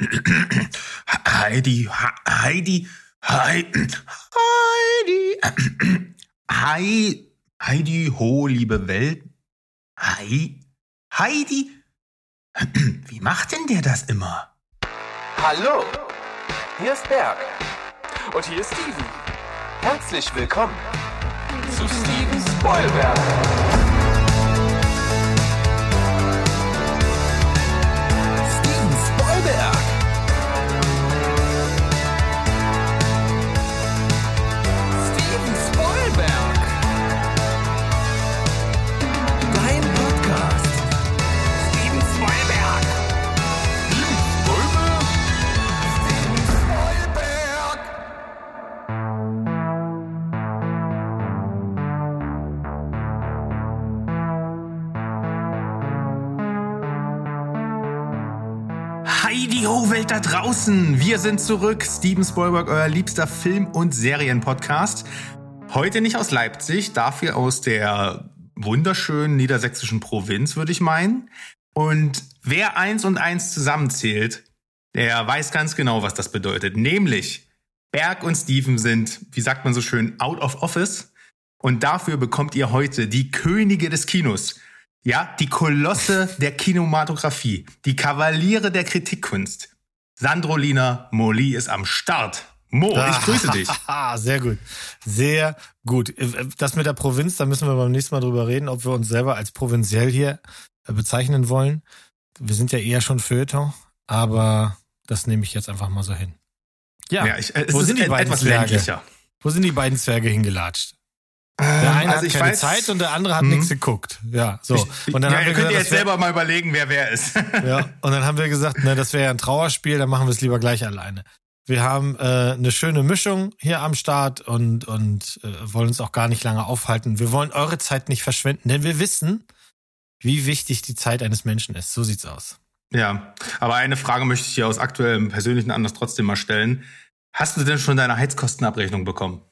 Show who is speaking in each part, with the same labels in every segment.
Speaker 1: Heidi, Heidi, Heidi, Heidi, Heidi, Heidi, ho, liebe Welt. Heidi, Heidi, wie macht denn der das immer?
Speaker 2: Hallo, hier ist Berg. Und hier ist Steven. Herzlich willkommen zu Steven Spoilberg.
Speaker 1: Welt da draußen. Wir sind zurück. Steven Spielberg, euer liebster Film- und Serienpodcast. Heute nicht aus Leipzig, dafür aus der wunderschönen niedersächsischen Provinz, würde ich meinen. Und wer eins und eins zusammenzählt, der weiß ganz genau, was das bedeutet. Nämlich Berg und Steven sind, wie sagt man so schön, out of office. Und dafür bekommt ihr heute die Könige des Kinos. Ja, die Kolosse der Kinematografie, die Kavaliere der Kritikkunst, Sandrolina Moli ist am Start. Mo, ich grüße dich.
Speaker 3: Sehr gut. Sehr gut. Das mit der Provinz, da müssen wir beim nächsten Mal drüber reden, ob wir uns selber als provinziell hier äh, bezeichnen wollen. Wir sind ja eher schon Feuilleton, aber das nehme ich jetzt einfach mal so hin.
Speaker 1: Ja, ja ich, äh, wo sind die beiden etwas Zwerge? ländlicher.
Speaker 3: Wo sind die beiden Zwerge hingelatscht? Der ähm, eine also hat keine weiß, Zeit und der andere hat nichts mhm. geguckt. Ja, so.
Speaker 1: Und dann ja, haben wir könnt ihr jetzt selber mal überlegen, wer wer ist.
Speaker 3: ja, und dann haben wir gesagt, ne, das wäre ja ein Trauerspiel, dann machen wir es lieber gleich alleine. Wir haben äh, eine schöne Mischung hier am Start und, und äh, wollen uns auch gar nicht lange aufhalten. Wir wollen eure Zeit nicht verschwenden, denn wir wissen, wie wichtig die Zeit eines Menschen ist. So sieht's aus.
Speaker 1: Ja, aber eine Frage möchte ich dir aus aktuellem persönlichen Anlass trotzdem mal stellen. Hast du denn schon deine Heizkostenabrechnung bekommen?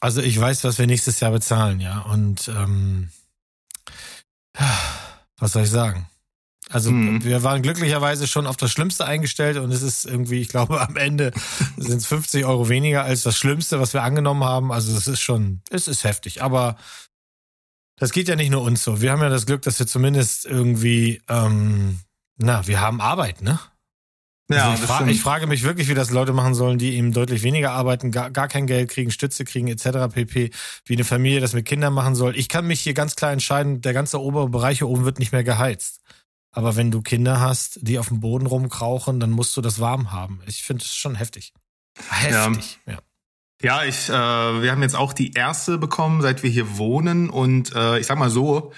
Speaker 3: Also ich weiß, was wir nächstes Jahr bezahlen, ja. Und ähm, was soll ich sagen? Also mhm. wir waren glücklicherweise schon auf das Schlimmste eingestellt und es ist irgendwie, ich glaube, am Ende sind es 50 Euro weniger als das Schlimmste, was wir angenommen haben. Also es ist schon, es ist heftig. Aber das geht ja nicht nur uns so. Wir haben ja das Glück, dass wir zumindest irgendwie, ähm, na, wir haben Arbeit, ne? Ja, also ich, fra ich, frage mich wirklich, wie das Leute machen sollen, die eben deutlich weniger arbeiten, gar, gar kein Geld kriegen, Stütze kriegen etc. pp. Wie eine Familie das mit Kindern machen soll. Ich kann mich hier ganz klar entscheiden, der ganze obere Bereich hier oben wird nicht mehr geheizt. Aber wenn du Kinder hast, die auf dem Boden rumkrauchen, dann musst du das warm haben. Ich finde es schon heftig. Heftig,
Speaker 1: ja. ja. Ja, ich, äh, wir haben jetzt auch die erste bekommen, seit wir hier wohnen. Und äh, ich sag mal so,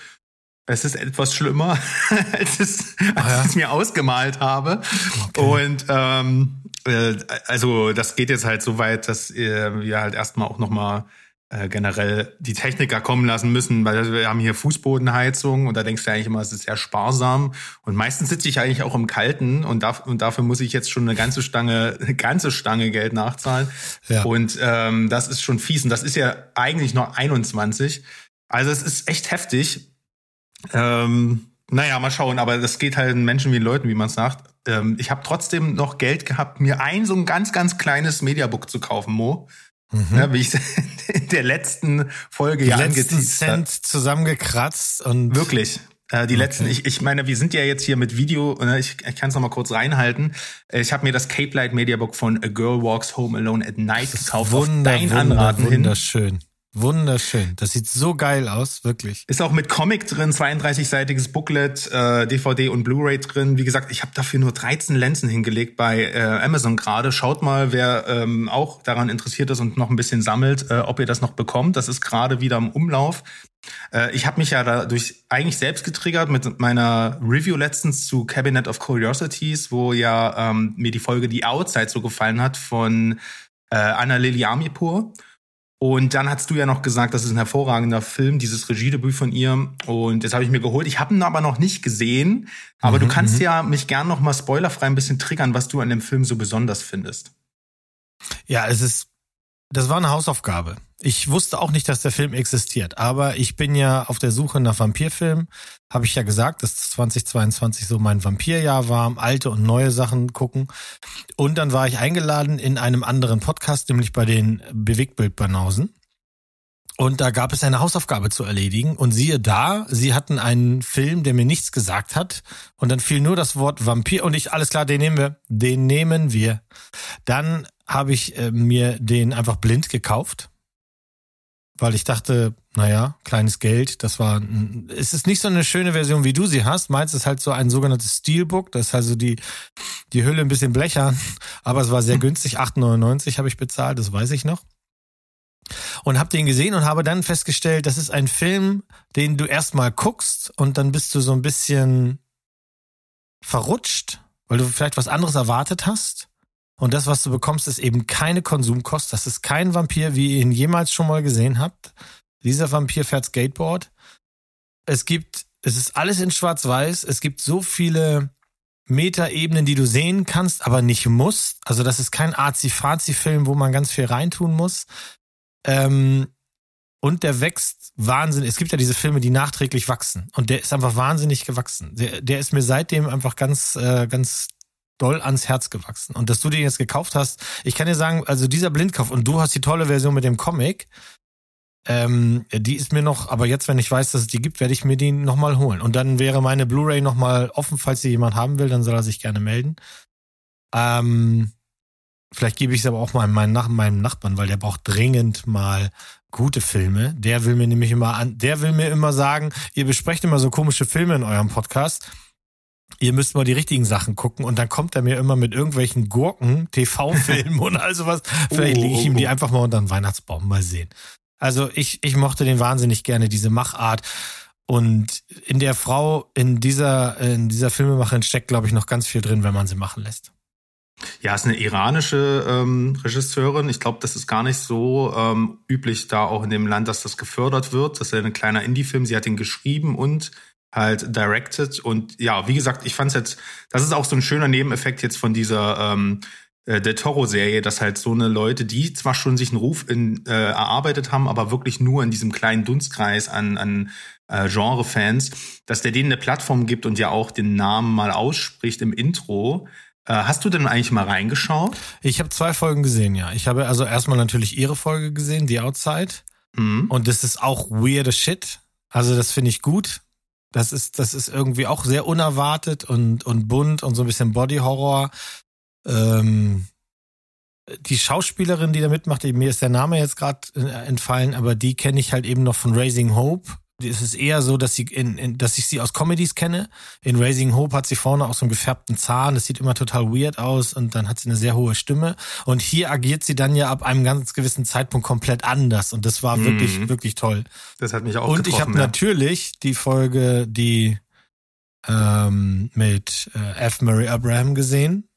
Speaker 1: es ist etwas schlimmer, als, es, als ah, ja. ich es mir ausgemalt habe. Okay. Und ähm, äh, also das geht jetzt halt so weit, dass äh, wir halt erstmal auch nochmal äh, generell die Techniker kommen lassen müssen, weil wir haben hier Fußbodenheizung und da denkst du eigentlich immer, es ist sehr sparsam. Und meistens sitze ich eigentlich auch im Kalten und, darf, und dafür muss ich jetzt schon eine ganze Stange, eine ganze Stange Geld nachzahlen. Ja. Und ähm, das ist schon fies. Und das ist ja eigentlich noch 21. Also es ist echt heftig. Ähm, naja, mal schauen, aber das geht halt Menschen wie Leuten, wie man sagt. Ähm, ich habe trotzdem noch Geld gehabt, mir ein so ein ganz, ganz kleines Mediabook zu kaufen, Mo. Mhm. Ja, wie ich in der letzten Folge
Speaker 3: die ja letzten Cent hat. zusammengekratzt und
Speaker 1: wirklich. Äh, die okay. letzten, ich, ich meine, wir sind ja jetzt hier mit Video, ne, ich, ich kann es noch mal kurz reinhalten. Ich habe mir das Cape Light Mediabook von A Girl Walks Home Alone at Night gekauft.
Speaker 3: Wunder, auf dein wunder, Anraten wunderschön. Hin. Wunderschön. Das sieht so geil aus, wirklich.
Speaker 1: Ist auch mit Comic drin, 32-seitiges Booklet, äh, DVD und Blu-ray drin. Wie gesagt, ich habe dafür nur 13 Lenzen hingelegt bei äh, Amazon gerade. Schaut mal, wer ähm, auch daran interessiert ist und noch ein bisschen sammelt, äh, ob ihr das noch bekommt. Das ist gerade wieder im Umlauf. Äh, ich habe mich ja dadurch eigentlich selbst getriggert mit meiner Review letztens zu Cabinet of Curiosities, wo ja ähm, mir die Folge Die Outside so gefallen hat von äh, Anna Lili Amipur. Und dann hast du ja noch gesagt, das ist ein hervorragender Film, dieses Regiedebüt von ihr. Und das habe ich mir geholt. Ich habe ihn aber noch nicht gesehen. Aber mhm, du kannst mhm. ja mich gern noch mal spoilerfrei ein bisschen triggern, was du an dem Film so besonders findest.
Speaker 3: Ja, es ist, das war eine Hausaufgabe. Ich wusste auch nicht, dass der Film existiert, aber ich bin ja auf der Suche nach Vampirfilmen. Habe ich ja gesagt, dass 2022 so mein Vampirjahr war, alte und neue Sachen gucken. Und dann war ich eingeladen in einem anderen Podcast, nämlich bei den Bewegtbildbanausen. Und da gab es eine Hausaufgabe zu erledigen. Und siehe da, sie hatten einen Film, der mir nichts gesagt hat. Und dann fiel nur das Wort Vampir. Und ich, alles klar, den nehmen wir. Den nehmen wir. Dann habe ich äh, mir den einfach blind gekauft. Weil ich dachte, naja, kleines Geld, das war, es ist nicht so eine schöne Version, wie du sie hast. Meins ist halt so ein sogenanntes Steelbook, das ist also die, die Hülle ein bisschen blechern, aber es war sehr günstig, 8,99 habe ich bezahlt, das weiß ich noch und habe den gesehen und habe dann festgestellt, das ist ein Film, den du erstmal guckst und dann bist du so ein bisschen verrutscht, weil du vielleicht was anderes erwartet hast. Und das, was du bekommst, ist eben keine Konsumkost. Das ist kein Vampir, wie ihr ihn jemals schon mal gesehen habt. Dieser Vampir fährt Skateboard. Es gibt, es ist alles in Schwarz-Weiß. Es gibt so viele Metaebenen, die du sehen kannst, aber nicht musst. Also das ist kein Azi-Fazi-Film, wo man ganz viel reintun muss. Ähm, und der wächst wahnsinnig. Es gibt ja diese Filme, die nachträglich wachsen. Und der ist einfach wahnsinnig gewachsen. Der, der ist mir seitdem einfach ganz, äh, ganz doll ans Herz gewachsen. Und dass du den jetzt gekauft hast, ich kann dir sagen, also dieser Blindkauf und du hast die tolle Version mit dem Comic, ähm, die ist mir noch, aber jetzt, wenn ich weiß, dass es die gibt, werde ich mir die nochmal holen. Und dann wäre meine Blu-ray nochmal offen, falls sie jemand haben will, dann soll er sich gerne melden. Ähm, Vielleicht gebe ich es aber auch mal meinem, Nach meinem Nachbarn, weil der braucht dringend mal gute Filme. Der will mir nämlich immer an, der will mir immer sagen, ihr besprecht immer so komische Filme in eurem Podcast. Ihr müsst mal die richtigen Sachen gucken und dann kommt er mir immer mit irgendwelchen Gurken, TV-Filmen und all sowas. Vielleicht lege ich ihm die oh. einfach mal unter den Weihnachtsbaum mal sehen. Also ich, ich mochte den wahnsinnig gerne, diese Machart. Und in der Frau, in dieser, in dieser Filmemacherin steckt, glaube ich, noch ganz viel drin, wenn man sie machen lässt.
Speaker 1: Ja, ist eine iranische ähm, Regisseurin. Ich glaube, das ist gar nicht so ähm, üblich da auch in dem Land, dass das gefördert wird. Das ist ja ein kleiner Indie-Film. Sie hat ihn geschrieben und halt directed. Und ja, wie gesagt, ich fand es jetzt, das ist auch so ein schöner Nebeneffekt jetzt von dieser ähm, äh, der Toro-Serie, dass halt so eine Leute, die zwar schon sich einen Ruf in, äh, erarbeitet haben, aber wirklich nur in diesem kleinen Dunstkreis an, an äh, Genre-Fans, dass der denen eine Plattform gibt und ja auch den Namen mal ausspricht im Intro äh, hast du denn eigentlich mal reingeschaut?
Speaker 3: Ich habe zwei Folgen gesehen, ja. Ich habe also erstmal natürlich ihre Folge gesehen, The Outside. Mhm. Und das ist auch weirde Shit. Also das finde ich gut. Das ist, das ist irgendwie auch sehr unerwartet und, und bunt und so ein bisschen Body Horror. Ähm, die Schauspielerin, die da mitmacht, mir ist der Name jetzt gerade äh, entfallen, aber die kenne ich halt eben noch von Raising Hope es ist eher so, dass sie in, in, dass ich sie aus Comedies kenne. In Raising Hope hat sie vorne auch so einen gefärbten Zahn. Das sieht immer total weird aus und dann hat sie eine sehr hohe Stimme. Und hier agiert sie dann ja ab einem ganz gewissen Zeitpunkt komplett anders. Und das war mhm. wirklich, wirklich toll.
Speaker 1: Das hat mich auch
Speaker 3: Und ich habe ja. natürlich die Folge, die ähm, mit äh, F. Murray Abraham gesehen.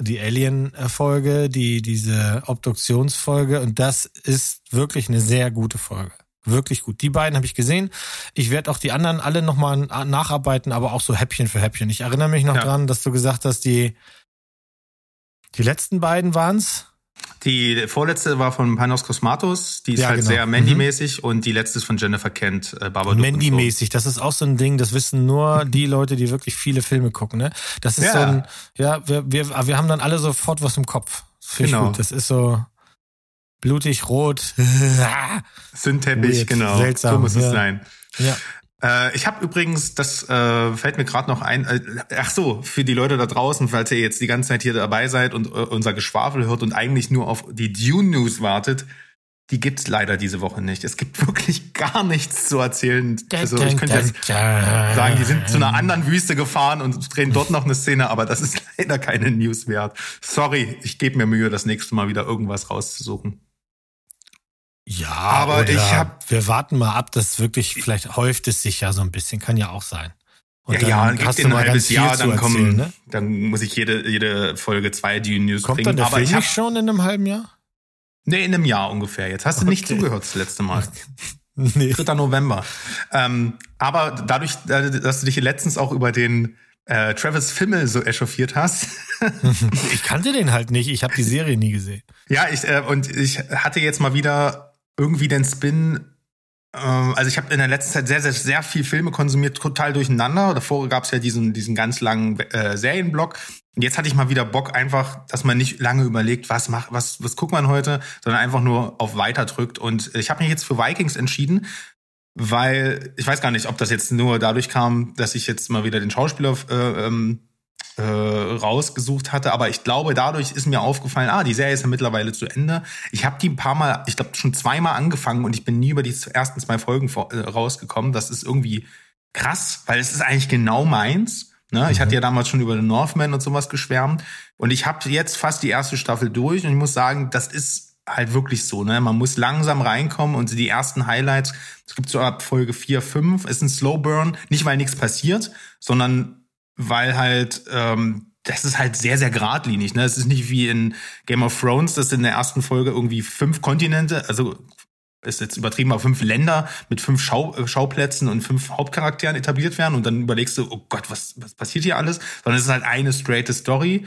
Speaker 3: Die Alien-Folge, die, diese Obduktionsfolge. Und das ist wirklich eine sehr gute Folge. Wirklich gut. Die beiden habe ich gesehen. Ich werde auch die anderen alle nochmal nacharbeiten, aber auch so Häppchen für Häppchen. Ich erinnere mich noch ja. dran, dass du gesagt hast, die, die letzten beiden waren's.
Speaker 1: Die vorletzte war von Panos Cosmatos, die ist ja, halt genau. sehr Mandy-mäßig mhm. und die letzte ist von Jennifer Kent, äh,
Speaker 3: Babadook. Mandy-mäßig, das ist auch so ein Ding, das wissen nur die Leute, die wirklich viele Filme gucken, ne? Das ist ja. so ein, ja, wir, wir, wir haben dann alle sofort was im Kopf. Genau. Das ist so, blutig rot.
Speaker 1: Sündteppich, genau.
Speaker 3: Seltsam.
Speaker 1: So muss
Speaker 3: ja.
Speaker 1: es sein.
Speaker 3: Ja.
Speaker 1: Äh, ich habe übrigens, das äh, fällt mir gerade noch ein, äh, ach so, für die Leute da draußen, falls ihr jetzt die ganze Zeit hier dabei seid und äh, unser Geschwafel hört und eigentlich nur auf die Dune News wartet, die gibt's leider diese Woche nicht. Es gibt wirklich gar nichts zu erzählen. Also ich könnte jetzt sagen, die sind zu einer anderen Wüste gefahren und drehen dort noch eine Szene, aber das ist leider keine News wert. Sorry, ich gebe mir Mühe, das nächste Mal wieder irgendwas rauszusuchen.
Speaker 3: Ja, aber ich habe. Wir warten mal ab, das wirklich, vielleicht häuft es sich ja so ein bisschen, kann ja auch sein.
Speaker 1: Und ja, ja, hast du mal ein halbes Jahr, dann kommen, ne? dann muss ich jede, jede Folge zwei Dune News
Speaker 3: Kommt bringen. Kommt dann der aber Film ich hab, schon in einem halben Jahr?
Speaker 1: Nee, in einem Jahr ungefähr. Jetzt hast du okay. nicht zugehört das letzte Mal. nee. 3. November. Ähm, aber dadurch, dass du dich letztens auch über den äh, Travis Fimmel so echauffiert hast.
Speaker 3: ich kannte den halt nicht. Ich habe die Serie nie gesehen.
Speaker 1: Ja, ich äh, und ich hatte jetzt mal wieder irgendwie den Spin ähm, also ich habe in der letzten Zeit sehr, sehr, sehr viel Filme konsumiert, total durcheinander. Davor gab es ja diesen, diesen ganz langen äh, Serienblock. Und jetzt hatte ich mal wieder Bock, einfach, dass man nicht lange überlegt, was macht, was, was guckt man heute, sondern einfach nur auf Weiter drückt. Und ich habe mich jetzt für Vikings entschieden, weil ich weiß gar nicht, ob das jetzt nur dadurch kam, dass ich jetzt mal wieder den Schauspieler äh, ähm, äh, rausgesucht hatte. Aber ich glaube, dadurch ist mir aufgefallen, ah, die Serie ist ja mittlerweile zu Ende. Ich habe die ein paar Mal, ich glaube schon zweimal angefangen und ich bin nie über die ersten zwei Folgen vor, äh, rausgekommen. Das ist irgendwie krass, weil es ist eigentlich genau meins. Ne? Ich hatte mhm. ja damals schon über den Northman und sowas geschwärmt. Und ich habe jetzt fast die erste Staffel durch und ich muss sagen, das ist halt wirklich so, ne? Man muss langsam reinkommen und die ersten Highlights, es gibt so ab Folge 4, 5, ist ein Slow Burn, nicht weil nichts passiert, sondern weil halt ähm, das ist halt sehr, sehr geradlinig. Ne? Es ist nicht wie in Game of Thrones, dass in der ersten Folge irgendwie fünf Kontinente, also ist jetzt übertrieben, aber fünf Länder mit fünf Schau äh, Schauplätzen und fünf Hauptcharakteren etabliert werden und dann überlegst du, oh Gott, was, was passiert hier alles? Sondern es ist halt eine straighte Story.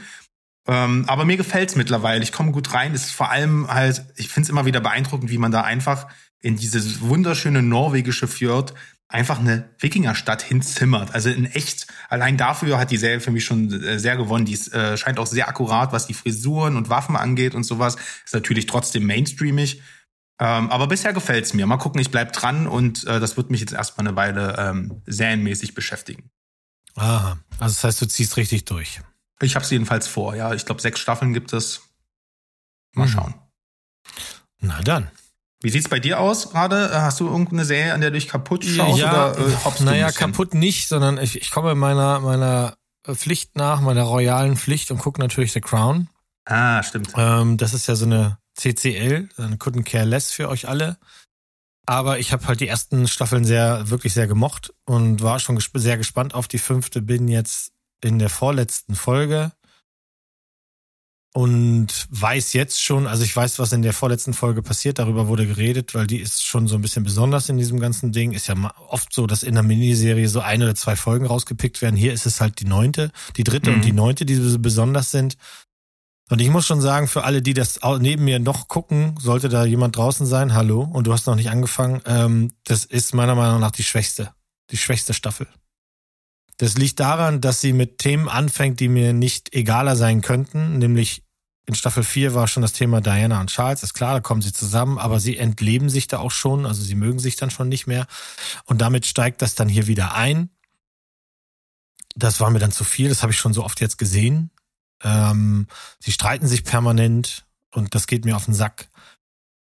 Speaker 1: Ähm, aber mir gefällt's mittlerweile. Ich komme gut rein. Es ist vor allem halt, ich find's immer wieder beeindruckend, wie man da einfach in dieses wunderschöne norwegische Fjord einfach eine Wikingerstadt hinzimmert. Also in echt, allein dafür hat die Serie für mich schon äh, sehr gewonnen. Die ist, äh, scheint auch sehr akkurat, was die Frisuren und Waffen angeht und sowas. Ist natürlich trotzdem mainstreamig. Ähm, aber bisher gefällt's mir. Mal gucken, ich bleib dran und äh, das wird mich jetzt erstmal eine Weile ähm, serienmäßig beschäftigen.
Speaker 3: Aha, also das heißt, du ziehst richtig durch.
Speaker 1: Ich habe es jedenfalls vor, ja. Ich glaube, sechs Staffeln gibt es. Mal mhm. schauen.
Speaker 3: Na dann.
Speaker 1: Wie sieht's bei dir aus gerade? Hast du irgendeine Serie, an der du dich kaputt schaust
Speaker 3: ja, oder äh, Naja, kaputt nicht, sondern ich, ich komme meiner, meiner Pflicht nach, meiner royalen Pflicht und gucke natürlich The Crown.
Speaker 1: Ah, stimmt.
Speaker 3: Ähm, das ist ja so eine CCL, eine Couldn't Care Less für euch alle. Aber ich habe halt die ersten Staffeln sehr, wirklich sehr gemocht und war schon gesp sehr gespannt auf die fünfte. Bin jetzt in der vorletzten Folge und weiß jetzt schon, also ich weiß, was in der vorletzten Folge passiert, darüber wurde geredet, weil die ist schon so ein bisschen besonders in diesem ganzen Ding. Ist ja oft so, dass in der Miniserie so eine oder zwei Folgen rausgepickt werden. Hier ist es halt die neunte, die dritte mhm. und die neunte, die so besonders sind. Und ich muss schon sagen, für alle, die das neben mir noch gucken, sollte da jemand draußen sein, hallo, und du hast noch nicht angefangen, ähm, das ist meiner Meinung nach die schwächste, die schwächste Staffel. Das liegt daran, dass sie mit Themen anfängt, die mir nicht egaler sein könnten, nämlich in Staffel 4 war schon das Thema Diana und Charles, ist klar, da kommen sie zusammen, aber sie entleben sich da auch schon, also sie mögen sich dann schon nicht mehr. Und damit steigt das dann hier wieder ein. Das war mir dann zu viel, das habe ich schon so oft jetzt gesehen. Ähm, sie streiten sich permanent und das geht mir auf den Sack.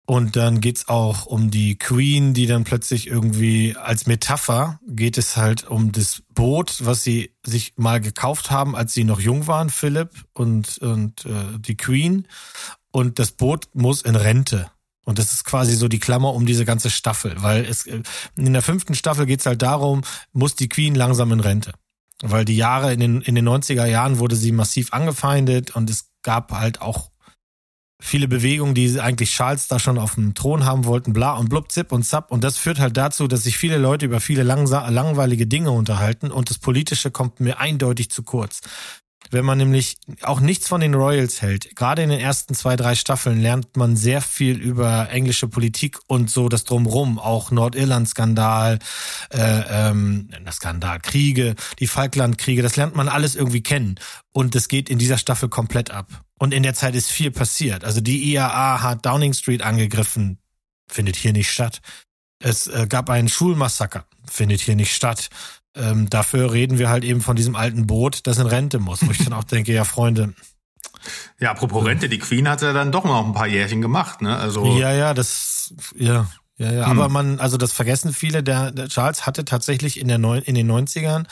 Speaker 3: Und dann geht's auch um die Queen, die dann plötzlich irgendwie als Metapher geht es halt um das Boot, was sie sich mal gekauft haben, als sie noch jung waren, Philipp und, und äh, die Queen. Und das Boot muss in Rente. Und das ist quasi so die Klammer um diese ganze Staffel, weil es äh, in der fünften Staffel geht's halt darum, muss die Queen langsam in Rente. Weil die Jahre in den, in den 90er Jahren wurde sie massiv angefeindet und es gab halt auch viele Bewegungen, die eigentlich Charles da schon auf dem Thron haben wollten, bla und blub, zip und zap. Und das führt halt dazu, dass sich viele Leute über viele langweilige Dinge unterhalten und das Politische kommt mir eindeutig zu kurz. Wenn man nämlich auch nichts von den Royals hält, gerade in den ersten zwei, drei Staffeln lernt man sehr viel über englische Politik und so das Drumrum, auch Nordirland-Skandal, äh, ähm, Skandal, Kriege, die Falkland-Kriege, das lernt man alles irgendwie kennen. Und das geht in dieser Staffel komplett ab. Und in der Zeit ist viel passiert. Also die IAA hat Downing Street angegriffen, findet hier nicht statt. Es äh, gab einen Schulmassaker, findet hier nicht statt. Ähm, dafür reden wir halt eben von diesem alten Boot, das in Rente muss, wo ich dann auch denke, ja, Freunde.
Speaker 1: Ja, apropos Rente, die Queen hat ja dann doch noch ein paar Jährchen gemacht, ne? Also.
Speaker 3: Ja, ja, das, ja, ja, ja, hm. aber man, also das vergessen viele, der, der Charles hatte tatsächlich in, der Neun, in den 90ern,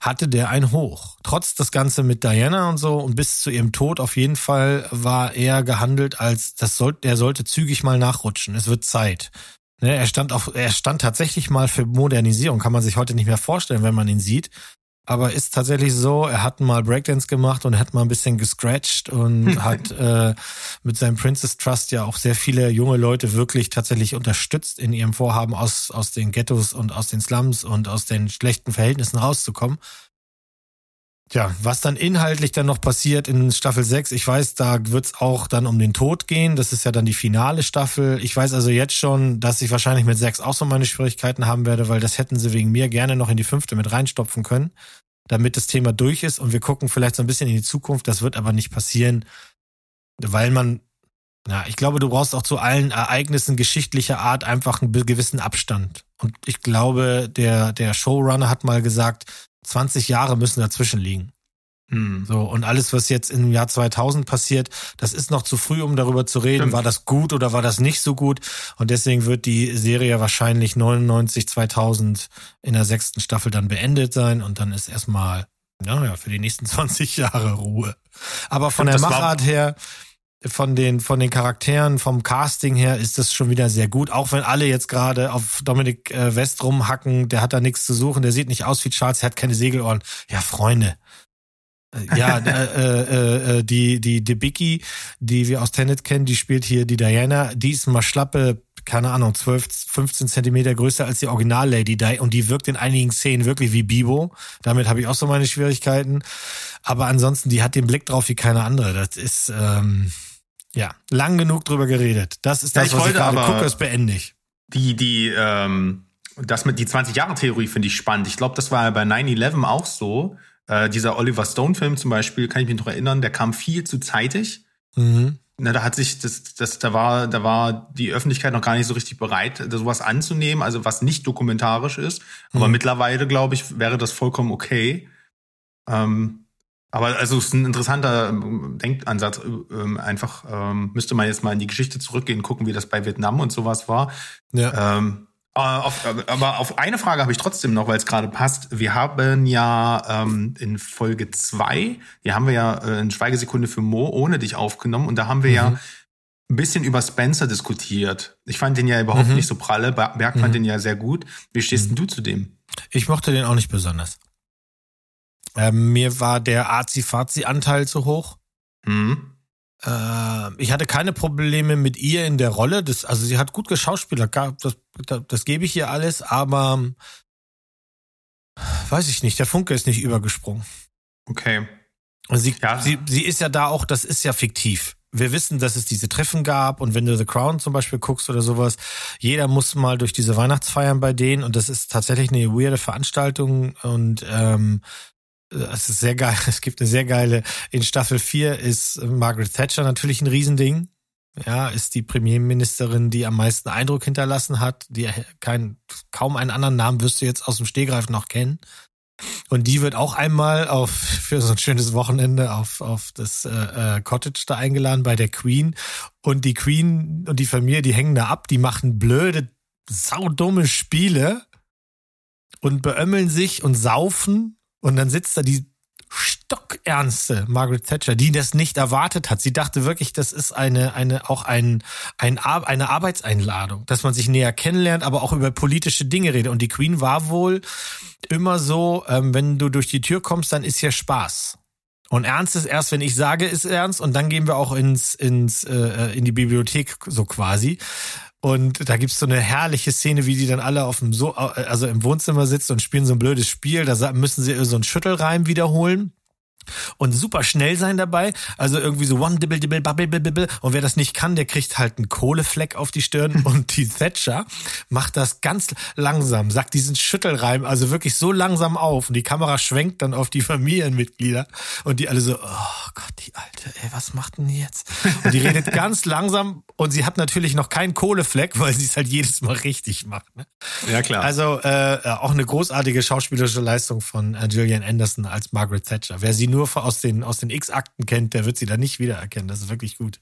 Speaker 3: hatte der ein Hoch. Trotz das Ganze mit Diana und so und bis zu ihrem Tod auf jeden Fall war er gehandelt als, das soll, der sollte zügig mal nachrutschen. Es wird Zeit. Ne, er stand auf, er stand tatsächlich mal für Modernisierung, kann man sich heute nicht mehr vorstellen, wenn man ihn sieht. Aber ist tatsächlich so, er hat mal Breakdance gemacht und hat mal ein bisschen gescratcht und hat äh, mit seinem Princess Trust ja auch sehr viele junge Leute wirklich tatsächlich unterstützt in ihrem Vorhaben, aus, aus den Ghettos und aus den Slums und aus den schlechten Verhältnissen rauszukommen. Ja, was dann inhaltlich dann noch passiert in Staffel 6, ich weiß, da wird's auch dann um den Tod gehen. Das ist ja dann die finale Staffel. Ich weiß also jetzt schon, dass ich wahrscheinlich mit 6 auch so meine Schwierigkeiten haben werde, weil das hätten sie wegen mir gerne noch in die fünfte mit reinstopfen können, damit das Thema durch ist und wir gucken vielleicht so ein bisschen in die Zukunft. Das wird aber nicht passieren, weil man, ja, ich glaube, du brauchst auch zu allen Ereignissen geschichtlicher Art einfach einen gewissen Abstand. Und ich glaube, der, der Showrunner hat mal gesagt, 20 Jahre müssen dazwischen liegen. Hm. So, und alles, was jetzt im Jahr 2000 passiert, das ist noch zu früh, um darüber zu reden. Stimmt. War das gut oder war das nicht so gut? Und deswegen wird die Serie wahrscheinlich 99, 2000 in der sechsten Staffel dann beendet sein und dann ist erstmal, naja, für die nächsten 20 Jahre Ruhe. Aber von der Machart her, von den, von den Charakteren, vom Casting her ist das schon wieder sehr gut. Auch wenn alle jetzt gerade auf Dominik äh, West rumhacken, der hat da nichts zu suchen, der sieht nicht aus wie Charles, der hat keine Segelohren. Ja, Freunde. Äh, ja, äh, äh, äh, die, die Debicki, die wir aus Tenet kennen, die spielt hier die Diana, die ist mal schlappe, keine Ahnung, 12, 15 Zentimeter größer als die Original-Lady Di und die wirkt in einigen Szenen wirklich wie Bibo. Damit habe ich auch so meine Schwierigkeiten. Aber ansonsten, die hat den Blick drauf wie keine andere. Das ist, ähm, ja, lang genug drüber geredet. Das ist das, ja, ich was ich gerade gucke, ist beendig.
Speaker 1: Die, die, ähm, das mit die 20-Jahre-Theorie finde ich spannend. Ich glaube, das war bei 9-11 auch so. Äh, dieser Oliver Stone-Film zum Beispiel, kann ich mich noch erinnern, der kam viel zu zeitig. Mhm. Na, da hat sich das, das, da war, da war die Öffentlichkeit noch gar nicht so richtig bereit, sowas anzunehmen, also was nicht dokumentarisch ist. Aber mhm. mittlerweile, glaube ich, wäre das vollkommen okay. Ähm, aber also es ist ein interessanter ähm, Denkansatz. Ähm, einfach ähm, müsste man jetzt mal in die Geschichte zurückgehen, gucken, wie das bei Vietnam und sowas war. Ja. Ähm, äh, auf, aber auf eine Frage habe ich trotzdem noch, weil es gerade passt. Wir haben ja ähm, in Folge zwei, hier haben wir ja äh, eine Schweigesekunde für Mo ohne dich aufgenommen und da haben wir mhm. ja ein bisschen über Spencer diskutiert. Ich fand den ja überhaupt mhm. nicht so pralle. Berg fand mhm. den ja sehr gut. Wie stehst mhm. denn du zu dem?
Speaker 3: Ich mochte den auch nicht besonders. Ähm, mir war der Azi-Fazi-Anteil zu hoch. Mhm. Äh, ich hatte keine Probleme mit ihr in der Rolle. Das, also sie hat gut geschauspielert, das, das, das gebe ich ihr alles, aber weiß ich nicht, der Funke ist nicht übergesprungen.
Speaker 1: Okay.
Speaker 3: Sie, ja. sie, sie ist ja da auch, das ist ja fiktiv. Wir wissen, dass es diese Treffen gab und wenn du The Crown zum Beispiel guckst oder sowas, jeder muss mal durch diese Weihnachtsfeiern bei denen und das ist tatsächlich eine weirde Veranstaltung und ähm, es ist sehr geil. Es gibt eine sehr geile. In Staffel 4 ist Margaret Thatcher natürlich ein Riesending. Ja, ist die Premierministerin, die am meisten Eindruck hinterlassen hat. Die kein, kaum einen anderen Namen wirst du jetzt aus dem Stehgreif noch kennen. Und die wird auch einmal auf für so ein schönes Wochenende auf auf das äh, äh Cottage da eingeladen bei der Queen und die Queen und die Familie, die hängen da ab, die machen blöde saudumme Spiele und beömmeln sich und saufen und dann sitzt da die stockernste Margaret Thatcher, die das nicht erwartet hat. Sie dachte wirklich, das ist eine, eine, auch ein, ein, eine Arbeitseinladung, dass man sich näher kennenlernt, aber auch über politische Dinge redet. Und die Queen war wohl immer so, ähm, wenn du durch die Tür kommst, dann ist hier Spaß. Und ernst ist erst, wenn ich sage, ist ernst, und dann gehen wir auch ins, ins, äh, in die Bibliothek so quasi. Und da gibt's so eine herrliche Szene, wie die dann alle auf dem so also im Wohnzimmer sitzen und spielen so ein blödes Spiel. Da müssen sie so einen Schüttelreim wiederholen und super schnell sein dabei. Also irgendwie so one dibble dibble bubble bibble und wer das nicht kann, der kriegt halt einen Kohlefleck auf die Stirn und die Thatcher macht das ganz langsam, sagt diesen Schüttelreim also wirklich so langsam auf und die Kamera schwenkt dann auf die Familienmitglieder und die alle so oh Gott, die alte, ey, was macht denn die jetzt? Und die redet ganz langsam und sie hat natürlich noch keinen Kohlefleck, weil sie es halt jedes Mal richtig macht. Ne?
Speaker 1: Ja, klar.
Speaker 3: Also äh, auch eine großartige schauspielerische Leistung von äh, Gillian Anderson als Margaret Thatcher. Wer sie nur aus den, aus den X-Akten kennt, der wird sie da nicht wiedererkennen. Das ist wirklich gut.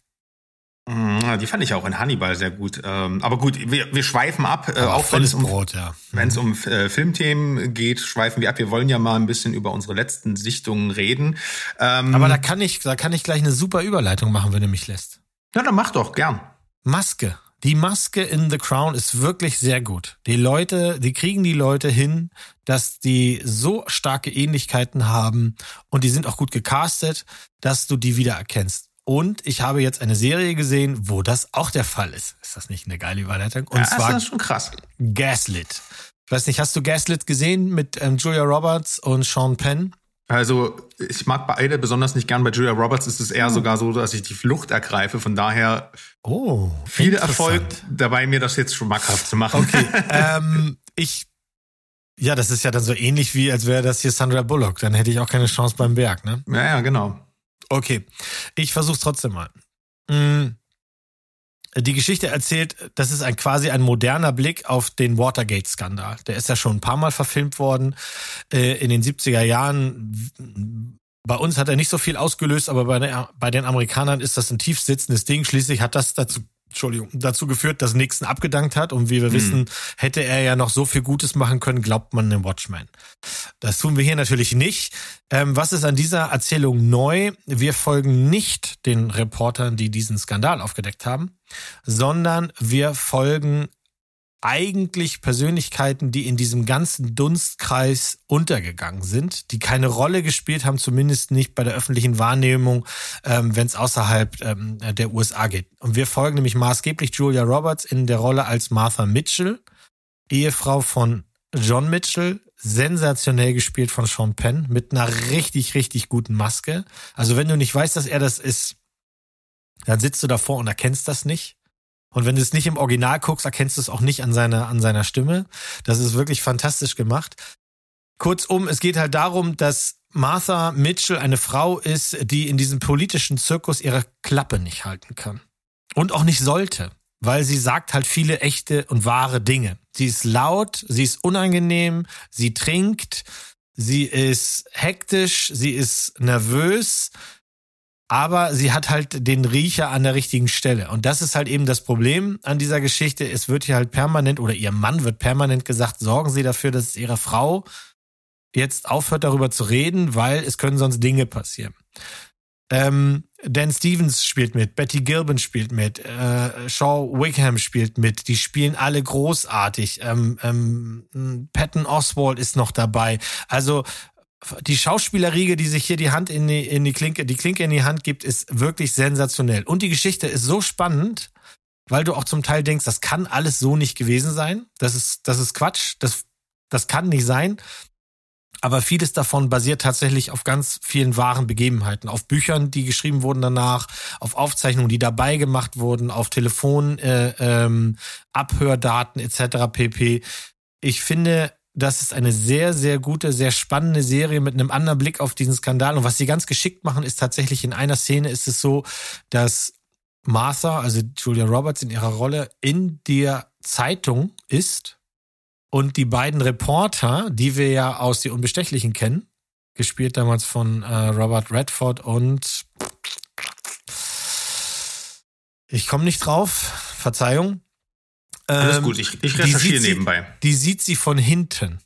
Speaker 1: Mhm, die fand ich auch in Hannibal sehr gut. Ähm, aber gut, wir, wir schweifen ab. Äh, auch wenn es um, Brot, ja. wenn es um äh, Filmthemen geht, schweifen wir ab. Wir wollen ja mal ein bisschen über unsere letzten Sichtungen reden.
Speaker 3: Ähm, aber da kann ich, da kann ich gleich eine super Überleitung machen, wenn du mich lässt.
Speaker 1: Ja, dann mach doch, gern.
Speaker 3: Maske. Die Maske in The Crown ist wirklich sehr gut. Die Leute, die kriegen die Leute hin, dass die so starke Ähnlichkeiten haben und die sind auch gut gecastet, dass du die wiedererkennst. Und ich habe jetzt eine Serie gesehen, wo das auch der Fall ist. Ist das nicht eine geile Überleitung? Und
Speaker 1: ja,
Speaker 3: zwar
Speaker 1: das ist schon krass.
Speaker 3: Gaslit. Ich weiß nicht, hast du Gaslit gesehen mit ähm, Julia Roberts und Sean Penn?
Speaker 1: Also ich mag beide besonders nicht gern. Bei Julia Roberts ist es eher oh. sogar so, dass ich die Flucht ergreife. Von daher
Speaker 3: oh,
Speaker 1: viel Erfolg dabei, mir das jetzt schmackhaft zu machen.
Speaker 3: Okay, ähm, ich ja, das ist ja dann so ähnlich wie, als wäre das hier Sandra Bullock. Dann hätte ich auch keine Chance beim Berg, ne?
Speaker 1: Ja, ja, genau.
Speaker 3: Okay, ich versuch's trotzdem mal. Mhm die Geschichte erzählt, das ist ein quasi ein moderner Blick auf den Watergate-Skandal. Der ist ja schon ein paar Mal verfilmt worden äh, in den 70er Jahren. Bei uns hat er nicht so viel ausgelöst, aber bei, den Amerikanern ist das ein tief sitzendes Ding. Schließlich hat das dazu Entschuldigung, dazu geführt, dass Nixon abgedankt hat. Und wie wir hm. wissen, hätte er ja noch so viel Gutes machen können, glaubt man dem Watchman. Das tun wir hier natürlich nicht. Ähm, was ist an dieser Erzählung neu? Wir folgen nicht den Reportern, die diesen Skandal aufgedeckt haben, sondern wir folgen eigentlich Persönlichkeiten, die in diesem ganzen Dunstkreis untergegangen sind, die keine Rolle gespielt haben, zumindest nicht bei der öffentlichen Wahrnehmung, ähm, wenn es außerhalb ähm, der USA geht. Und wir folgen nämlich maßgeblich Julia Roberts in der Rolle als Martha Mitchell, Ehefrau von John Mitchell, sensationell gespielt von Sean Penn, mit einer richtig, richtig guten Maske. Also wenn du nicht weißt, dass er das ist, dann sitzt du davor und erkennst das nicht. Und wenn du es nicht im Original guckst, erkennst du es auch nicht an seiner, an seiner Stimme. Das ist wirklich fantastisch gemacht. Kurzum, es geht halt darum, dass Martha Mitchell eine Frau ist, die in diesem politischen Zirkus ihre Klappe nicht halten kann. Und auch nicht sollte, weil sie sagt halt viele echte und wahre Dinge. Sie ist laut, sie ist unangenehm, sie trinkt, sie ist hektisch, sie ist nervös, aber sie hat halt den Riecher an der richtigen Stelle. Und das ist halt eben das Problem an dieser Geschichte. Es wird hier halt permanent oder ihr Mann wird permanent gesagt, sorgen Sie dafür, dass Ihre Frau jetzt aufhört darüber zu reden, weil es können sonst Dinge passieren. Ähm, Dan Stevens spielt mit, Betty Gilbin spielt mit, äh, Shaw Wickham spielt mit, die spielen alle großartig. Ähm, ähm, Patton Oswald ist noch dabei. Also die Schauspielerriege, die sich hier die Hand in die, in die Klinke, die Klinke in die Hand gibt, ist wirklich sensationell. Und die Geschichte ist so spannend, weil du auch zum Teil denkst, das kann alles so nicht gewesen sein. Das ist, das ist Quatsch. Das, das kann nicht sein. Aber vieles davon basiert tatsächlich auf ganz vielen wahren Begebenheiten, auf Büchern, die geschrieben wurden danach, auf Aufzeichnungen, die dabei gemacht wurden, auf Telefon, äh, ähm, Abhördaten etc. pp. Ich finde, das ist eine sehr, sehr gute, sehr spannende Serie mit einem anderen Blick auf diesen Skandal. Und was sie ganz geschickt machen, ist tatsächlich in einer Szene ist es so, dass Martha, also Julia Roberts in ihrer Rolle in der Zeitung ist und die beiden Reporter, die wir ja aus Die Unbestechlichen kennen, gespielt damals von äh, Robert Redford und ich komme nicht drauf, Verzeihung.
Speaker 1: Alles ähm, gut, ich, ich recherchiere nebenbei.
Speaker 3: Sie, die sieht sie von hinten.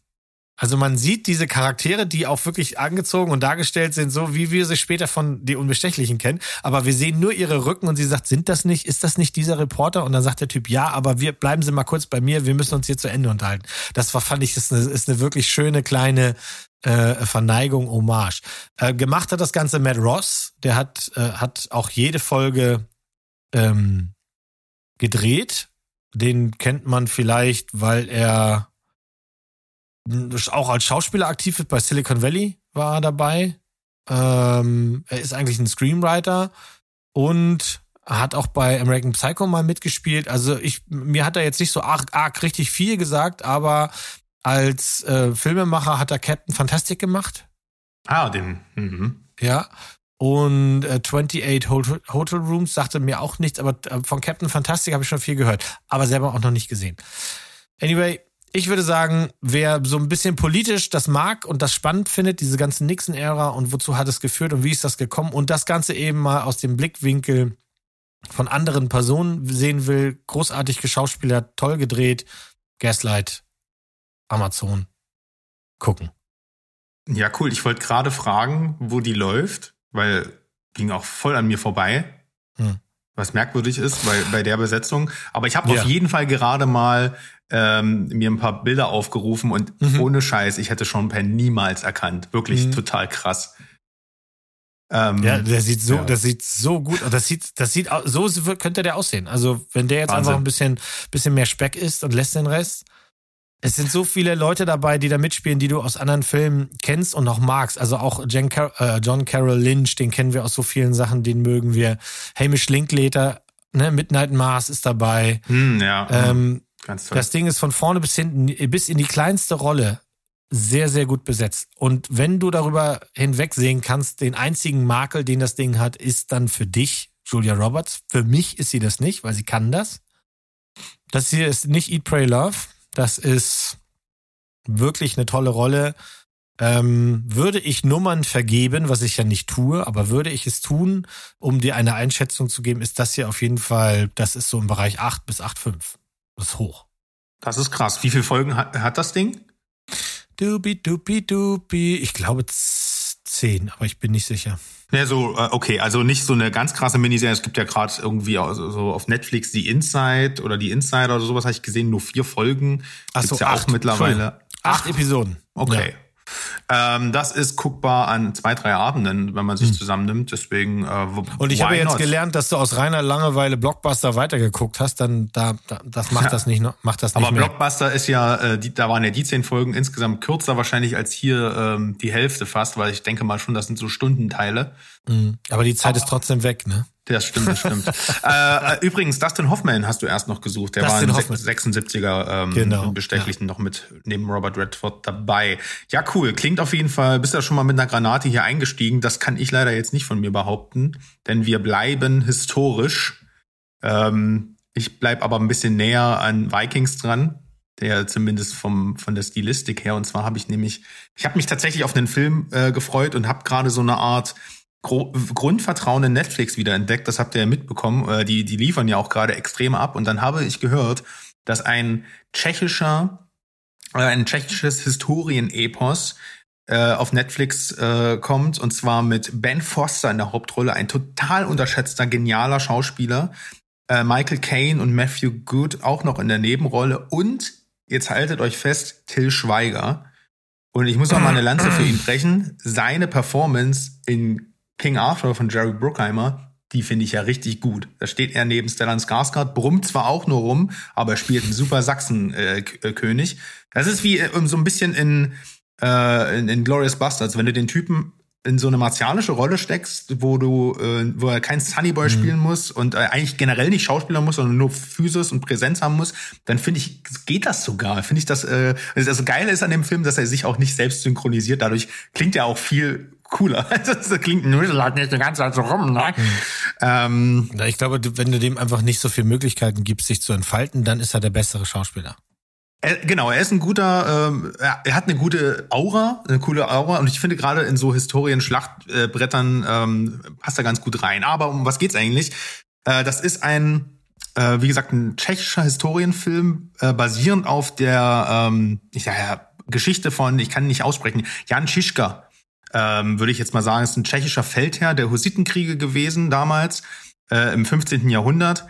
Speaker 3: Also man sieht diese Charaktere, die auch wirklich angezogen und dargestellt sind, so wie wir sie später von die Unbestechlichen kennen. Aber wir sehen nur ihre Rücken und sie sagt, sind das nicht, ist das nicht dieser Reporter? Und dann sagt der Typ, ja, aber wir bleiben Sie mal kurz bei mir, wir müssen uns hier zu Ende unterhalten. Das war, fand ich, ist eine, ist eine wirklich schöne kleine äh, Verneigung, Hommage. Äh, gemacht hat das Ganze Matt Ross, der hat, äh, hat auch jede Folge ähm, gedreht den kennt man vielleicht, weil er auch als Schauspieler aktiv ist. Bei Silicon Valley war er dabei. Ähm, er ist eigentlich ein Screenwriter und hat auch bei American Psycho mal mitgespielt. Also ich, mir hat er jetzt nicht so arg, arg richtig viel gesagt, aber als äh, Filmemacher hat er Captain Fantastic gemacht.
Speaker 1: Ah, den. Mhm.
Speaker 3: Ja. Und äh, 28 Hotel, Hotel Rooms sagte mir auch nichts, aber äh, von Captain Fantastic habe ich schon viel gehört, aber selber auch noch nicht gesehen. Anyway, ich würde sagen, wer so ein bisschen politisch das mag und das spannend findet, diese ganzen Nixon-Ära und wozu hat es geführt und wie ist das gekommen und das Ganze eben mal aus dem Blickwinkel von anderen Personen sehen will, großartig geschauspielert, toll gedreht, Gaslight, Amazon, gucken.
Speaker 1: Ja, cool. Ich wollte gerade fragen, wo die läuft weil ging auch voll an mir vorbei. Hm. Was merkwürdig ist bei, bei der Besetzung. Aber ich habe ja. auf jeden Fall gerade mal ähm, mir ein paar Bilder aufgerufen und mhm. ohne Scheiß, ich hätte Sean Penn niemals erkannt. Wirklich mhm. total krass.
Speaker 3: Ähm, ja, der sieht so, ja. das sieht so gut, das sieht, das sieht, so könnte der aussehen. Also wenn der jetzt Wahnsinn. einfach ein bisschen, bisschen mehr Speck isst und lässt den Rest, Es sind so viele Leute dabei, die da mitspielen, die du aus anderen Filmen kennst und noch magst. Also auch Car äh, John Carroll Lynch, den kennen wir aus so vielen Sachen, den mögen wir. Hamish Linklater, ne, Midnight Mars ist dabei.
Speaker 1: Hm, ja.
Speaker 3: Ähm, Ganz toll. Das Ding ist von vorne bis hinten, bis in die kleinste Rolle sehr, sehr gut besetzt. Und wenn du darüber hinwegsehen kannst, den einzigen Makel, den das Ding hat, ist dann für dich Julia Roberts. Für mich ist sie das nicht, weil sie kann das. Das hier ist nicht Eat, Pray, Love. Das ist wirklich eine tolle Rolle. Ähm, würde ich Nummern vergeben, was ich ja nicht tue, aber würde ich es tun, um dir eine Einschätzung zu geben, ist das hier auf jeden Fall, das ist so im Bereich 8 bis 8,5. Das ist hoch.
Speaker 1: Das ist krass. Wie viele Folgen hat, hat das Ding?
Speaker 3: Dubi, dubi, dubi. Ich glaube zehn, aber ich bin nicht sicher.
Speaker 1: Ja, so, äh, okay, also nicht so eine ganz krasse Miniserie. Es gibt ja gerade irgendwie so auf Netflix die Inside oder die Insider oder sowas habe ich gesehen, nur vier Folgen.
Speaker 3: Ach so, ja acht, auch mittlerweile. Acht, acht Episoden.
Speaker 1: Okay. Ja. Ähm, das ist guckbar an zwei, drei Abenden, wenn man sich hm. zusammennimmt. Deswegen. Äh,
Speaker 3: Und ich habe jetzt not? gelernt, dass du aus reiner Langeweile Blockbuster weitergeguckt hast. Dann da, da das macht ja. das nicht, macht das nicht
Speaker 1: Aber mehr. Blockbuster ist ja, äh, die, da waren ja die zehn Folgen insgesamt kürzer wahrscheinlich als hier ähm, die Hälfte fast, weil ich denke mal schon, das sind so Stundenteile.
Speaker 3: Mhm. Aber die Zeit Aber, ist trotzdem weg, ne?
Speaker 1: Das stimmt, das stimmt. äh, übrigens, Dustin Hoffman hast du erst noch gesucht. Der Dustin war ein 76er ähm, genau, Bestechlichen ja. noch mit neben Robert Redford dabei. Ja, cool. Klingt auf jeden Fall, bist ja schon mal mit einer Granate hier eingestiegen. Das kann ich leider jetzt nicht von mir behaupten, denn wir bleiben historisch. Ähm, ich bleib aber ein bisschen näher an Vikings dran, der zumindest vom von der Stilistik her. Und zwar habe ich nämlich, ich habe mich tatsächlich auf den Film äh, gefreut und habe gerade so eine Art Grundvertrauen in Netflix wieder entdeckt. Das habt ihr ja mitbekommen. Äh, die, die liefern ja auch gerade extrem ab. Und dann habe ich gehört, dass ein tschechischer, äh, ein tschechisches Historienepos äh, auf Netflix äh, kommt. Und zwar mit Ben Foster in der Hauptrolle. Ein total unterschätzter, genialer Schauspieler. Äh, Michael Caine und Matthew Good auch noch in der Nebenrolle. Und jetzt haltet euch fest, Till Schweiger. Und ich muss noch mal eine Lanze für ihn brechen. Seine Performance in King Arthur von Jerry Bruckheimer, die finde ich ja richtig gut. Da steht er neben Stellan Skarsgård, brummt zwar auch nur rum, aber er spielt einen super Sachsenkönig. Das ist wie äh, so ein bisschen in, äh, in, in Glorious Bastards, wenn du den Typen in so eine martialische Rolle steckst, wo du, äh, wo er kein Sunnyboy mhm. spielen muss und äh, eigentlich generell nicht Schauspieler muss, sondern nur Physis und Präsenz haben muss, dann finde ich, geht das sogar. Finde ich das, äh, das Geile ist an dem Film, dass er sich auch nicht selbst synchronisiert. Dadurch klingt er auch viel cooler. das klingt ein Nudel halt nicht die ganze Zeit so rum, ne? Mhm.
Speaker 3: Ähm, ich glaube, wenn du dem einfach nicht so viele Möglichkeiten gibst, sich zu entfalten, dann ist er der bessere Schauspieler.
Speaker 1: Er, genau, er ist ein guter, ähm, er hat eine gute Aura, eine coole Aura und ich finde gerade in so Historien-Schlachtbrettern ähm, passt er ganz gut rein. Aber um was geht's eigentlich? Äh, das ist ein, äh, wie gesagt, ein tschechischer Historienfilm, äh, basierend auf der, ähm, ich sag ja, Geschichte von, ich kann nicht aussprechen, Jan Schischka, ähm, würde ich jetzt mal sagen, ist ein tschechischer Feldherr der Hussitenkriege gewesen damals äh, im 15. Jahrhundert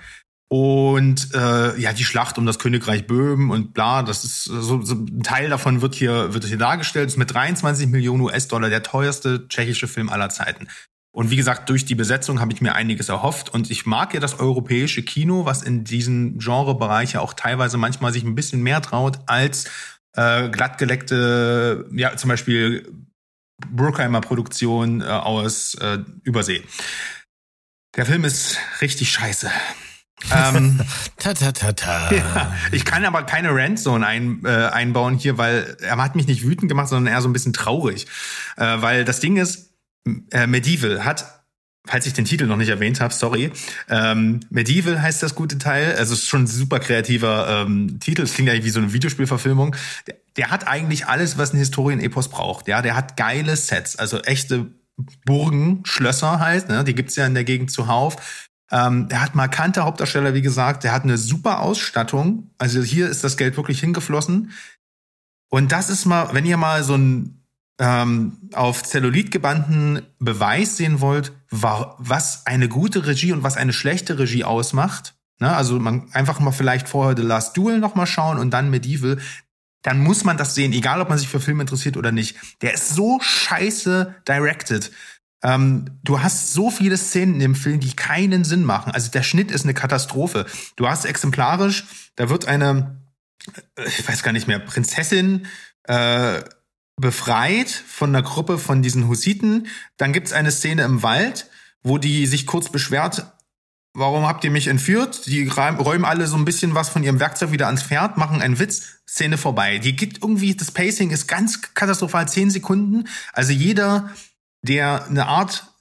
Speaker 1: und äh, ja, die Schlacht um das Königreich Böhmen und bla, das ist so, so ein Teil davon wird hier wird hier dargestellt. Ist mit 23 Millionen US-Dollar der teuerste tschechische Film aller Zeiten. Und wie gesagt, durch die Besetzung habe ich mir einiges erhofft. Und ich mag ja das europäische Kino, was in diesem Genrebereich ja auch teilweise manchmal sich ein bisschen mehr traut als äh, glattgeleckte, ja, zum Beispiel Bruckheimer Produktion äh, aus äh, Übersee. Der Film ist richtig scheiße ähm,
Speaker 3: ta, ta, ta, ta.
Speaker 1: Ja, ich kann aber keine Randzone ein, äh, einbauen hier, weil er hat mich nicht wütend gemacht, sondern eher so ein bisschen traurig. Äh, weil das Ding ist, äh, Medieval hat, falls ich den Titel noch nicht erwähnt habe, sorry, ähm, Medieval heißt das gute Teil, also ist schon ein super kreativer ähm, Titel, es klingt eigentlich wie so eine Videospielverfilmung. Der, der hat eigentlich alles, was ein Historienepos braucht. Ja, der hat geile Sets, also echte Burgen, Schlösser halt, ne? die gibt's ja in der Gegend zuhauf. Ähm, er hat markante Hauptdarsteller, wie gesagt. Der hat eine super Ausstattung. Also hier ist das Geld wirklich hingeflossen. Und das ist mal, wenn ihr mal so ein ähm, auf Zellulit gebannten Beweis sehen wollt, was eine gute Regie und was eine schlechte Regie ausmacht. Ne? Also man einfach mal vielleicht vorher The Last Duel noch mal schauen und dann Medieval. Dann muss man das sehen, egal ob man sich für Filme interessiert oder nicht. Der ist so scheiße directed. Ähm, du hast so viele Szenen im Film, die keinen Sinn machen. Also der Schnitt ist eine Katastrophe. Du hast exemplarisch, da wird eine ich weiß gar nicht mehr, Prinzessin äh, befreit von einer Gruppe von diesen Hussiten. Dann gibt's eine Szene im Wald, wo die sich kurz beschwert, warum habt ihr mich entführt? Die räumen alle so ein bisschen was von ihrem Werkzeug wieder ans Pferd, machen einen Witz, Szene vorbei. Die gibt irgendwie, das Pacing ist ganz katastrophal, zehn Sekunden. Also jeder, der eine Art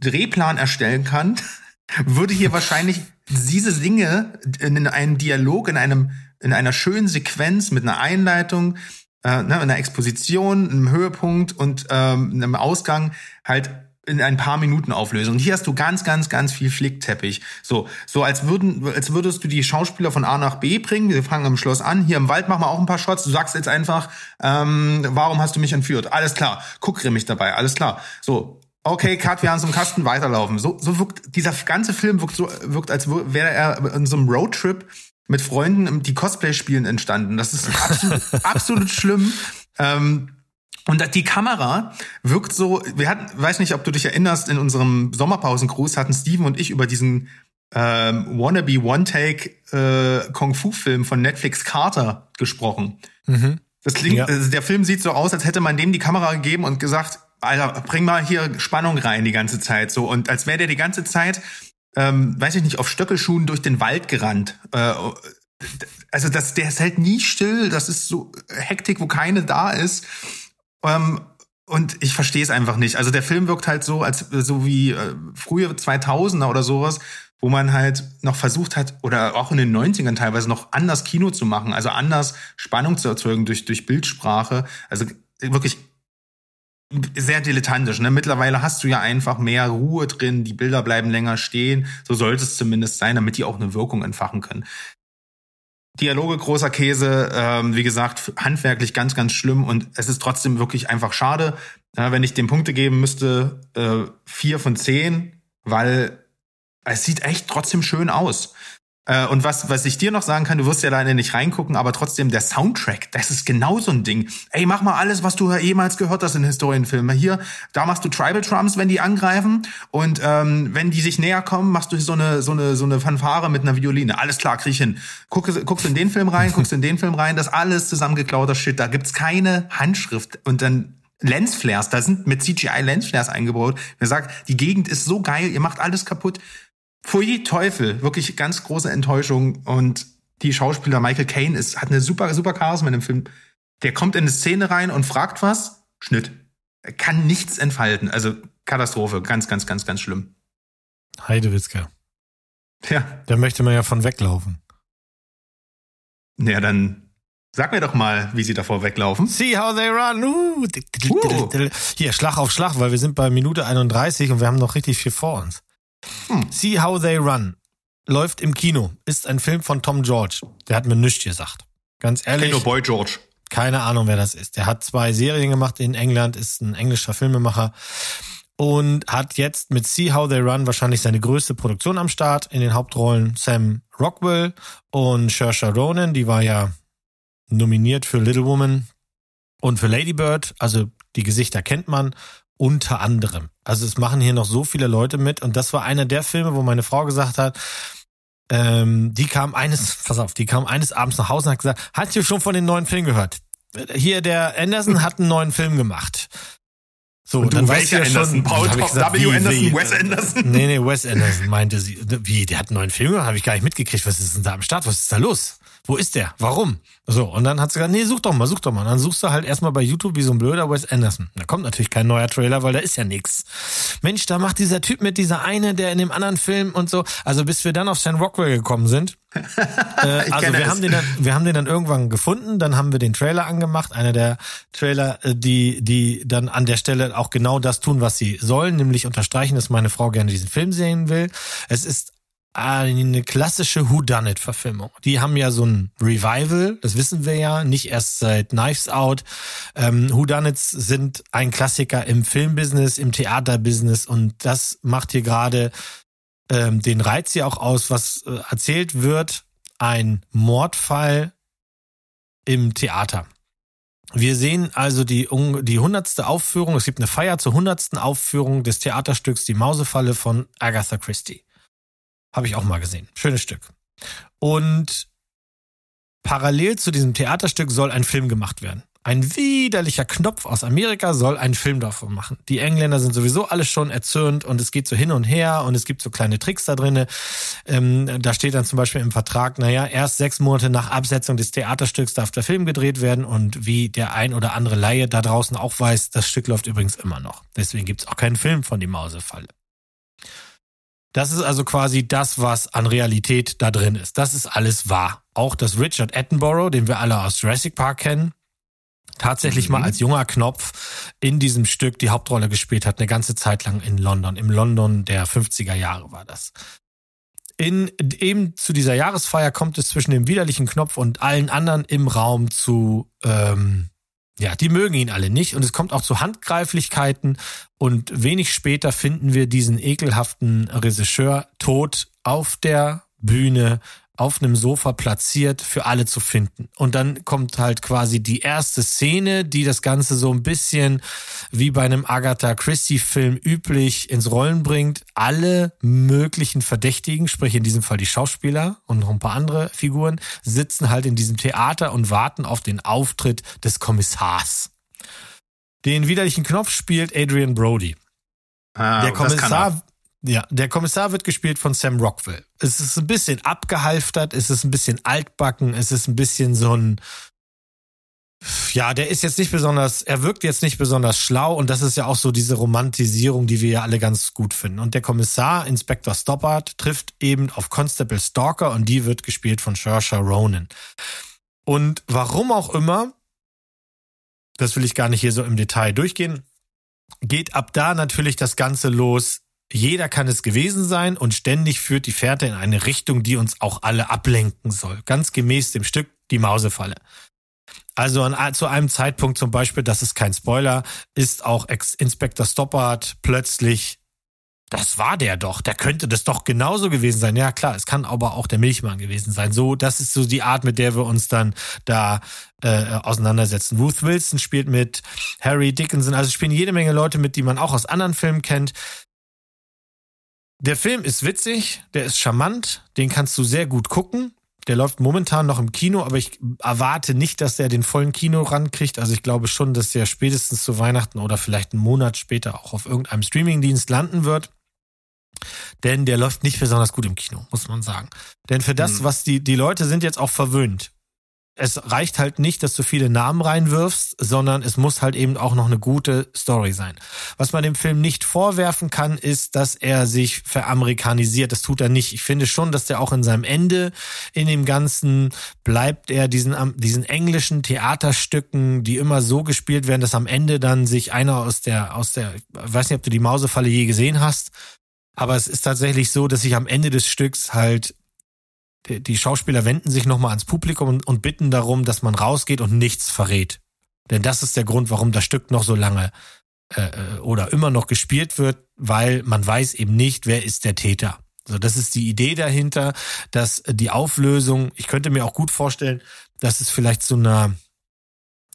Speaker 1: Drehplan erstellen kann, würde hier wahrscheinlich diese Dinge in einem Dialog, in einem, in einer schönen Sequenz mit einer Einleitung, äh, ne, einer Exposition, einem Höhepunkt und ähm, einem Ausgang halt in ein paar Minuten auflösen. Und hier hast du ganz, ganz, ganz viel Flickteppich. So, so als würden, als würdest du die Schauspieler von A nach B bringen. Wir fangen am Schloss an. Hier im Wald machen wir auch ein paar Shots. Du sagst jetzt einfach, ähm, warum hast du mich entführt? Alles klar. Guck mich dabei. Alles klar. So. Okay, Cut, wir haben so einen Kasten weiterlaufen. So, so wirkt, dieser ganze Film wirkt so, wirkt, als wäre er in so einem Roadtrip mit Freunden, die Cosplay spielen, entstanden. Das ist absolut, absolut schlimm. Ähm, und die Kamera wirkt so, wir hatten, weiß nicht, ob du dich erinnerst, in unserem Sommerpausengruß hatten Steven und ich über diesen ähm, Wannabe One-Take äh, Kung-Fu-Film von Netflix Carter gesprochen. Mhm. Das klingt, ja. also der Film sieht so aus, als hätte man dem die Kamera gegeben und gesagt, Alter, bring mal hier Spannung rein die ganze Zeit so. Und als wäre der die ganze Zeit, ähm, weiß ich nicht, auf Stöckelschuhen durch den Wald gerannt. Äh, also das, der ist halt nie still, das ist so Hektik, wo keine da ist. Ähm, und ich verstehe es einfach nicht. Also der Film wirkt halt so, als so wie äh, frühe 2000er oder sowas, wo man halt noch versucht hat, oder auch in den 90ern teilweise noch anders Kino zu machen, also anders Spannung zu erzeugen durch, durch Bildsprache. Also wirklich sehr dilettantisch. Ne? Mittlerweile hast du ja einfach mehr Ruhe drin, die Bilder bleiben länger stehen. So sollte es zumindest sein, damit die auch eine Wirkung entfachen können. Dialoge großer Käse, ähm, wie gesagt, handwerklich ganz, ganz schlimm und es ist trotzdem wirklich einfach schade, äh, wenn ich dem Punkte geben müsste, äh, vier von zehn, weil es sieht echt trotzdem schön aus. Äh, und was, was ich dir noch sagen kann, du wirst ja leider nicht reingucken, aber trotzdem der Soundtrack, das ist genau so ein Ding. Ey, mach mal alles, was du jemals gehört hast in Historienfilmen. Hier, da machst du Tribal Drums, wenn die angreifen und ähm, wenn die sich näher kommen, machst du so eine so eine so eine Fanfare mit einer Violine. Alles klar, krieg ich hin. Guck, guckst in den Film rein, guckst in den Film rein, das alles zusammengeklauter Shit. Da gibt's keine Handschrift und dann Lensflares, da sind mit CGI Lensflares eingebaut. Wer sagt, die Gegend ist so geil, ihr macht alles kaputt. Pfui Teufel, wirklich ganz große Enttäuschung. Und die Schauspieler Michael Caine ist, hat eine super, super Charisma in dem Film. Der kommt in eine Szene rein und fragt was, Schnitt. Er kann nichts entfalten. Also Katastrophe, ganz, ganz, ganz, ganz schlimm.
Speaker 3: Heidewitzka.
Speaker 1: Ja.
Speaker 3: Da möchte man ja von weglaufen.
Speaker 1: Ja, dann sag mir doch mal, wie sie davor weglaufen.
Speaker 3: See how they run. Uh. Uh. Hier, Schlag auf Schlag, weil wir sind bei Minute 31 und wir haben noch richtig viel vor uns. Hm. See How They Run läuft im Kino, ist ein Film von Tom George. Der hat mir nichts gesagt. Ganz ehrlich. Ich
Speaker 1: nur Boy George.
Speaker 3: Keine Ahnung, wer das ist. Der hat zwei Serien gemacht in England, ist ein englischer Filmemacher und hat jetzt mit See How They Run wahrscheinlich seine größte Produktion am Start. In den Hauptrollen Sam Rockwell und Saoirse Ronan, die war ja nominiert für Little Woman und für Lady Bird. Also die Gesichter kennt man unter anderem. Also es machen hier noch so viele Leute mit und das war einer der Filme, wo meine Frau gesagt hat, ähm, die kam eines, pass auf, die kam eines Abends nach Hause und hat gesagt, hast du schon von den neuen Film gehört? Hier, der Anderson hat einen neuen Film gemacht.
Speaker 1: So, und dann weißt du ja Anderson? schon, Paul ich gesagt, W. Wie, Anderson, wie? Wes Anderson?
Speaker 3: Nee, nee, Wes Anderson meinte sie. Wie, der hat einen neuen Film gemacht? Habe ich gar nicht mitgekriegt. Was ist denn da am Start? Was ist da los? Wo ist der? Warum? So, und dann hat sie gesagt, nee, such doch mal, such doch mal. Und dann suchst du halt erstmal bei YouTube wie so ein blöder Wes Anderson. Da kommt natürlich kein neuer Trailer, weil da ist ja nix. Mensch, da macht dieser Typ mit, dieser eine, der in dem anderen Film und so. Also bis wir dann auf Sam Rockwell gekommen sind. äh, also wir haben, den dann, wir haben den dann irgendwann gefunden, dann haben wir den Trailer angemacht. Einer der Trailer, äh, die, die dann an der Stelle auch genau das tun, was sie sollen, nämlich unterstreichen, dass meine Frau gerne diesen Film sehen will. Es ist eine klassische Whodunit-Verfilmung. Die haben ja so ein Revival, das wissen wir ja, nicht erst seit Knives Out. Ähm, Whodunits sind ein Klassiker im Filmbusiness, im Theaterbusiness und das macht hier gerade ähm, den Reiz hier auch aus, was äh, erzählt wird, ein Mordfall im Theater. Wir sehen also die, die hundertste Aufführung, es gibt eine Feier zur hundertsten Aufführung des Theaterstücks Die Mausefalle von Agatha Christie. Habe ich auch mal gesehen. Schönes Stück. Und parallel zu diesem Theaterstück soll ein Film gemacht werden. Ein widerlicher Knopf aus Amerika soll einen Film davon machen. Die Engländer sind sowieso alle schon erzürnt und es geht so hin und her und es gibt so kleine Tricks da drinne. Ähm, da steht dann zum Beispiel im Vertrag, naja, erst sechs Monate nach Absetzung des Theaterstücks darf der Film gedreht werden und wie der ein oder andere Laie da draußen auch weiß, das Stück läuft übrigens immer noch. Deswegen gibt es auch keinen Film von die Mausefalle. Das ist also quasi das, was an Realität da drin ist. Das ist alles wahr. Auch dass Richard Attenborough, den wir alle aus Jurassic Park kennen, tatsächlich mhm. mal als junger Knopf in diesem Stück die Hauptrolle gespielt hat, eine ganze Zeit lang in London. Im London der 50er Jahre war das. In, eben zu dieser Jahresfeier kommt es zwischen dem widerlichen Knopf und allen anderen im Raum zu, ähm, ja, die mögen ihn alle nicht. Und es kommt auch zu Handgreiflichkeiten. Und wenig später finden wir diesen ekelhaften Regisseur tot auf der Bühne auf einem Sofa platziert für alle zu finden. Und dann kommt halt quasi die erste Szene, die das Ganze so ein bisschen wie bei einem Agatha Christie-Film üblich ins Rollen bringt. Alle möglichen Verdächtigen, sprich in diesem Fall die Schauspieler und noch ein paar andere Figuren, sitzen halt in diesem Theater und warten auf den Auftritt des Kommissars. Den widerlichen Knopf spielt Adrian Brody. Ah, der Kommissar ja, der Kommissar wird gespielt von Sam Rockwell. Es ist ein bisschen abgehalftert, es ist ein bisschen altbacken, es ist ein bisschen so ein, ja, der ist jetzt nicht besonders, er wirkt jetzt nicht besonders schlau und das ist ja auch so diese Romantisierung, die wir ja alle ganz gut finden. Und der Kommissar, Inspector Stoppard, trifft eben auf Constable Stalker und die wird gespielt von Saoirse Ronan. Und warum auch immer, das will ich gar nicht hier so im Detail durchgehen, geht ab da natürlich das Ganze los jeder kann es gewesen sein und ständig führt die Fährte in eine Richtung, die uns auch alle ablenken soll. Ganz gemäß dem Stück Die Mausefalle. Also an, zu einem Zeitpunkt zum Beispiel, das ist kein Spoiler, ist auch Ex Inspector Stoppard plötzlich, das war der doch, der könnte das doch genauso gewesen sein. Ja klar, es kann aber auch der Milchmann gewesen sein. So, das ist so die Art, mit der wir uns dann da äh, auseinandersetzen. Ruth Wilson spielt mit, Harry Dickinson, also spielen jede Menge Leute mit, die man auch aus anderen Filmen kennt. Der Film ist witzig, der ist charmant, den kannst du sehr gut gucken. Der läuft momentan noch im Kino, aber ich erwarte nicht, dass der den vollen Kino rankriegt. Also ich glaube schon, dass der spätestens zu Weihnachten oder vielleicht einen Monat später auch auf irgendeinem Streamingdienst landen wird. Denn der läuft nicht besonders gut im Kino, muss man sagen. Denn für das, hm. was die, die Leute sind jetzt auch verwöhnt es reicht halt nicht, dass du viele Namen reinwirfst, sondern es muss halt eben auch noch eine gute Story sein. Was man dem Film nicht vorwerfen kann, ist, dass er sich veramerikanisiert. Das tut er nicht. Ich finde schon, dass der auch in seinem Ende, in dem Ganzen, bleibt er diesen, diesen englischen Theaterstücken, die immer so gespielt werden, dass am Ende dann sich einer aus der, aus der, ich weiß nicht, ob du die Mausefalle je gesehen hast, aber es ist tatsächlich so, dass sich am Ende des Stücks halt die Schauspieler wenden sich nochmal ans Publikum und, und, bitten darum, dass man rausgeht und nichts verrät. Denn das ist der Grund, warum das Stück noch so lange äh, äh, oder immer noch gespielt wird, weil man weiß eben nicht, wer ist der Täter. Also das ist die Idee dahinter, dass die Auflösung, ich könnte mir auch gut vorstellen, dass es vielleicht zu einer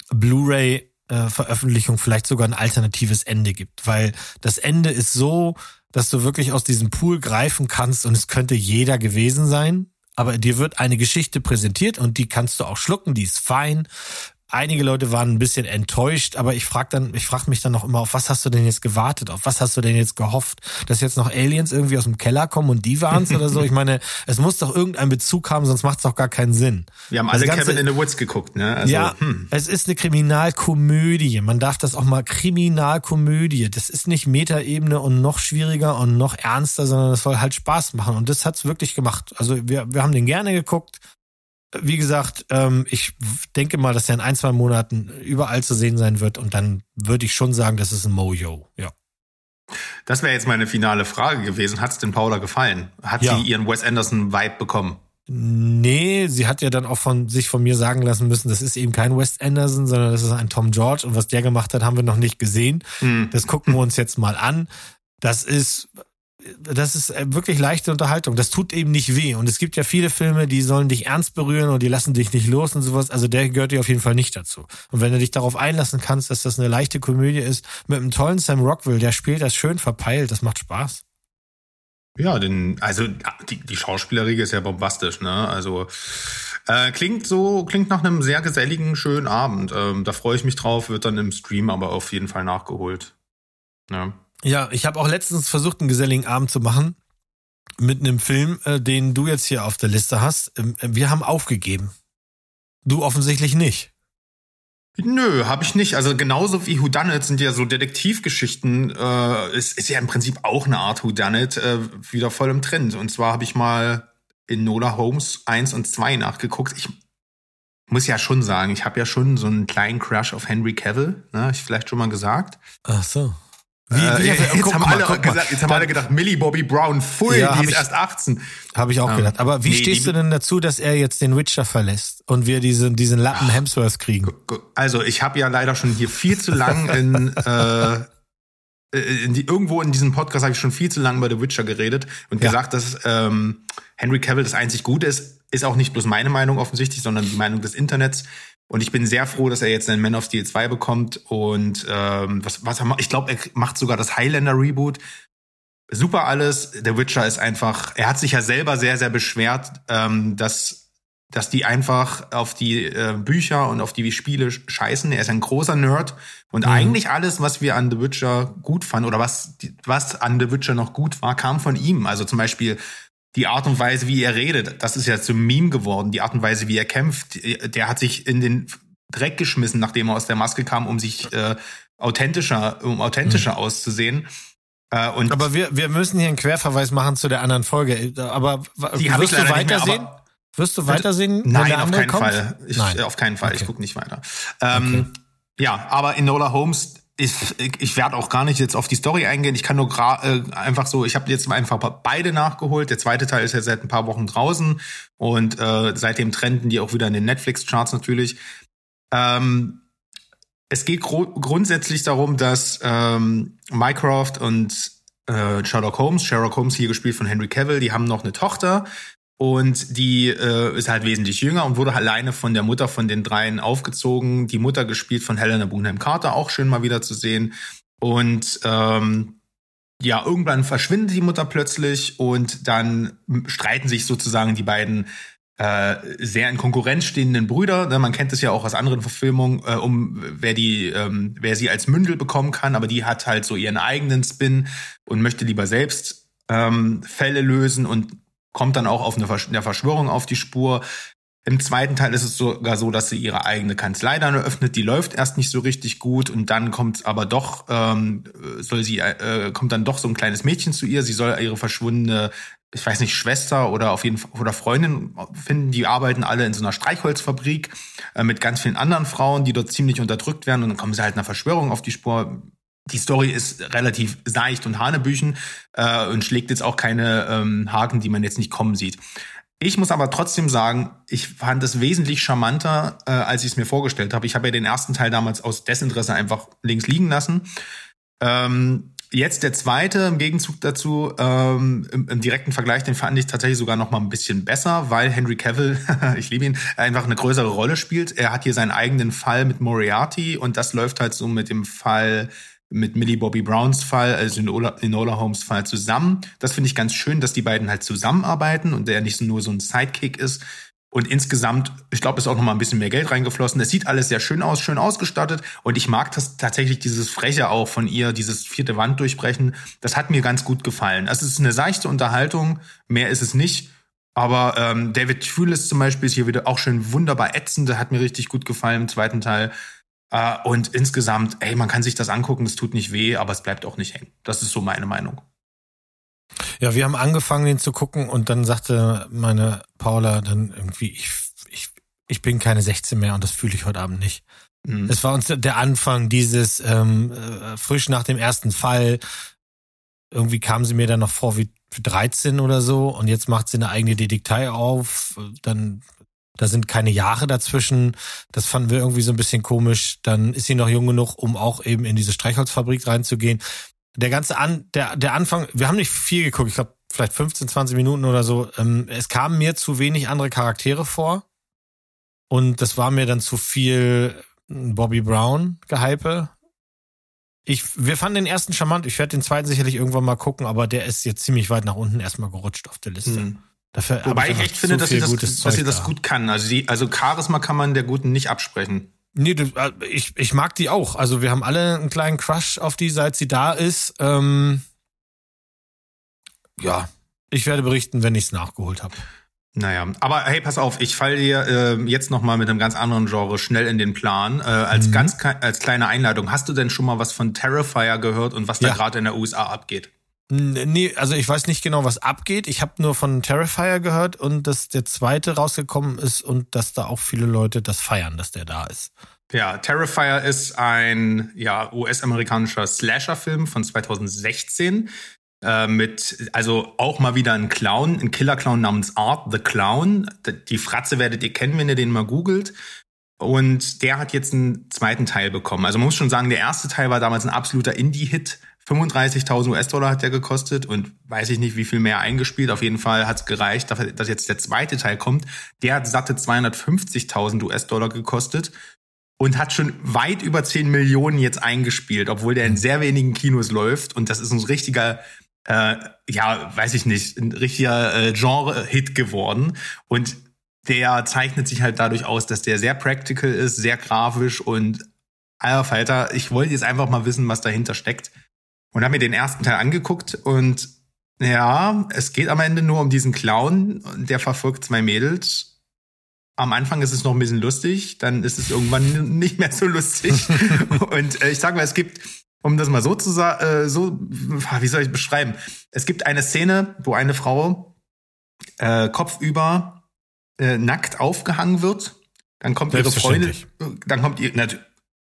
Speaker 3: Blu-ray äh, vielleicht sogar ein alternatives Ende gibt, weil das Ende ist so, dass du wirklich aus diesem Pool greifen kannst und es könnte jeder gewesen sein aber dir wird eine Geschichte präsentiert und die kannst du auch schlucken, die ist fein. Einige Leute waren ein bisschen enttäuscht, aber ich frage dann, ich frage mich dann noch immer, auf was hast du denn jetzt gewartet? Auf was hast du denn jetzt gehofft? Dass jetzt noch Aliens irgendwie aus dem Keller kommen und die waren's oder so? Ich meine, es muss doch irgendeinen Bezug haben, sonst macht's doch gar keinen Sinn.
Speaker 1: Wir haben alle ganze, Cabin in the Woods geguckt, ne?
Speaker 3: Also, ja, hm. es ist eine Kriminalkomödie. Man darf das auch mal Kriminalkomödie. Das ist nicht Metaebene und noch schwieriger und noch ernster, sondern das soll halt Spaß machen. Und das hat's wirklich gemacht. Also wir, wir haben den gerne geguckt wie gesagt, ähm, ich denke mal, dass er in ein, zwei Monaten überall zu sehen sein wird und dann würde ich schon sagen, das ist ein Mojo, ja.
Speaker 1: Das wäre jetzt meine finale Frage gewesen. Hat es denn Paula gefallen? Hat ja. sie ihren Wes Anderson-Vibe bekommen?
Speaker 3: Nee, sie hat ja dann auch von sich von mir sagen lassen müssen, das ist eben kein Wes Anderson, sondern das ist ein Tom George und was der gemacht hat, haben wir noch nicht gesehen. Hm. Das gucken wir uns jetzt mal an. Das ist das ist äh, wirklich leichte Unterhaltung. Das tut eben nicht weh. Und es gibt ja viele Filme, die sollen dich ernst berühren und die lassen dich nicht los und sowas. Also der gehört dir auf jeden Fall nicht dazu. Und wenn du dich darauf einlassen kannst, dass das eine leichte Komödie ist, mit einem tollen Sam Rockwell, der spielt das schön verpeilt, das macht Spaß.
Speaker 1: Ja, denn, also die, die Schauspielerriege ist ja bombastisch, ne? Also Äh, klingt so, klingt nach einem sehr geselligen, schönen Abend. Ähm, da freue ich mich drauf, wird dann im Stream aber auf jeden Fall nachgeholt.
Speaker 3: Ja, ja ich habe auch letztens versucht, einen geselligen Abend zu machen mit einem Film, äh, den du jetzt hier auf der Liste hast. Ähm, wir haben aufgegeben. Du offensichtlich nicht.
Speaker 1: Nö, habe ich nicht. Also genauso wie Whodunit sind ja so Detektivgeschichten, äh, ist, ist ja im Prinzip auch eine Art Whodunit äh, wieder voll im Trend. Und zwar habe ich mal in Nola Holmes 1 und 2 nachgeguckt. Ich muss ja schon sagen, ich habe ja schon so einen kleinen Crush auf Henry Cavill, ne, ich vielleicht schon mal gesagt.
Speaker 3: Ach so.
Speaker 1: Wie, wie, äh, jetzt, haben alle gesagt, jetzt haben alle gedacht, Millie Bobby Brown, pfui, ja, die ist ich, erst 18.
Speaker 3: Habe ich auch ja. gedacht. Aber wie nee, stehst du denn dazu, dass er jetzt den Witcher verlässt und wir diesen, diesen Lappen Hemsworth kriegen?
Speaker 1: Also ich habe ja leider schon hier viel zu lang in, äh, in die, irgendwo in diesem Podcast habe ich schon viel zu lang über The Witcher geredet und ja. gesagt, dass ähm, Henry Cavill das einzig Gute ist. Ist auch nicht bloß meine Meinung offensichtlich, sondern die Meinung des Internets. Und ich bin sehr froh, dass er jetzt einen Man of Steel 2 bekommt. Und ähm, was, was er macht, ich glaube, er macht sogar das Highlander Reboot. Super alles. Der Witcher ist einfach, er hat sich ja selber sehr, sehr beschwert, ähm, dass dass die einfach auf die äh, Bücher und auf die Spiele scheißen. Er ist ein großer Nerd und mhm. eigentlich alles, was wir an The Witcher gut fanden oder was was an The Witcher noch gut war, kam von ihm. Also zum Beispiel die Art und Weise, wie er redet, das ist ja zum Meme geworden. Die Art und Weise, wie er kämpft, der hat sich in den Dreck geschmissen, nachdem er aus der Maske kam, um sich äh, authentischer, um authentischer mhm. auszusehen.
Speaker 3: Äh, und aber wir, wir müssen hier einen Querverweis machen zu der anderen Folge. Aber
Speaker 1: die wirst du weitersehen?
Speaker 3: Wirst du weitersehen?
Speaker 1: Nein, auf keinen? Fall. Ich, Nein. Auf keinen Fall. Okay. Ich gucke nicht weiter. Ähm, okay. Ja, aber in Nola Holmes ist, ich werde auch gar nicht jetzt auf die Story eingehen. Ich kann nur äh, einfach so, ich habe jetzt einfach beide nachgeholt. Der zweite Teil ist ja seit ein paar Wochen draußen und äh, seitdem trenden die auch wieder in den Netflix-Charts natürlich. Ähm, es geht grundsätzlich darum, dass ähm, Mycroft und äh, Sherlock Holmes, Sherlock Holmes hier gespielt von Henry Cavill, die haben noch eine Tochter und die äh, ist halt wesentlich jünger und wurde alleine von der Mutter von den dreien aufgezogen. Die Mutter gespielt von Helena Bonham Carter, auch schön mal wieder zu sehen. Und ähm, ja, irgendwann verschwindet die Mutter plötzlich und dann streiten sich sozusagen die beiden äh, sehr in Konkurrenz stehenden Brüder. Ne, man kennt es ja auch aus anderen Verfilmungen, äh, um wer die, ähm, wer sie als Mündel bekommen kann, aber die hat halt so ihren eigenen Spin und möchte lieber selbst ähm, Fälle lösen und kommt dann auch auf eine Versch der Verschwörung auf die Spur. Im zweiten Teil ist es sogar so, dass sie ihre eigene Kanzlei dann eröffnet. Die läuft erst nicht so richtig gut und dann kommt aber doch, ähm, soll sie, äh, kommt dann doch so ein kleines Mädchen zu ihr. Sie soll ihre verschwundene, ich weiß nicht, Schwester oder auf jeden Fall oder Freundin finden. Die arbeiten alle in so einer Streichholzfabrik äh, mit ganz vielen anderen Frauen, die dort ziemlich unterdrückt werden und dann kommen sie halt einer Verschwörung auf die Spur die Story ist relativ seicht und hanebüchen äh, und schlägt jetzt auch keine ähm, Haken, die man jetzt nicht kommen sieht. Ich muss aber trotzdem sagen, ich fand es wesentlich charmanter, äh, als ich es mir vorgestellt habe. Ich habe ja den ersten Teil damals aus Desinteresse einfach links liegen lassen. Ähm, jetzt der zweite im Gegenzug dazu, ähm, im, im, direkten Vergleich, den fand ich tatsächlich sogar noch mal ein bisschen besser, weil Henry Cavill, ich liebe ihn, einfach eine größere Rolle spielt. Er hat hier seinen eigenen Fall mit Moriarty und das läuft halt so mit dem Fall mit Millie Bobby Browns Fall, also Enola Holmes Fall zusammen. Das finde ich ganz schön, dass die beiden halt zusammenarbeiten und der nicht nur so ein Sidekick ist. Und insgesamt, ich glaube, ist auch noch mal ein bisschen mehr Geld reingeflossen. Es sieht alles sehr schön aus, schön ausgestattet. Und ich mag das tatsächlich, dieses Freche auch von ihr, dieses vierte Wand durchbrechen. Das hat mir ganz gut gefallen. Also es ist eine seichte Unterhaltung, mehr ist es nicht. Aber ähm, David Thewlis zum Beispiel ist hier wieder auch schön wunderbar ätzend. Der hat mir richtig gut gefallen im zweiten Teil. Äh, und insgesamt, ey, man kann sich das angucken, es tut nicht weh, aber es bleibt auch nicht hängen. Das ist so meine Meinung.
Speaker 3: Ja, wir haben angefangen, den zu gucken und dann sagte meine Paula dann irgendwie, ich, ich, ich bin keine 16 mehr und das fühle ich heute Abend nicht. Mhm. Es war uns der Anfang dieses ähm, äh, frisch nach dem ersten Fall. Irgendwie kam sie mir dann noch vor wie 13 oder so und jetzt macht sie eine eigene Detektei auf. Dann da sind keine Jahre dazwischen. Das fanden wir irgendwie so ein bisschen komisch. Dann ist sie noch jung genug, um auch eben in diese Streichholzfabrik reinzugehen. Der ganze An, der, der Anfang, wir haben nicht viel geguckt, ich glaube vielleicht 15, 20 Minuten oder so. Ähm, es kamen mir zu wenig andere Charaktere vor. Und das war mir dann zu viel Bobby Brown Gehype. Ich, wir fanden den ersten charmant. Ich werde den zweiten sicherlich irgendwann mal gucken, aber der ist jetzt ziemlich weit nach unten erstmal gerutscht auf der Liste. Mhm. Dafür
Speaker 1: Wobei ich echt finde, dass sie, das, dass sie das gut kann. Also, die, also Charisma kann man der Guten nicht absprechen.
Speaker 3: Nee, du, äh, ich, ich mag die auch. Also wir haben alle einen kleinen Crush auf die, seit sie da ist. Ähm, ja, ich werde berichten, wenn ich es nachgeholt habe.
Speaker 1: Naja, aber hey, pass auf, ich falle dir äh, jetzt noch mal mit einem ganz anderen Genre schnell in den Plan. Äh, als mhm. ganz als kleine Einleitung, hast du denn schon mal was von Terrifier gehört und was ja. da gerade in der USA abgeht?
Speaker 3: Nee, also ich weiß nicht genau, was abgeht. Ich habe nur von Terrifier gehört und dass der zweite rausgekommen ist und dass da auch viele Leute das feiern, dass der da ist.
Speaker 1: Ja, Terrifier ist ein ja, US-amerikanischer Slasher-Film von 2016 äh, mit, also auch mal wieder ein Clown, ein Killer-Clown namens Art the Clown. Die Fratze werdet ihr kennen, wenn ihr den mal googelt. Und der hat jetzt einen zweiten Teil bekommen. Also man muss schon sagen, der erste Teil war damals ein absoluter Indie-Hit 35.000 US-Dollar hat der gekostet und weiß ich nicht, wie viel mehr eingespielt. Auf jeden Fall hat es gereicht, dass jetzt der zweite Teil kommt. Der hat satte 250.000 US-Dollar gekostet und hat schon weit über 10 Millionen jetzt eingespielt, obwohl der in sehr wenigen Kinos läuft. Und das ist ein richtiger, äh, ja, weiß ich nicht, ein richtiger äh, Genre-Hit geworden. Und der zeichnet sich halt dadurch aus, dass der sehr practical ist, sehr grafisch und Alter Falter, ich wollte jetzt einfach mal wissen, was dahinter steckt und habe mir den ersten Teil angeguckt und ja, es geht am Ende nur um diesen Clown, der verfolgt zwei Mädels. Am Anfang ist es noch ein bisschen lustig, dann ist es irgendwann nicht mehr so lustig. und äh, ich sage mal, es gibt, um das mal so zu sagen, äh, so, wie soll ich beschreiben? Es gibt eine Szene, wo eine Frau äh, kopfüber äh, nackt aufgehangen wird. Dann kommt ihre Freundin, dann kommt ihr, na,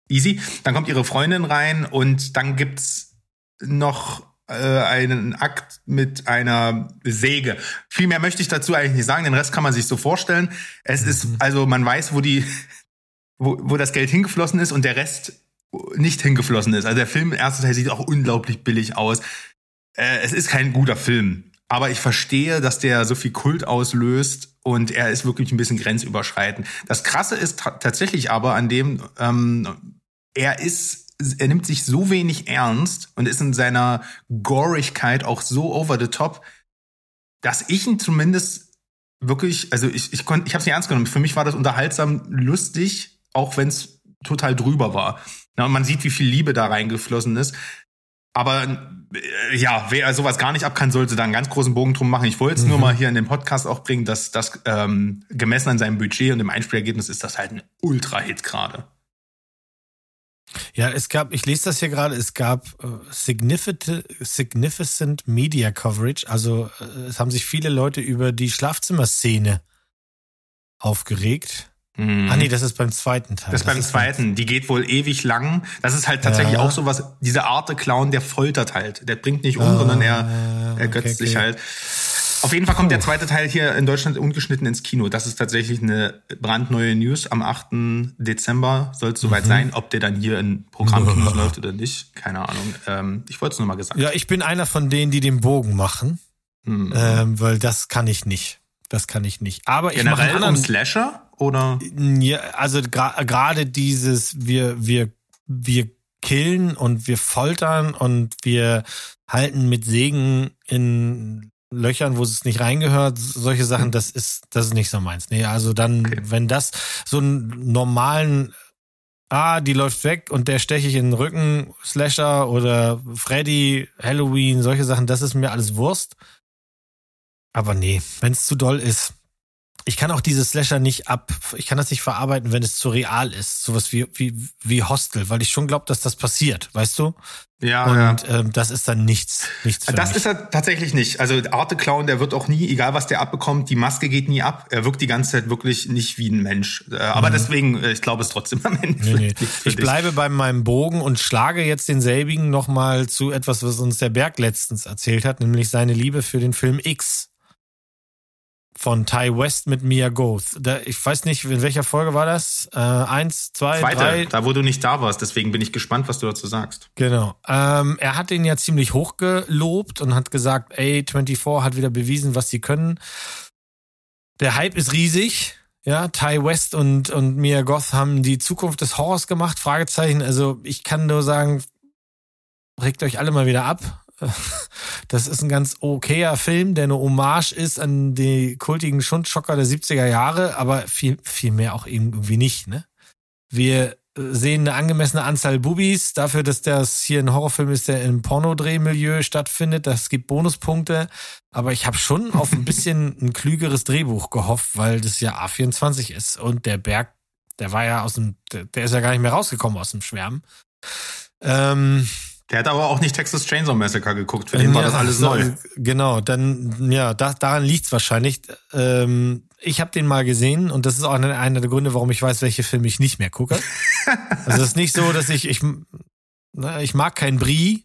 Speaker 1: easy, dann kommt ihre Freundin rein und dann gibt's noch äh, einen Akt mit einer Säge. Viel mehr möchte ich dazu eigentlich nicht sagen, den Rest kann man sich so vorstellen. Es ist, mhm. also man weiß, wo die, wo, wo das Geld hingeflossen ist und der Rest nicht hingeflossen ist. Also der Film, der erste Teil sieht auch unglaublich billig aus. Äh, es ist kein guter Film. Aber ich verstehe, dass der so viel Kult auslöst und er ist wirklich ein bisschen grenzüberschreitend. Das Krasse ist tatsächlich aber an dem, ähm, er ist er nimmt sich so wenig ernst und ist in seiner Gorigkeit auch so over the top, dass ich ihn zumindest wirklich, also ich, ich konnte, ich habe es nicht ernst genommen. Für mich war das unterhaltsam, lustig, auch wenn es total drüber war. Ja, und man sieht, wie viel Liebe da reingeflossen ist. Aber äh, ja, wer sowas gar nicht ab kann, sollte da einen ganz großen Bogen drum machen. Ich wollte es mhm. nur mal hier in den Podcast auch bringen, dass das ähm, gemessen an seinem Budget und dem Einspielergebnis ist das halt ein Ultra-Hit gerade.
Speaker 3: Ja, es gab, ich lese das hier gerade, es gab äh, significant, significant Media Coverage. Also äh, es haben sich viele Leute über die Schlafzimmerszene aufgeregt. Mhm. Ah nee, das ist beim zweiten Teil.
Speaker 1: Das, das beim zweiten. Die geht wohl ewig lang. Das ist halt tatsächlich ja. auch so was, diese Art der Clown, der foltert halt. Der bringt nicht um, ah, sondern er ergötzt okay, okay. sich halt. Auf jeden Fall kommt der zweite Teil hier in Deutschland ungeschnitten ins Kino. Das ist tatsächlich eine brandneue News. Am 8. Dezember soll es soweit mhm. sein. Ob der dann hier in Programmkinos läuft oder nicht, keine Ahnung. Ähm, ich wollte es nur mal gesagt.
Speaker 3: Ja, ich bin einer von denen, die den Bogen machen, mhm. ähm, weil das kann ich nicht. Das kann ich nicht. Aber ich
Speaker 1: Generell mache um Slasher oder?
Speaker 3: Ja, also gerade gra dieses wir wir wir killen und wir foltern und wir halten mit Segen in Löchern, wo es nicht reingehört, solche Sachen, hm. das ist, das ist nicht so meins. Nee, also dann, okay. wenn das so einen normalen, ah, die läuft weg und der steche ich in den Rücken, Slasher oder Freddy, Halloween, solche Sachen, das ist mir alles Wurst. Aber nee, wenn es zu doll ist, ich kann auch diese Slasher nicht ab, ich kann das nicht verarbeiten, wenn es zu real ist. Sowas wie, wie, wie Hostel, weil ich schon glaube, dass das passiert, weißt du?
Speaker 1: Ja.
Speaker 3: Und
Speaker 1: ja.
Speaker 3: Ähm, das ist dann nichts. nichts
Speaker 1: das mich. ist er tatsächlich nicht. Also Arte Clown, der wird auch nie, egal was der abbekommt, die Maske geht nie ab. Er wirkt die ganze Zeit wirklich nicht wie ein Mensch. Äh, aber mhm. deswegen, äh, ich glaube es trotzdem am Ende. Nee,
Speaker 3: nee. Ich bleibe bei meinem Bogen und schlage jetzt den selbigen nochmal zu etwas, was uns der Berg letztens erzählt hat, nämlich seine Liebe für den Film X von Ty West mit Mia Goth. Da, ich weiß nicht, in welcher Folge war das? Äh, eins, zwei, Zweite, drei.
Speaker 1: Da, wo du nicht da warst. Deswegen bin ich gespannt, was du dazu sagst.
Speaker 3: Genau. Ähm, er hat den ja ziemlich hochgelobt und hat gesagt, ey, 24 hat wieder bewiesen, was sie können. Der Hype ist riesig. Ja, Ty West und, und Mia Goth haben die Zukunft des Horrors gemacht. Fragezeichen. Also ich kann nur sagen, regt euch alle mal wieder ab das ist ein ganz okayer Film, der eine Hommage ist an die kultigen Schundschocker der 70er Jahre, aber viel, viel mehr auch irgendwie nicht, ne? Wir sehen eine angemessene Anzahl Bubis dafür, dass das hier ein Horrorfilm ist, der im Pornodrehmilieu stattfindet. Das gibt Bonuspunkte. Aber ich habe schon auf ein bisschen ein klügeres Drehbuch gehofft, weil das ja A24 ist. Und der Berg, der war ja aus dem, der ist ja gar nicht mehr rausgekommen aus dem Schwärmen.
Speaker 1: Ähm, der hat aber auch nicht Texas Chainsaw Massacre geguckt, für den ja, war das alles neu.
Speaker 3: Genau, dann, ja, da, daran liegt's wahrscheinlich. Ähm, ich habe den mal gesehen und das ist auch einer, einer der Gründe, warum ich weiß, welche Filme ich nicht mehr gucke. also es ist nicht so, dass ich, ich, na, ich mag keinen Brie,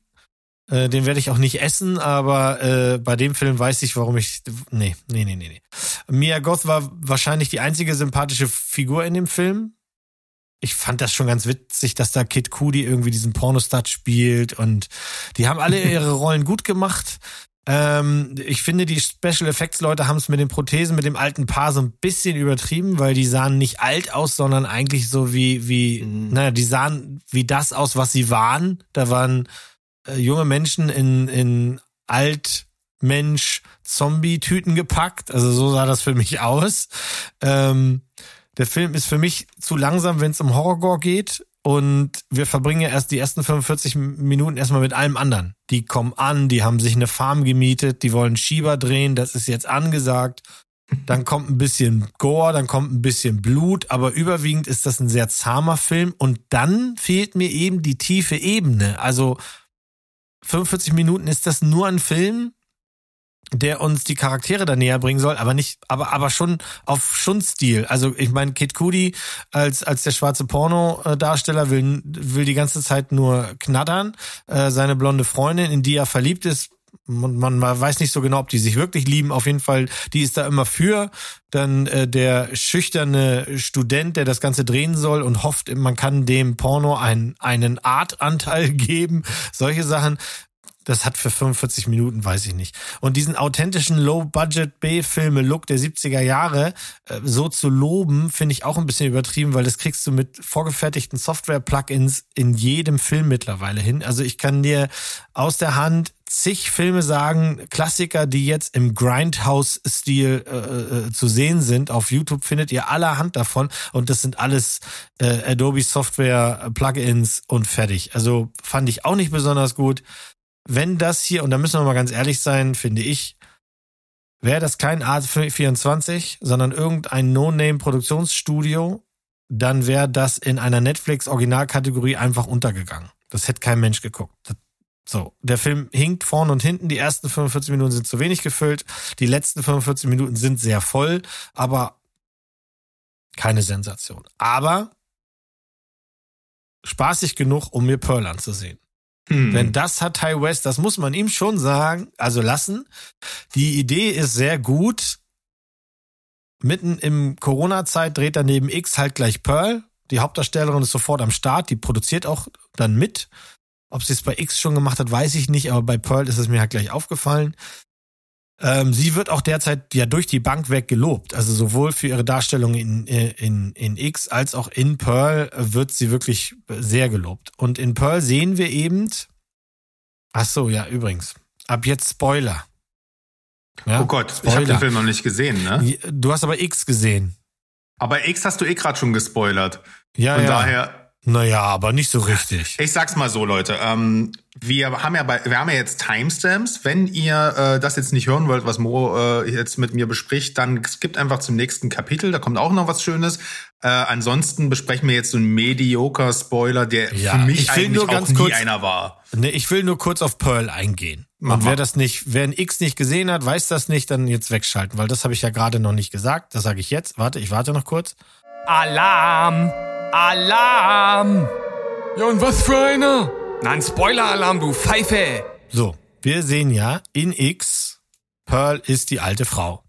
Speaker 3: äh, den werde ich auch nicht essen, aber äh, bei dem Film weiß ich, warum ich. Nee, nee, nee, nee, nee. Mia Goth war wahrscheinlich die einzige sympathische Figur in dem Film ich fand das schon ganz witzig, dass da Kid Cudi irgendwie diesen Pornostat spielt und die haben alle ihre Rollen gut gemacht. Ähm, ich finde, die Special Effects Leute haben es mit den Prothesen, mit dem alten Paar so ein bisschen übertrieben, weil die sahen nicht alt aus, sondern eigentlich so wie, wie, mhm. naja, die sahen wie das aus, was sie waren. Da waren äh, junge Menschen in, in alt Mensch Zombie-Tüten gepackt. Also so sah das für mich aus. Ähm, der Film ist für mich zu langsam, wenn es um Horror geht. Und wir verbringen ja erst die ersten 45 Minuten erstmal mit allem anderen. Die kommen an, die haben sich eine Farm gemietet, die wollen Schieber drehen, das ist jetzt angesagt. Dann kommt ein bisschen Gore, dann kommt ein bisschen Blut, aber überwiegend ist das ein sehr zahmer Film. Und dann fehlt mir eben die tiefe Ebene. Also 45 Minuten ist das nur ein Film, der uns die Charaktere da näher bringen soll, aber nicht, aber aber schon auf Schundstil. Also ich meine, Kid Cudi als als der schwarze Porno-Darsteller will will die ganze Zeit nur knattern. Äh, seine blonde Freundin, in die er verliebt ist, man, man weiß nicht so genau, ob die sich wirklich lieben. Auf jeden Fall, die ist da immer für. Dann äh, der schüchterne Student, der das Ganze drehen soll und hofft, man kann dem Porno einen, einen Artanteil geben. Solche Sachen das hat für 45 Minuten, weiß ich nicht. Und diesen authentischen Low-Budget-B-Filme-Look der 70er Jahre äh, so zu loben, finde ich auch ein bisschen übertrieben, weil das kriegst du mit vorgefertigten Software-Plugins in jedem Film mittlerweile hin. Also ich kann dir aus der Hand zig Filme sagen, Klassiker, die jetzt im Grindhouse-Stil äh, äh, zu sehen sind. Auf YouTube findet ihr allerhand davon und das sind alles äh, Adobe Software Plugins und fertig. Also fand ich auch nicht besonders gut wenn das hier, und da müssen wir mal ganz ehrlich sein, finde ich, wäre das kein A24, sondern irgendein No-Name-Produktionsstudio, dann wäre das in einer Netflix-Originalkategorie einfach untergegangen. Das hätte kein Mensch geguckt. So, der Film hinkt vorne und hinten. Die ersten 45 Minuten sind zu wenig gefüllt. Die letzten 45 Minuten sind sehr voll, aber keine Sensation. Aber spaßig genug, um mir Pearl anzusehen. Hm. Denn das hat Ty West, das muss man ihm schon sagen, also lassen. Die Idee ist sehr gut. Mitten im Corona-Zeit dreht er neben X halt gleich Pearl. Die Hauptdarstellerin ist sofort am Start, die produziert auch dann mit. Ob sie es bei X schon gemacht hat, weiß ich nicht, aber bei Pearl ist es mir halt gleich aufgefallen. Ähm, sie wird auch derzeit ja durch die Bank weg gelobt. Also sowohl für ihre Darstellung in, in, in X als auch in Pearl wird sie wirklich sehr gelobt. Und in Pearl sehen wir eben, ach so, ja, übrigens, ab jetzt Spoiler.
Speaker 1: Ja, oh Gott, Spoiler. ich habe den Film noch nicht gesehen, ne?
Speaker 3: Du hast aber X gesehen.
Speaker 1: Aber X hast du eh gerade schon gespoilert.
Speaker 3: Ja, Von ja. daher naja, aber nicht so richtig.
Speaker 1: Ich sag's mal so, Leute. Ähm, wir haben ja bei, wir haben ja jetzt Timestamps. Wenn ihr äh, das jetzt nicht hören wollt, was Mo äh, jetzt mit mir bespricht, dann skippt einfach zum nächsten Kapitel. Da kommt auch noch was Schönes. Äh, ansonsten besprechen wir jetzt so einen mediocre Spoiler, der ja, für mich eigentlich auch nie kurz, einer war.
Speaker 3: Nee, ich will nur kurz auf Pearl eingehen. Und wer das nicht, wer ein X nicht gesehen hat, weiß das nicht, dann jetzt wegschalten, weil das habe ich ja gerade noch nicht gesagt. Das sage ich jetzt. Warte, ich warte noch kurz.
Speaker 4: Alarm! Alarm! Ja, und was für einer? Nein, Spoiler-Alarm, du Pfeife!
Speaker 3: So, wir sehen ja, in X, Pearl ist die alte Frau.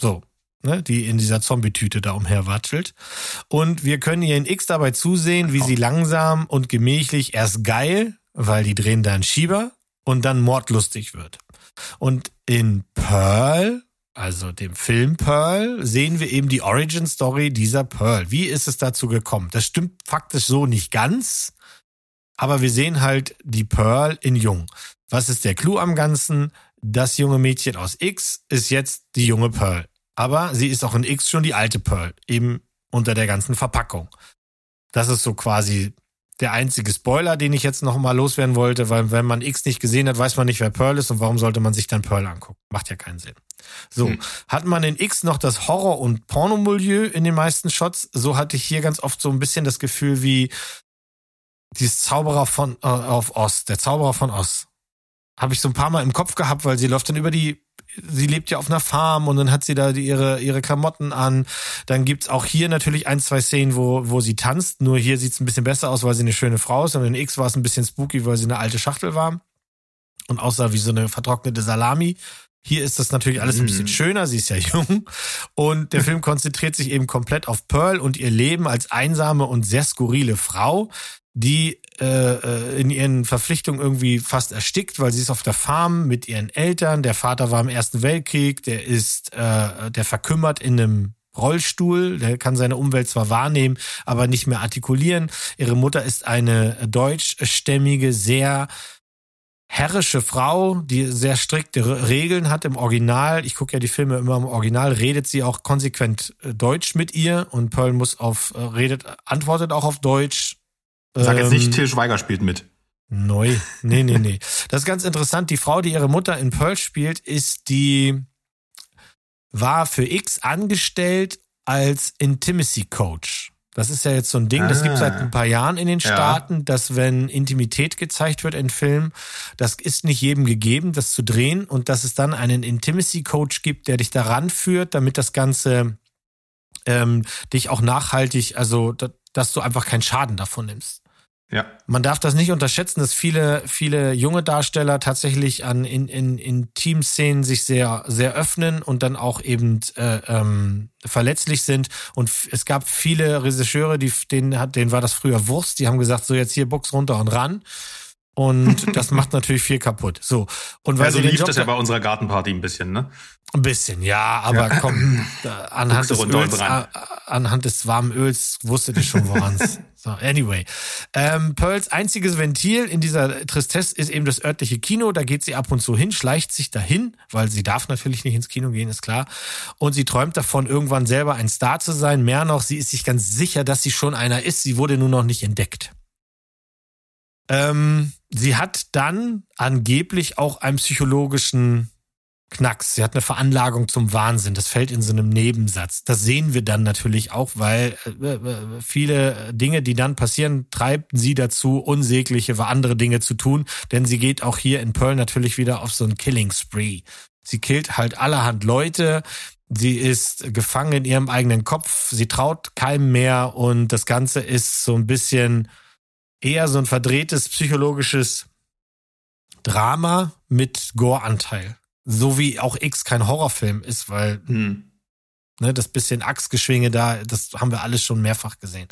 Speaker 3: So, ne, die in dieser Zombie-Tüte da umherwatschelt. Und wir können ihr in X dabei zusehen, wie sie langsam und gemächlich erst geil, weil die drehen da einen Schieber, und dann mordlustig wird. Und in Pearl also dem Film Pearl, sehen wir eben die Origin Story dieser Pearl. Wie ist es dazu gekommen? Das stimmt faktisch so nicht ganz. Aber wir sehen halt die Pearl in Jung. Was ist der Clou am Ganzen? Das junge Mädchen aus X ist jetzt die junge Pearl. Aber sie ist auch in X schon die alte Pearl, eben unter der ganzen Verpackung. Das ist so quasi der einzige Spoiler, den ich jetzt noch mal loswerden wollte, weil wenn man X nicht gesehen hat, weiß man nicht, wer Pearl ist und warum sollte man sich dann Pearl angucken? Macht ja keinen Sinn. So, hm. hat man in X noch das Horror- und Pornomilieu in den meisten Shots, so hatte ich hier ganz oft so ein bisschen das Gefühl wie dieses Zauberer von äh, auf Oz, der Zauberer von Oz. Habe ich so ein paar Mal im Kopf gehabt, weil sie läuft dann über die sie lebt ja auf einer Farm und dann hat sie da ihre, ihre Klamotten an. Dann gibt's auch hier natürlich ein, zwei Szenen, wo, wo sie tanzt. Nur hier sieht's ein bisschen besser aus, weil sie eine schöne Frau ist. Und in X war es ein bisschen spooky, weil sie eine alte Schachtel war. Und aussah wie so eine vertrocknete Salami. Hier ist das natürlich alles ein bisschen mhm. schöner, sie ist ja jung. Und der Film konzentriert sich eben komplett auf Pearl und ihr Leben als einsame und sehr skurrile Frau, die äh, äh, in ihren Verpflichtungen irgendwie fast erstickt, weil sie ist auf der Farm mit ihren Eltern. Der Vater war im Ersten Weltkrieg, der ist, äh, der verkümmert in einem Rollstuhl, der kann seine Umwelt zwar wahrnehmen, aber nicht mehr artikulieren. Ihre Mutter ist eine deutschstämmige, sehr herrische Frau, die sehr strikte Regeln hat im Original. Ich gucke ja die Filme immer im Original, redet sie auch konsequent äh, Deutsch mit ihr und Pearl muss auf, äh, redet, antwortet auch auf Deutsch.
Speaker 1: Sag jetzt nicht, ähm, Till Schweiger spielt mit.
Speaker 3: Neu. Nee, nee, nee. Das ist ganz interessant. Die Frau, die ihre Mutter in Pearl spielt, ist die, war für X angestellt als Intimacy Coach. Das ist ja jetzt so ein Ding, das gibt seit ah. ein paar Jahren in den Staaten, ja. dass wenn Intimität gezeigt wird in Filmen, das ist nicht jedem gegeben, das zu drehen und dass es dann einen Intimacy Coach gibt, der dich daran führt, damit das Ganze ähm, dich auch nachhaltig, also dass du einfach keinen Schaden davon nimmst.
Speaker 1: Ja.
Speaker 3: Man darf das nicht unterschätzen, dass viele, viele junge Darsteller tatsächlich an in, in, in Teamszenen sich sehr, sehr öffnen und dann auch eben äh, ähm, verletzlich sind. Und es gab viele Regisseure, die, denen, hat, denen war das früher Wurst, die haben gesagt, so jetzt hier Box runter und ran. Und das macht natürlich viel kaputt. So. Und weil
Speaker 1: also lief Job das ja bei unserer Gartenparty ein bisschen, ne?
Speaker 3: Ein bisschen, ja, aber ja. komm, anhand des, Öls, anhand des warmen Öls wusstet ihr schon, woran es. so, anyway. Ähm, Pearls einziges Ventil in dieser Tristesse ist eben das örtliche Kino. Da geht sie ab und zu hin, schleicht sich dahin, weil sie darf natürlich nicht ins Kino gehen, ist klar. Und sie träumt davon, irgendwann selber ein Star zu sein. Mehr noch, sie ist sich ganz sicher, dass sie schon einer ist. Sie wurde nur noch nicht entdeckt. Ähm, sie hat dann angeblich auch einen psychologischen Knacks. Sie hat eine Veranlagung zum Wahnsinn. Das fällt in so einem Nebensatz. Das sehen wir dann natürlich auch, weil äh, äh viele Dinge, die dann passieren, treiben sie dazu, unsägliche, andere Dinge zu tun. Denn sie geht auch hier in Pearl natürlich wieder auf so ein Killing Spree. Sie killt halt allerhand Leute. Sie ist gefangen in ihrem eigenen Kopf. Sie traut keinem mehr und das Ganze ist so ein bisschen eher so ein verdrehtes psychologisches Drama mit Gore-Anteil. So wie auch X kein Horrorfilm ist, weil hm. ne, das bisschen Axtgeschwinge da, das haben wir alles schon mehrfach gesehen.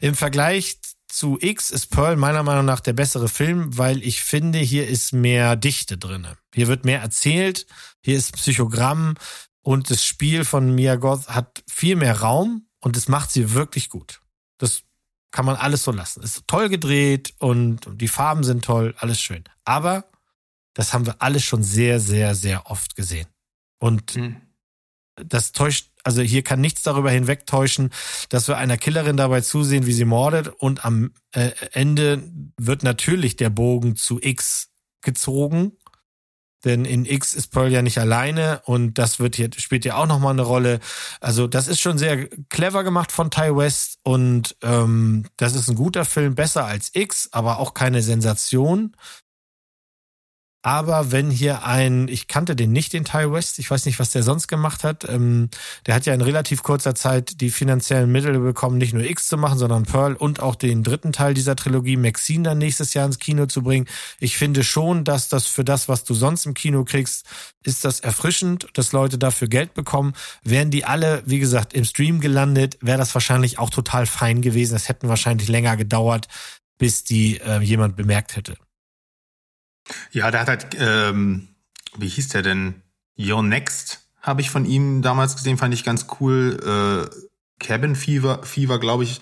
Speaker 3: Im Vergleich zu X ist Pearl meiner Meinung nach der bessere Film, weil ich finde, hier ist mehr Dichte drinne. Hier wird mehr erzählt, hier ist Psychogramm und das Spiel von Mia Goth hat viel mehr Raum und es macht sie wirklich gut. Das kann man alles so lassen. Ist toll gedreht und die Farben sind toll, alles schön. Aber das haben wir alles schon sehr, sehr, sehr oft gesehen. Und mhm. das täuscht, also hier kann nichts darüber hinwegtäuschen, dass wir einer Killerin dabei zusehen, wie sie mordet und am äh, Ende wird natürlich der Bogen zu X gezogen denn in X ist Pearl ja nicht alleine und das wird hier, spielt ja auch nochmal eine Rolle. Also das ist schon sehr clever gemacht von Ty West und ähm, das ist ein guter Film, besser als X, aber auch keine Sensation. Aber wenn hier ein, ich kannte den nicht, den Ty West, ich weiß nicht, was der sonst gemacht hat. Ähm, der hat ja in relativ kurzer Zeit die finanziellen Mittel bekommen, nicht nur X zu machen, sondern Pearl und auch den dritten Teil dieser Trilogie, Maxine, dann nächstes Jahr ins Kino zu bringen. Ich finde schon, dass das für das, was du sonst im Kino kriegst, ist das erfrischend, dass Leute dafür Geld bekommen. Wären die alle, wie gesagt, im Stream gelandet, wäre das wahrscheinlich auch total fein gewesen. Es hätten wahrscheinlich länger gedauert, bis die äh, jemand bemerkt hätte.
Speaker 1: Ja, der hat halt, ähm, wie hieß der denn? Your Next habe ich von ihm damals gesehen, fand ich ganz cool. Äh, Cabin Fever, Fever, glaube ich.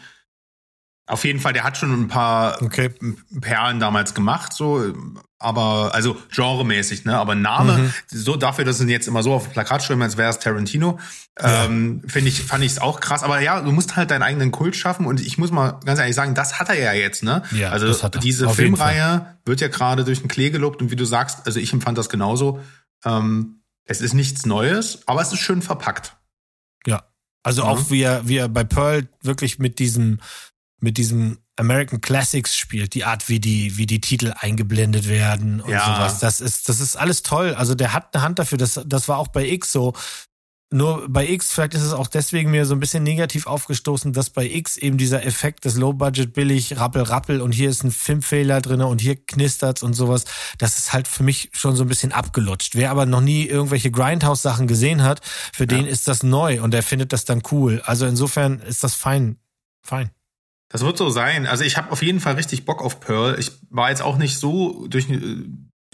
Speaker 1: Auf jeden Fall, der hat schon ein paar okay. Perlen damals gemacht, so, aber also genremäßig, ne? Aber Name, mhm. so dafür, dass sie jetzt immer so auf dem Plakat schreiben, als wäre es Tarantino, ja. ähm, finde ich, fand ich es auch krass. Aber ja, du musst halt deinen eigenen Kult schaffen und ich muss mal ganz ehrlich sagen, das hat er ja jetzt, ne? Ja, also diese Filmreihe wird ja gerade durch den Klee gelobt und wie du sagst, also ich empfand das genauso. Ähm, es ist nichts Neues, aber es ist schön verpackt.
Speaker 3: Ja. Also mhm. auch wie er, wie er bei Pearl wirklich mit diesem mit diesem American Classics spielt, die Art, wie die, wie die Titel eingeblendet werden und ja. sowas. Das ist, das ist alles toll. Also der hat eine Hand dafür. Das, das war auch bei X so. Nur bei X, vielleicht ist es auch deswegen mir so ein bisschen negativ aufgestoßen, dass bei X eben dieser Effekt des Low-Budget billig, rappel, rappel und hier ist ein Filmfehler drinne und hier knistert's und sowas. Das ist halt für mich schon so ein bisschen abgelutscht. Wer aber noch nie irgendwelche Grindhouse-Sachen gesehen hat, für ja. den ist das neu und der findet das dann cool. Also insofern ist das fein. Fein.
Speaker 1: Das wird so sein. Also ich habe auf jeden Fall richtig Bock auf Pearl. Ich war jetzt auch nicht so durch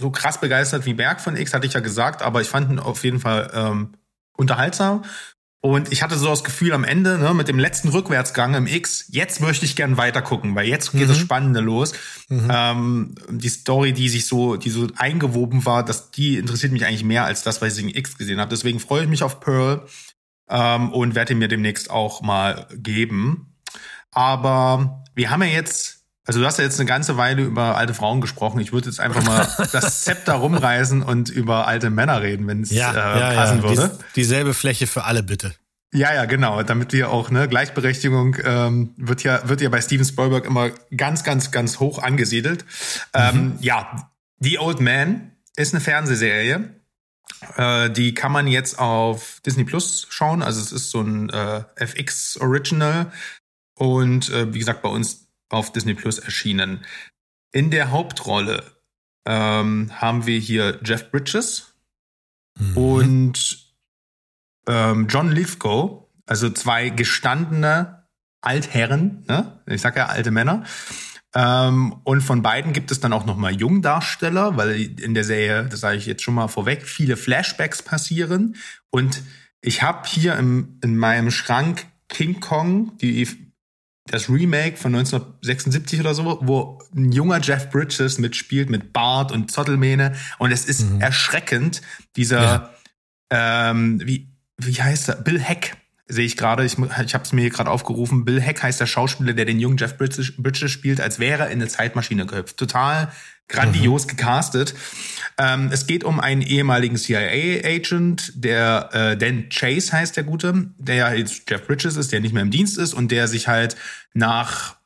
Speaker 1: so krass begeistert wie Berg von X, hatte ich ja gesagt, aber ich fand ihn auf jeden Fall ähm, unterhaltsam. Und ich hatte so das Gefühl am Ende, ne, mit dem letzten Rückwärtsgang im X, jetzt möchte ich gern weiter gucken, weil jetzt geht mhm. das Spannende los. Mhm. Ähm, die Story, die sich so, die so eingewoben war, dass die interessiert mich eigentlich mehr als das, was ich in X gesehen habe. Deswegen freue ich mich auf Pearl ähm, und werde ihn mir demnächst auch mal geben. Aber wir haben ja jetzt, also du hast ja jetzt eine ganze Weile über alte Frauen gesprochen. Ich würde jetzt einfach mal das Zepter rumreißen und über alte Männer reden, wenn es ja, äh, ja, passen ja. würde.
Speaker 3: Dies, dieselbe Fläche für alle, bitte.
Speaker 1: Ja, ja, genau. Damit wir auch, ne, Gleichberechtigung ähm, wird ja, wird ja bei Steven Spielberg immer ganz, ganz, ganz hoch angesiedelt. Ähm, mhm. Ähm, ja, The Old Man ist eine Fernsehserie. Äh, die kann man jetzt auf Disney Plus schauen. Also es ist so ein äh, FX Original. Und äh, wie gesagt, bei uns auf Disney Plus erschienen. In der Hauptrolle ähm, haben wir hier Jeff Bridges mhm. und ähm, John Lithgow, also zwei gestandene Altherren, ne? ich sag ja alte Männer. Ähm, und von beiden gibt es dann auch noch mal Jungdarsteller, weil in der Serie, das sage ich jetzt schon mal vorweg, viele Flashbacks passieren. Und ich habe hier im, in meinem Schrank King Kong, die das Remake von 1976 oder so, wo ein junger Jeff Bridges mitspielt mit Bart und Zottelmähne und es ist mhm. erschreckend, dieser, ja. ähm, wie, wie heißt er? Bill Heck sehe ich gerade, ich, ich habe es mir hier gerade aufgerufen, Bill Heck heißt der Schauspieler, der den jungen Jeff Bridges, Bridges spielt, als wäre er in eine Zeitmaschine gehüpft. Total grandios mhm. gecastet. Ähm, es geht um einen ehemaligen CIA-Agent, der äh, Dan Chase heißt der Gute, der ja jetzt Jeff Bridges ist, der nicht mehr im Dienst ist und der sich halt nach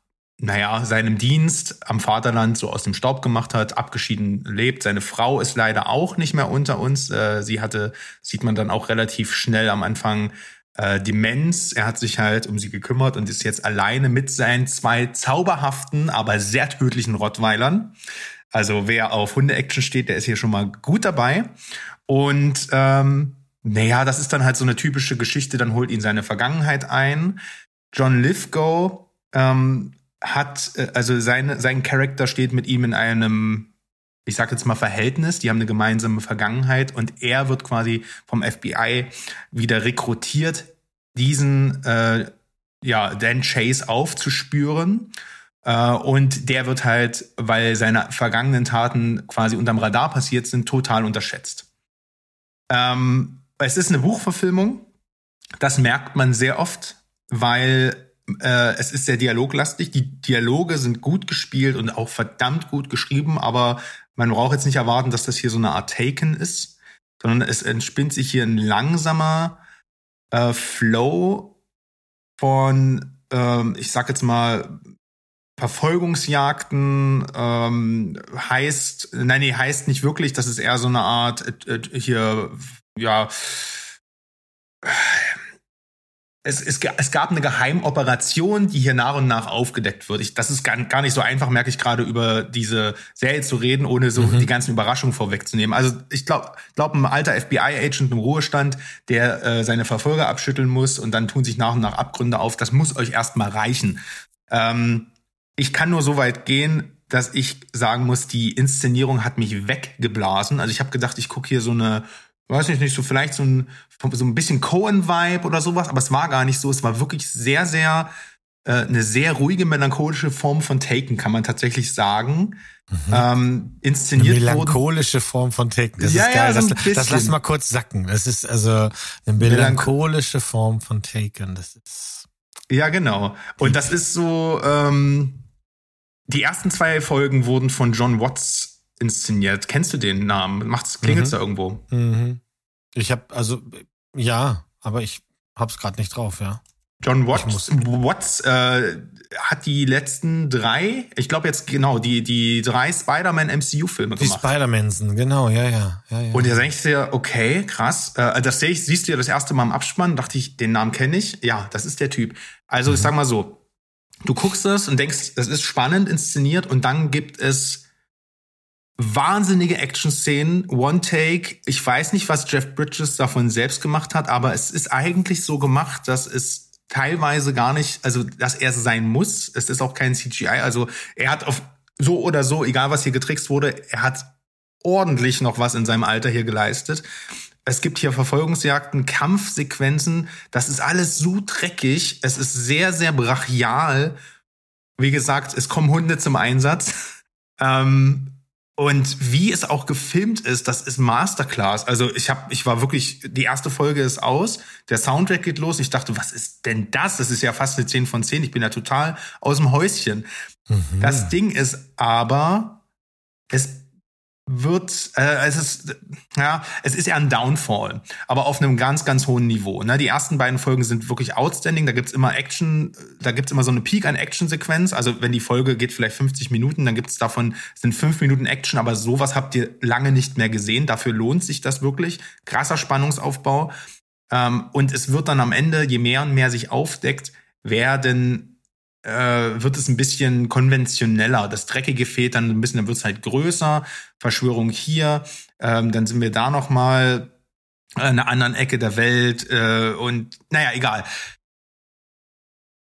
Speaker 1: naja, seinem Dienst am Vaterland so aus dem Staub gemacht hat, abgeschieden lebt. Seine Frau ist leider auch nicht mehr unter uns. Äh, sie hatte, sieht man dann auch relativ schnell am Anfang, äh, Demenz. Er hat sich halt um sie gekümmert und ist jetzt alleine mit seinen zwei zauberhaften, aber sehr tödlichen Rottweilern. Also wer auf Hunde-Action steht, der ist hier schon mal gut dabei. Und ähm, naja, das ist dann halt so eine typische Geschichte, dann holt ihn seine Vergangenheit ein. John Lithgow ähm, hat, äh, also seine, sein Charakter steht mit ihm in einem, ich sag jetzt mal, Verhältnis, die haben eine gemeinsame Vergangenheit und er wird quasi vom FBI wieder rekrutiert, diesen äh, ja, Dan Chase aufzuspüren und der wird halt, weil seine vergangenen Taten quasi unterm Radar passiert sind, total unterschätzt. Ähm, es ist eine Buchverfilmung. Das merkt man sehr oft, weil äh, es ist sehr dialoglastig. Die Dialoge sind gut gespielt und auch verdammt gut geschrieben, aber man braucht jetzt nicht erwarten, dass das hier so eine Art Taken ist, sondern es entspinnt sich hier ein langsamer äh, Flow von, ähm, ich sag jetzt mal, Verfolgungsjagden ähm, heißt, nein, nee, heißt nicht wirklich, das ist eher so eine Art äh, äh, hier, ja, es, es, es gab eine Geheimoperation, die hier nach und nach aufgedeckt wird. Ich, das ist gar, gar nicht so einfach, merke ich gerade, über diese Serie zu reden, ohne so mhm. die ganzen Überraschungen vorwegzunehmen. Also ich glaube, glaub, ein alter FBI-Agent im Ruhestand, der äh, seine Verfolger abschütteln muss und dann tun sich nach und nach Abgründe auf, das muss euch erstmal reichen. Ähm, ich kann nur so weit gehen, dass ich sagen muss, die Inszenierung hat mich weggeblasen. Also ich habe gedacht, ich gucke hier so eine, weiß ich nicht, so vielleicht so ein, so ein bisschen Cohen-Vibe oder sowas, aber es war gar nicht so. Es war wirklich sehr, sehr äh, eine sehr ruhige, melancholische Form von Taken, kann man tatsächlich sagen. Mhm. Ähm, inszeniert
Speaker 3: eine melancholische Form von Taken. Das ja, ist geil. Ja, so das, das lass mal kurz sacken. Das ist also eine melancholische Form von Taken. Das ist.
Speaker 1: Ja, genau. Und das ist so, ähm, die ersten zwei Folgen wurden von John Watts inszeniert. Kennst du den Namen? Macht's, klingelt's mhm. da irgendwo?
Speaker 3: Mhm. Ich habe also, ja, aber ich hab's gerade nicht drauf, ja.
Speaker 1: John Watts, Watts äh, hat die letzten drei, ich glaube jetzt genau, die, die drei Spider-Man MCU-Filme gemacht.
Speaker 3: Die Spider-Mansen, genau, ja, ja, ja, ja.
Speaker 1: Und da denkst du dir, okay, krass. Äh, das sehe ich, siehst du ja das erste Mal im Abspann, dachte ich, den Namen kenne ich. Ja, das ist der Typ. Also, mhm. ich sag mal so, du guckst das und denkst, das ist spannend inszeniert und dann gibt es wahnsinnige Action-Szenen, One-Take. Ich weiß nicht, was Jeff Bridges davon selbst gemacht hat, aber es ist eigentlich so gemacht, dass es teilweise gar nicht, also dass er sein muss. Es ist auch kein CGI. Also er hat auf so oder so, egal was hier getrickst wurde, er hat ordentlich noch was in seinem Alter hier geleistet. Es gibt hier Verfolgungsjagden, Kampfsequenzen. Das ist alles so dreckig. Es ist sehr, sehr brachial. Wie gesagt, es kommen Hunde zum Einsatz. Ähm, und wie es auch gefilmt ist, das ist Masterclass. Also ich habe, ich war wirklich, die erste Folge ist aus, der Soundtrack geht los. Ich dachte, was ist denn das? Das ist ja fast eine 10 von 10. Ich bin ja total aus dem Häuschen. Mhm. Das Ding ist aber, es wird, äh, es ist, ja, es ist ja ein Downfall, aber auf einem ganz, ganz hohen Niveau. Ne? Die ersten beiden Folgen sind wirklich outstanding. Da gibt's immer Action, da gibt's immer so eine Peak an Action-Sequenz. Also wenn die Folge geht vielleicht 50 Minuten, dann gibt's davon, sind fünf Minuten Action, aber sowas habt ihr lange nicht mehr gesehen. Dafür lohnt sich das wirklich. Krasser Spannungsaufbau. Ähm, und es wird dann am Ende, je mehr und mehr sich aufdeckt, werden wird es ein bisschen konventioneller. Das Dreckige fehlt dann ein bisschen, dann wird es halt größer. Verschwörung hier, ähm, dann sind wir da noch mal in einer anderen Ecke der Welt äh, und naja, egal.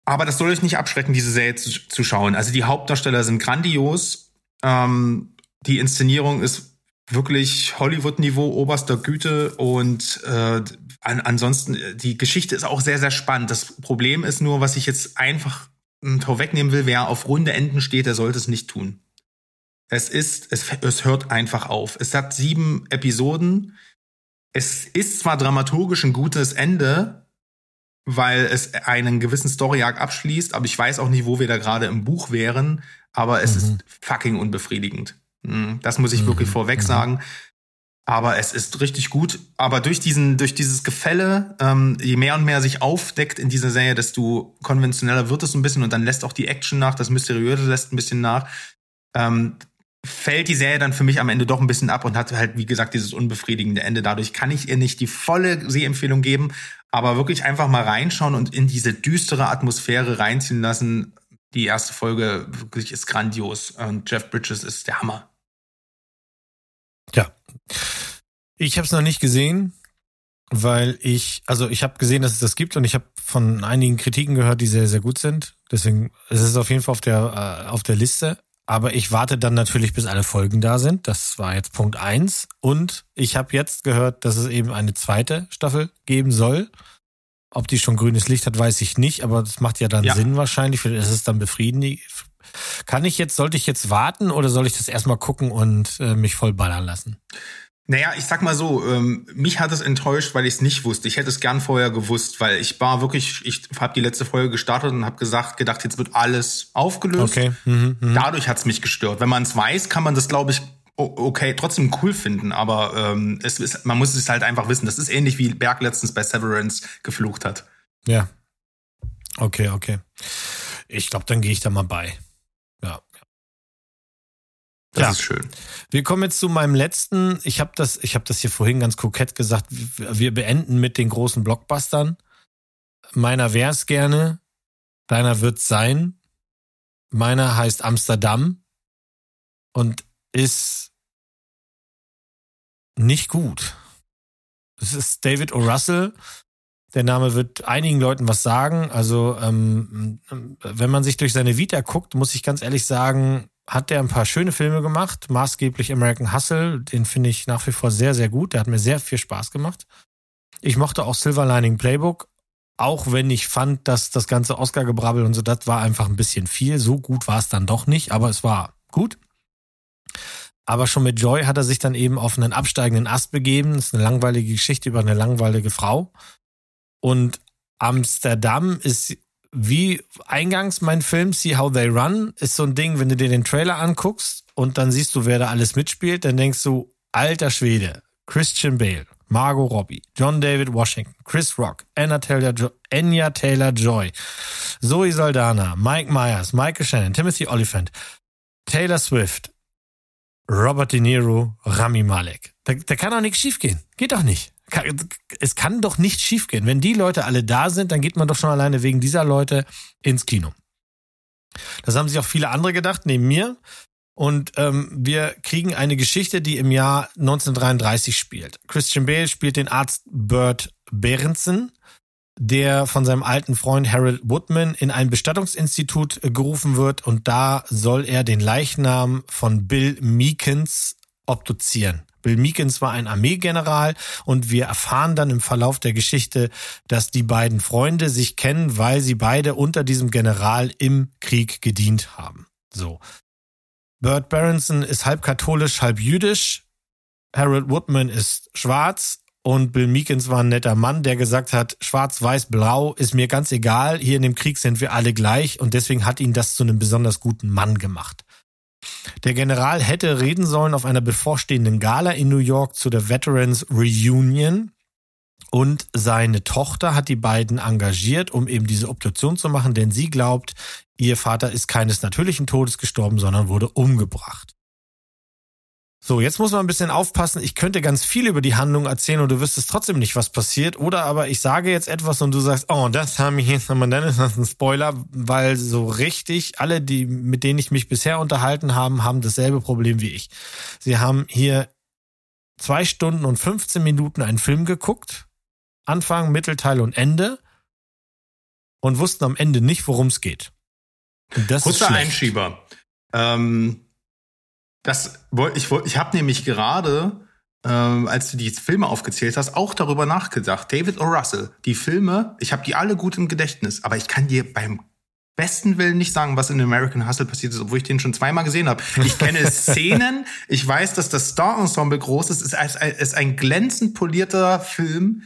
Speaker 1: Aber das soll euch nicht abschrecken, diese Serie zu, zu schauen. Also die Hauptdarsteller sind grandios. Ähm, die Inszenierung ist wirklich Hollywood-Niveau oberster Güte und äh, an, ansonsten die Geschichte ist auch sehr sehr spannend. Das Problem ist nur, was ich jetzt einfach vorwegnehmen will, wer auf runde Enden steht, der sollte es nicht tun. Es ist, es, es hört einfach auf. Es hat sieben Episoden. Es ist zwar dramaturgisch ein gutes Ende, weil es einen gewissen Story-Arc abschließt, aber ich weiß auch nicht, wo wir da gerade im Buch wären, aber es mhm. ist fucking unbefriedigend. Hm, das muss ich mhm. wirklich vorweg mhm. sagen. Aber es ist richtig gut. Aber durch diesen, durch dieses Gefälle, ähm, je mehr und mehr sich aufdeckt in dieser Serie, desto konventioneller wird es ein bisschen und dann lässt auch die Action nach, das Mysteriöse lässt ein bisschen nach. Ähm, fällt die Serie dann für mich am Ende doch ein bisschen ab und hat halt, wie gesagt, dieses unbefriedigende Ende. Dadurch kann ich ihr nicht die volle Sehempfehlung geben, aber wirklich einfach mal reinschauen und in diese düstere Atmosphäre reinziehen lassen. Die erste Folge wirklich ist grandios und Jeff Bridges ist der Hammer.
Speaker 3: Ja. Ich habe es noch nicht gesehen, weil ich, also ich habe gesehen, dass es das gibt und ich habe von einigen Kritiken gehört, die sehr, sehr gut sind. Deswegen es ist es auf jeden Fall auf der, äh, auf der Liste. Aber ich warte dann natürlich, bis alle Folgen da sind. Das war jetzt Punkt eins. Und ich habe jetzt gehört, dass es eben eine zweite Staffel geben soll. Ob die schon grünes Licht hat, weiß ich nicht, aber das macht ja dann ja. Sinn wahrscheinlich. Es ist dann befriedigend, kann ich jetzt, sollte ich jetzt warten oder soll ich das erstmal gucken und äh, mich voll ballern lassen?
Speaker 1: Naja, ich sag mal so, ähm, mich hat es enttäuscht, weil ich es nicht wusste. Ich hätte es gern vorher gewusst, weil ich war wirklich, ich habe die letzte Folge gestartet und habe gesagt, gedacht, jetzt wird alles aufgelöst. Okay. Mhm, mh. Dadurch hat es mich gestört. Wenn man es weiß, kann man das, glaube ich, okay, trotzdem cool finden, aber ähm, es ist, man muss es halt einfach wissen. Das ist ähnlich wie Berg letztens bei Severance geflucht hat.
Speaker 3: Ja. Okay, okay. Ich glaube, dann gehe ich da mal bei.
Speaker 1: Das ja. ist schön.
Speaker 3: Wir kommen jetzt zu meinem letzten. Ich habe das, ich habe das hier vorhin ganz kokett gesagt. Wir beenden mit den großen Blockbustern. Meiner wär's gerne. Deiner wird's sein. Meiner heißt Amsterdam und ist nicht gut. Es ist David O. Russell, der Name wird einigen Leuten was sagen. Also, ähm, wenn man sich durch seine Vita guckt, muss ich ganz ehrlich sagen, hat der ein paar schöne Filme gemacht, maßgeblich American Hustle, den finde ich nach wie vor sehr, sehr gut. Der hat mir sehr viel Spaß gemacht. Ich mochte auch Silver Lining Playbook Auch wenn ich fand, dass das ganze Oscar-Gebrabbel und so, das war einfach ein bisschen viel. So gut war es dann doch nicht, aber es war gut. Aber schon mit Joy hat er sich dann eben auf einen absteigenden Ast begeben. Das ist eine langweilige Geschichte über eine langweilige Frau. Und Amsterdam ist wie eingangs mein Film See How They Run ist so ein Ding, wenn du dir den Trailer anguckst und dann siehst du, wer da alles mitspielt, dann denkst du, alter Schwede, Christian Bale, Margot Robbie, John David Washington, Chris Rock, Anna Taylor, jo Anya Taylor-Joy, Zoe Saldana, Mike Myers, Michael Shannon, Timothy Oliphant, Taylor Swift, Robert De Niro, Rami Malek. Da, da kann doch nichts schiefgehen. Geht doch nicht. Es kann doch nicht schiefgehen. Wenn die Leute alle da sind, dann geht man doch schon alleine wegen dieser Leute ins Kino. Das haben sich auch viele andere gedacht, neben mir. Und ähm, wir kriegen eine Geschichte, die im Jahr 1933 spielt. Christian Bale spielt den Arzt Bert Berenson, der von seinem alten Freund Harold Woodman in ein Bestattungsinstitut gerufen wird und da soll er den Leichnam von Bill Meekins obduzieren. Bill Meekins war ein Armeegeneral und wir erfahren dann im Verlauf der Geschichte, dass die beiden Freunde sich kennen, weil sie beide unter diesem General im Krieg gedient haben. So. Bert Berenson ist halb katholisch, halb jüdisch. Harold Woodman ist schwarz und Bill Meekins war ein netter Mann, der gesagt hat, schwarz, weiß, blau ist mir ganz egal. Hier in dem Krieg sind wir alle gleich und deswegen hat ihn das zu einem besonders guten Mann gemacht. Der General hätte reden sollen auf einer bevorstehenden Gala in New York zu der Veterans Reunion. Und seine Tochter hat die beiden engagiert, um eben diese Obduktion zu machen, denn sie glaubt, ihr Vater ist keines natürlichen Todes gestorben, sondern wurde umgebracht. So, jetzt muss man ein bisschen aufpassen. Ich könnte ganz viel über die Handlung erzählen und du wüsstest trotzdem nicht, was passiert. Oder aber ich sage jetzt etwas und du sagst, oh, das haben wir jetzt nochmal, dann ist das ein Spoiler, weil so richtig alle, die, mit denen ich mich bisher unterhalten habe, haben dasselbe Problem wie ich. Sie haben hier zwei Stunden und 15 Minuten einen Film geguckt. Anfang, Mittelteil und Ende. Und wussten am Ende nicht, worum es geht.
Speaker 1: Das Kurzer Einschieber. Ähm das ich ich habe nämlich gerade, ähm, als du die Filme aufgezählt hast, auch darüber nachgedacht. David O. Russell, die Filme, ich habe die alle gut im Gedächtnis, aber ich kann dir beim besten Willen nicht sagen, was in American Hustle passiert ist, obwohl ich den schon zweimal gesehen habe. Ich kenne Szenen, ich weiß, dass das Star-Ensemble groß ist, es ist, ist ein glänzend polierter Film.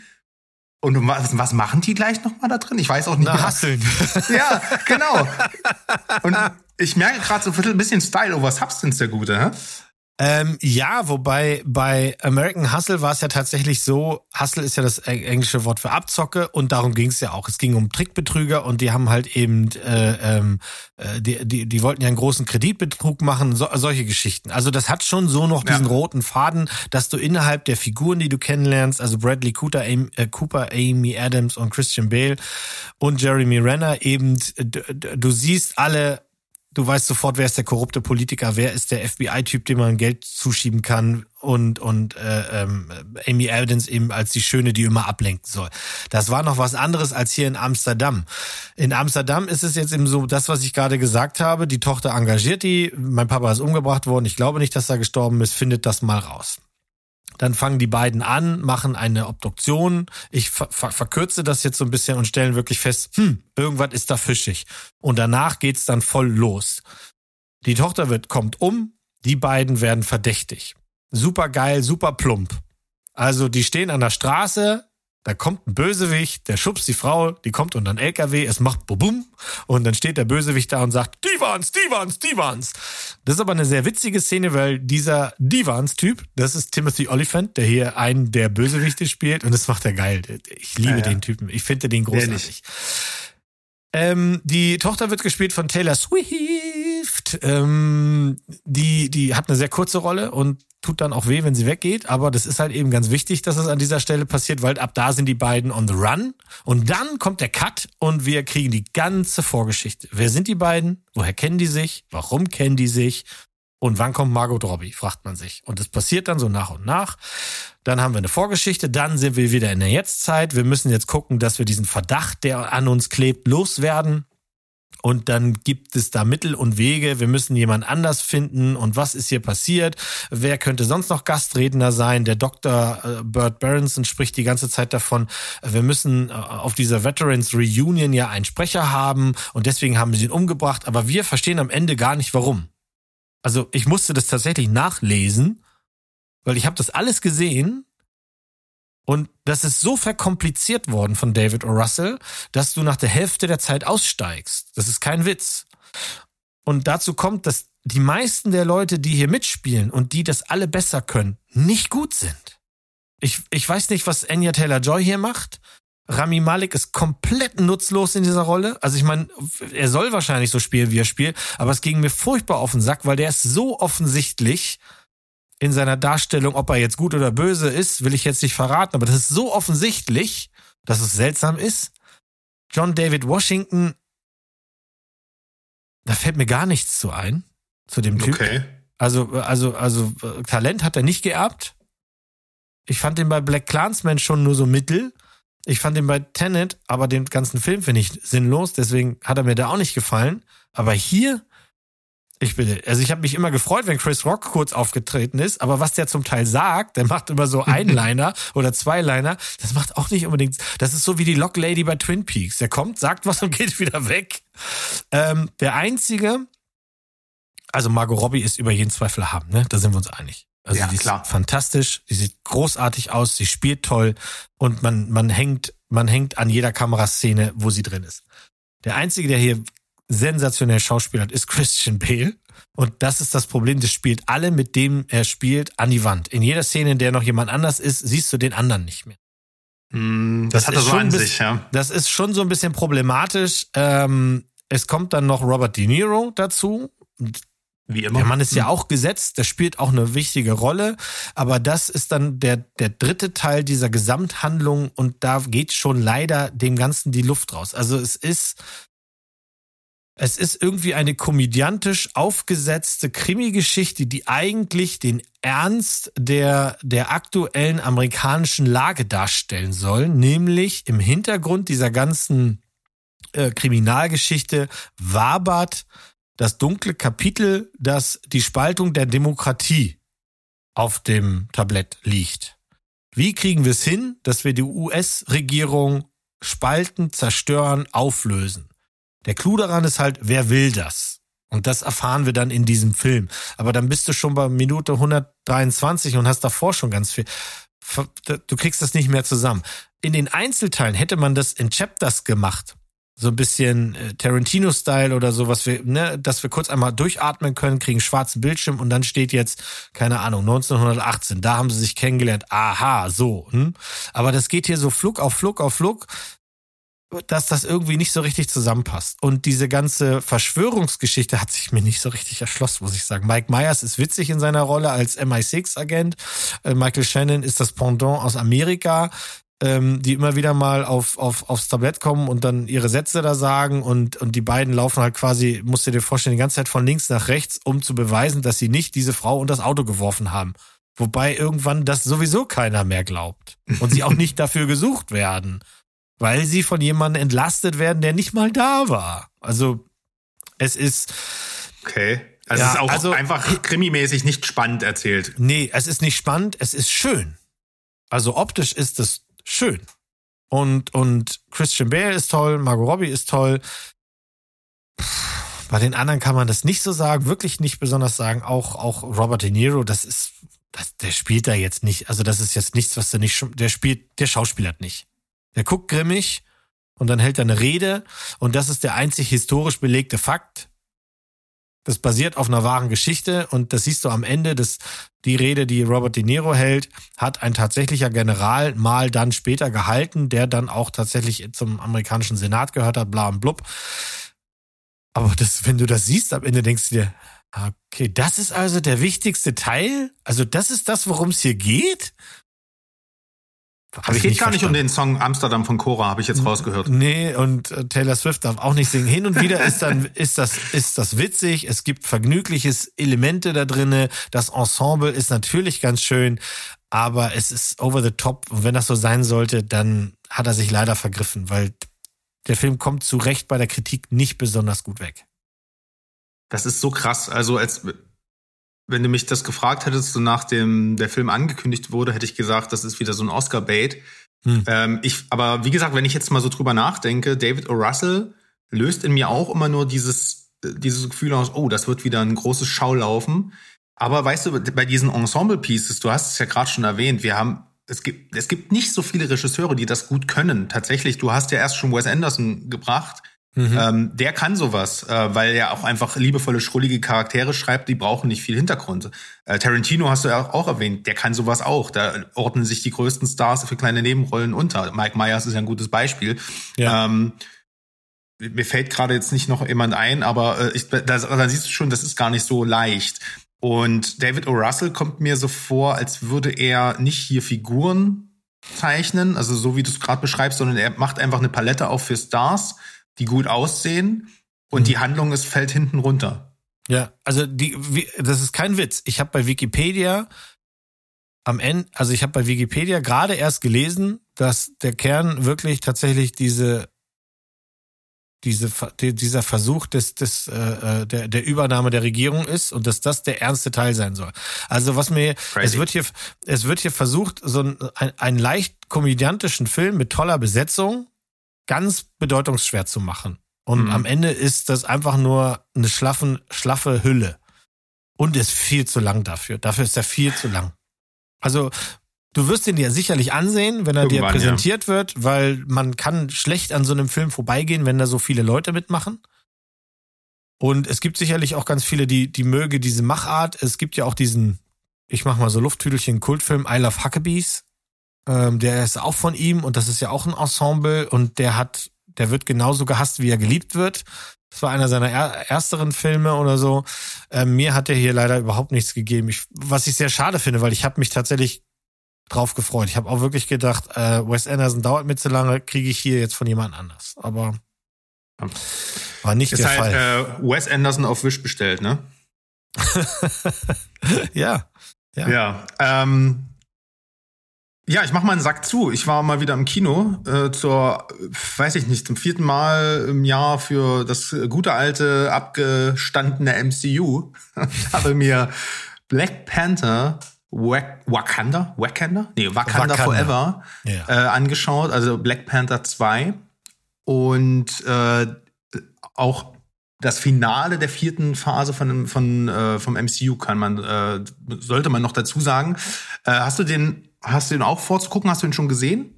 Speaker 1: Und was, was machen die gleich nochmal da drin? Ich weiß auch nicht.
Speaker 3: Na, Hasseln.
Speaker 1: Ja, genau. Und ich merke gerade so ein bisschen Style over Substance, der Gute, hä?
Speaker 3: Ähm, ja, wobei bei American Hustle war es ja tatsächlich so, Hustle ist ja das englische Wort für Abzocke und darum ging es ja auch. Es ging um Trickbetrüger und die haben halt eben, äh, ähm, äh, die, die, die wollten ja einen großen Kreditbetrug machen, so, solche Geschichten. Also das hat schon so noch diesen ja. roten Faden, dass du innerhalb der Figuren, die du kennenlernst, also Bradley Cooper, Amy, äh, Cooper, Amy Adams und Christian Bale und Jeremy Renner eben, du siehst alle Du weißt sofort, wer ist der korrupte Politiker, wer ist der FBI-Typ, dem man Geld zuschieben kann und und äh, ähm, Amy Adams eben als die Schöne, die immer ablenken soll. Das war noch was anderes als hier in Amsterdam. In Amsterdam ist es jetzt eben so, das, was ich gerade gesagt habe, die Tochter engagiert die, mein Papa ist umgebracht worden, ich glaube nicht, dass er gestorben ist, findet das mal raus. Dann fangen die beiden an, machen eine Obduktion. Ich ver ver verkürze das jetzt so ein bisschen und stellen wirklich fest, hm, irgendwas ist da fischig. Und danach geht's dann voll los. Die Tochter wird, kommt um, die beiden werden verdächtig. Super geil, super plump. Also die stehen an der Straße, da kommt ein Bösewicht, der schubst die Frau, die kommt unter einen LKW, es macht bubum und dann steht der Bösewicht da und sagt, die waren's, die waren's, die waren's. Das ist aber eine sehr witzige Szene, weil dieser Divans-Typ, das ist Timothy Oliphant, der hier einen der Bösewichte spielt und das macht er geil. Ich liebe ja, ja. den Typen, ich finde den großartig. Ähm, die Tochter wird gespielt von Taylor Swift. Ähm, die, die hat eine sehr kurze Rolle und tut dann auch weh, wenn sie weggeht. Aber das ist halt eben ganz wichtig, dass es an dieser Stelle passiert, weil ab da sind die beiden on the run. Und dann kommt der Cut und wir kriegen die ganze Vorgeschichte. Wer sind die beiden? Woher kennen die sich? Warum kennen die sich? Und wann kommt Margot Robbie, fragt man sich. Und das passiert dann so nach und nach. Dann haben wir eine Vorgeschichte, dann sind wir wieder in der Jetztzeit. Wir müssen jetzt gucken, dass wir diesen Verdacht, der an uns klebt, loswerden. Und dann gibt es da Mittel und Wege. Wir müssen jemand anders finden. Und was ist hier passiert? Wer könnte sonst noch Gastredner sein? Der Dr. Äh, Bert Berenson spricht die ganze Zeit davon, wir müssen äh, auf dieser Veterans Reunion ja einen Sprecher haben und deswegen haben sie ihn umgebracht. Aber wir verstehen am Ende gar nicht, warum. Also ich musste das tatsächlich nachlesen, weil ich habe das alles gesehen und das ist so verkompliziert worden von David O. Russell, dass du nach der Hälfte der Zeit aussteigst. Das ist kein Witz. Und dazu kommt, dass die meisten der Leute, die hier mitspielen und die das alle besser können, nicht gut sind. Ich, ich weiß nicht, was Anya Taylor-Joy hier macht. Rami Malik ist komplett nutzlos in dieser Rolle. Also ich meine, er soll wahrscheinlich so spielen, wie er spielt, aber es ging mir furchtbar auf den Sack, weil der ist so offensichtlich in seiner Darstellung, ob er jetzt gut oder böse ist, will ich jetzt nicht verraten, aber das ist so offensichtlich, dass es seltsam ist. John David Washington, da fällt mir gar nichts zu ein, zu dem Typ. Okay. Also, also, also, Talent hat er nicht geerbt. Ich fand den bei Black Clansman schon nur so mittel. Ich fand den bei Tenet, aber den ganzen Film finde ich sinnlos, deswegen hat er mir da auch nicht gefallen. Aber hier, ich bin, also ich habe mich immer gefreut, wenn Chris Rock kurz aufgetreten ist, aber was der zum Teil sagt, der macht immer so Einliner oder Zweiliner, das macht auch nicht unbedingt, das ist so wie die Lock Lady bei Twin Peaks. Der kommt, sagt was und geht wieder weg. Ähm, der einzige, also Margot Robbie ist über jeden Zweifel haben, ne? Da sind wir uns einig. Also ja, die ist klar. fantastisch, die sieht großartig aus, sie spielt toll und man, man hängt, man hängt an jeder Kameraszene, wo sie drin ist. Der einzige, der hier sensationell schauspielert, ist Christian Bale. Und das ist das Problem, das spielt alle, mit dem er spielt, an die Wand. In jeder Szene, in der noch jemand anders ist, siehst du den anderen nicht mehr.
Speaker 1: Mm, das, das hat er so an bisschen, sich, ja.
Speaker 3: Das ist schon so ein bisschen problematisch. Ähm, es kommt dann noch Robert De Niro dazu. Wie immer. Der Mann ist ja hm. auch gesetzt, der spielt auch eine wichtige Rolle, aber das ist dann der, der dritte Teil dieser Gesamthandlung und da geht schon leider dem Ganzen die Luft raus. Also es ist es ist irgendwie eine komödiantisch aufgesetzte Krimi-Geschichte, die eigentlich den Ernst der, der aktuellen amerikanischen Lage darstellen soll, nämlich im Hintergrund dieser ganzen äh, Kriminalgeschichte wabert das dunkle Kapitel, das die Spaltung der Demokratie auf dem Tablett liegt. Wie kriegen wir es hin, dass wir die US-Regierung spalten, zerstören, auflösen? Der Clou daran ist halt, wer will das? Und das erfahren wir dann in diesem Film. Aber dann bist du schon bei Minute 123 und hast davor schon ganz viel. Du kriegst das nicht mehr zusammen. In den Einzelteilen hätte man das in Chapters gemacht. So ein bisschen äh, Tarantino-Style oder so, was wir, ne, dass wir kurz einmal durchatmen können, kriegen schwarzen Bildschirm und dann steht jetzt, keine Ahnung, 1918, da haben sie sich kennengelernt, aha, so. Hm? Aber das geht hier so Flug auf Flug auf Flug dass das irgendwie nicht so richtig zusammenpasst. Und diese ganze Verschwörungsgeschichte hat sich mir nicht so richtig erschlossen, muss ich sagen. Mike Myers ist witzig in seiner Rolle als MI6-Agent. Äh, Michael Shannon ist das Pendant aus Amerika, ähm, die immer wieder mal auf, auf, aufs Tablett kommen und dann ihre Sätze da sagen. Und, und die beiden laufen halt quasi, musst du dir vorstellen, die ganze Zeit von links nach rechts, um zu beweisen, dass sie nicht diese Frau und das Auto geworfen haben. Wobei irgendwann das sowieso keiner mehr glaubt. Und sie auch nicht dafür gesucht werden weil sie von jemandem entlastet werden, der nicht mal da war. Also es ist.
Speaker 1: Okay. Also ja, es ist auch also, einfach krimimäßig nicht spannend erzählt.
Speaker 3: Nee, es ist nicht spannend, es ist schön. Also optisch ist es schön. Und, und Christian Bale ist toll, Margot Robbie ist toll. Bei den anderen kann man das nicht so sagen, wirklich nicht besonders sagen. Auch, auch Robert De Niro, das ist, das, der spielt da jetzt nicht. Also das ist jetzt nichts, was der nicht, der spielt, der schauspielert nicht. Der guckt grimmig und dann hält er eine Rede und das ist der einzig historisch belegte Fakt. Das basiert auf einer wahren Geschichte und das siehst du am Ende, dass die Rede, die Robert De Niro hält, hat ein tatsächlicher General mal dann später gehalten, der dann auch tatsächlich zum amerikanischen Senat gehört hat, bla und blub. Aber das, wenn du das siehst, am Ende denkst du dir, okay, das ist also der wichtigste Teil? Also das ist das, worum es hier geht?
Speaker 1: Hab es geht gar nicht um den Song Amsterdam von Cora, habe ich jetzt rausgehört.
Speaker 3: Nee, und äh, Taylor Swift darf auch nicht singen. Hin und wieder ist dann ist das ist das witzig. Es gibt vergnügliches Elemente da drinne. Das Ensemble ist natürlich ganz schön, aber es ist over the top. Und wenn das so sein sollte, dann hat er sich leider vergriffen, weil der Film kommt zu Recht bei der Kritik nicht besonders gut weg.
Speaker 1: Das ist so krass. Also als wenn du mich das gefragt hättest, so nachdem der Film angekündigt wurde, hätte ich gesagt, das ist wieder so ein Oscar-Bait. Hm. Ähm, ich, aber wie gesagt, wenn ich jetzt mal so drüber nachdenke, David O. Russell löst in mir auch immer nur dieses, äh, dieses Gefühl aus, oh, das wird wieder ein großes Schaulaufen. Aber weißt du, bei diesen Ensemble-Pieces, du hast es ja gerade schon erwähnt, wir haben, es gibt, es gibt nicht so viele Regisseure, die das gut können. Tatsächlich, du hast ja erst schon Wes Anderson gebracht. Mhm. Ähm, der kann sowas, äh, weil er auch einfach liebevolle, schrullige Charaktere schreibt, die brauchen nicht viel Hintergrund. Äh, Tarantino hast du ja auch erwähnt, der kann sowas auch. Da ordnen sich die größten Stars für kleine Nebenrollen unter. Mike Myers ist ja ein gutes Beispiel. Ja. Ähm, mir fällt gerade jetzt nicht noch jemand ein, aber äh, ich, da, da siehst du schon, das ist gar nicht so leicht. Und David O. Russell kommt mir so vor, als würde er nicht hier Figuren zeichnen, also so wie du es gerade beschreibst, sondern er macht einfach eine Palette auf für Stars, die gut aussehen und mhm. die Handlung ist fällt hinten runter.
Speaker 3: Ja, also die, das ist kein Witz. Ich habe bei Wikipedia am Ende, also ich habe bei Wikipedia gerade erst gelesen, dass der Kern wirklich tatsächlich diese diese, dieser Versuch des, des, äh, äh, der, der Übernahme der Regierung ist und dass das der ernste Teil sein soll. Also was mir, Crazy. es wird hier, es wird hier versucht, so ein, ein, einen leicht komödiantischen Film mit toller Besetzung ganz bedeutungsschwer zu machen. Und mhm. am Ende ist das einfach nur eine schlaffen, schlaffe Hülle. Und ist viel zu lang dafür. Dafür ist er viel zu lang. Also Du wirst ihn dir sicherlich ansehen, wenn er Irgendwann, dir präsentiert ja. wird, weil man kann schlecht an so einem Film vorbeigehen, wenn da so viele Leute mitmachen. Und es gibt sicherlich auch ganz viele, die, die möge diese Machart. Es gibt ja auch diesen, ich mach mal so Lufttüdelchen Kultfilm I Love Huckabees. Ähm, der ist auch von ihm und das ist ja auch ein Ensemble und der hat, der wird genauso gehasst, wie er geliebt wird. Das war einer seiner er ersteren Filme oder so. Ähm, mir hat er hier leider überhaupt nichts gegeben. Ich, was ich sehr schade finde, weil ich habe mich tatsächlich drauf gefreut. Ich habe auch wirklich gedacht, äh, Wes Anderson dauert mir zu lange, kriege ich hier jetzt von jemand anders. Aber war nicht ist der halt, Fall.
Speaker 1: Äh, Wes Anderson auf Wish bestellt, ne?
Speaker 3: ja.
Speaker 1: Ja. Ja, ähm, ja, ich mach mal einen Sack zu. Ich war mal wieder im Kino äh, zur, weiß ich nicht, zum vierten Mal im Jahr für das gute alte abgestandene MCU. ich habe mir Black Panther Wakanda, Wakanda? Nee, Wakanda, Wakanda. Forever ja. äh, angeschaut, also Black Panther 2 und äh, auch das Finale der vierten Phase von, von äh, vom MCU kann man äh, sollte man noch dazu sagen. Äh, hast du den hast du den auch vorzugucken? Hast du ihn schon gesehen?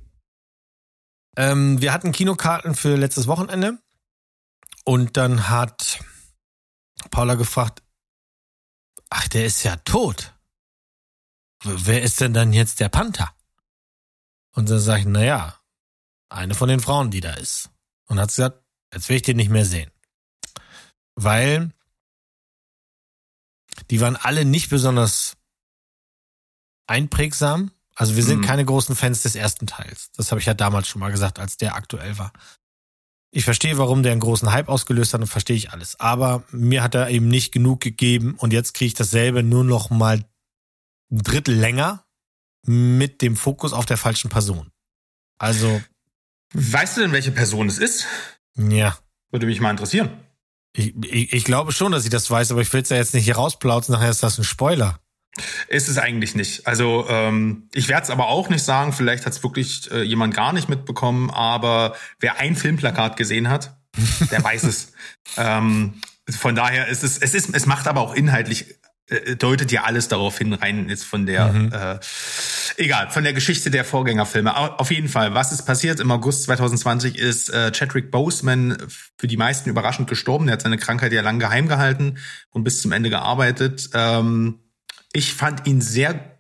Speaker 3: Ähm, wir hatten Kinokarten für letztes Wochenende und dann hat Paula gefragt, ach, der ist ja tot wer ist denn dann jetzt der Panther? Und dann sage ich, na ja, eine von den Frauen, die da ist. Und hat gesagt, jetzt will ich den nicht mehr sehen. Weil die waren alle nicht besonders einprägsam. Also wir sind mhm. keine großen Fans des ersten Teils. Das habe ich ja damals schon mal gesagt, als der aktuell war. Ich verstehe, warum der einen großen Hype ausgelöst hat und verstehe ich alles. Aber mir hat er eben nicht genug gegeben und jetzt kriege ich dasselbe nur noch mal ein Drittel länger mit dem Fokus auf der falschen Person. Also.
Speaker 1: Weißt du denn, welche Person es ist?
Speaker 3: Ja.
Speaker 1: Würde mich mal interessieren.
Speaker 3: Ich, ich, ich glaube schon, dass ich das weiß, aber ich will es ja jetzt nicht hier rausplauzen, nachher ist das ein Spoiler.
Speaker 1: Ist es eigentlich nicht. Also ähm, ich werde es aber auch nicht sagen, vielleicht hat es wirklich äh, jemand gar nicht mitbekommen, aber wer ein Filmplakat gesehen hat, der weiß es. Ähm, von daher ist es, es ist, es macht aber auch inhaltlich äh, deutet ja alles darauf hin, rein jetzt von der, mhm. äh, egal, von der Geschichte der Vorgängerfilme. Auf jeden Fall, was ist passiert? Im August 2020 ist äh, Chadwick Boseman für die meisten überraschend gestorben. Er hat seine Krankheit ja lang geheim gehalten und bis zum Ende gearbeitet. Ähm, ich fand ihn sehr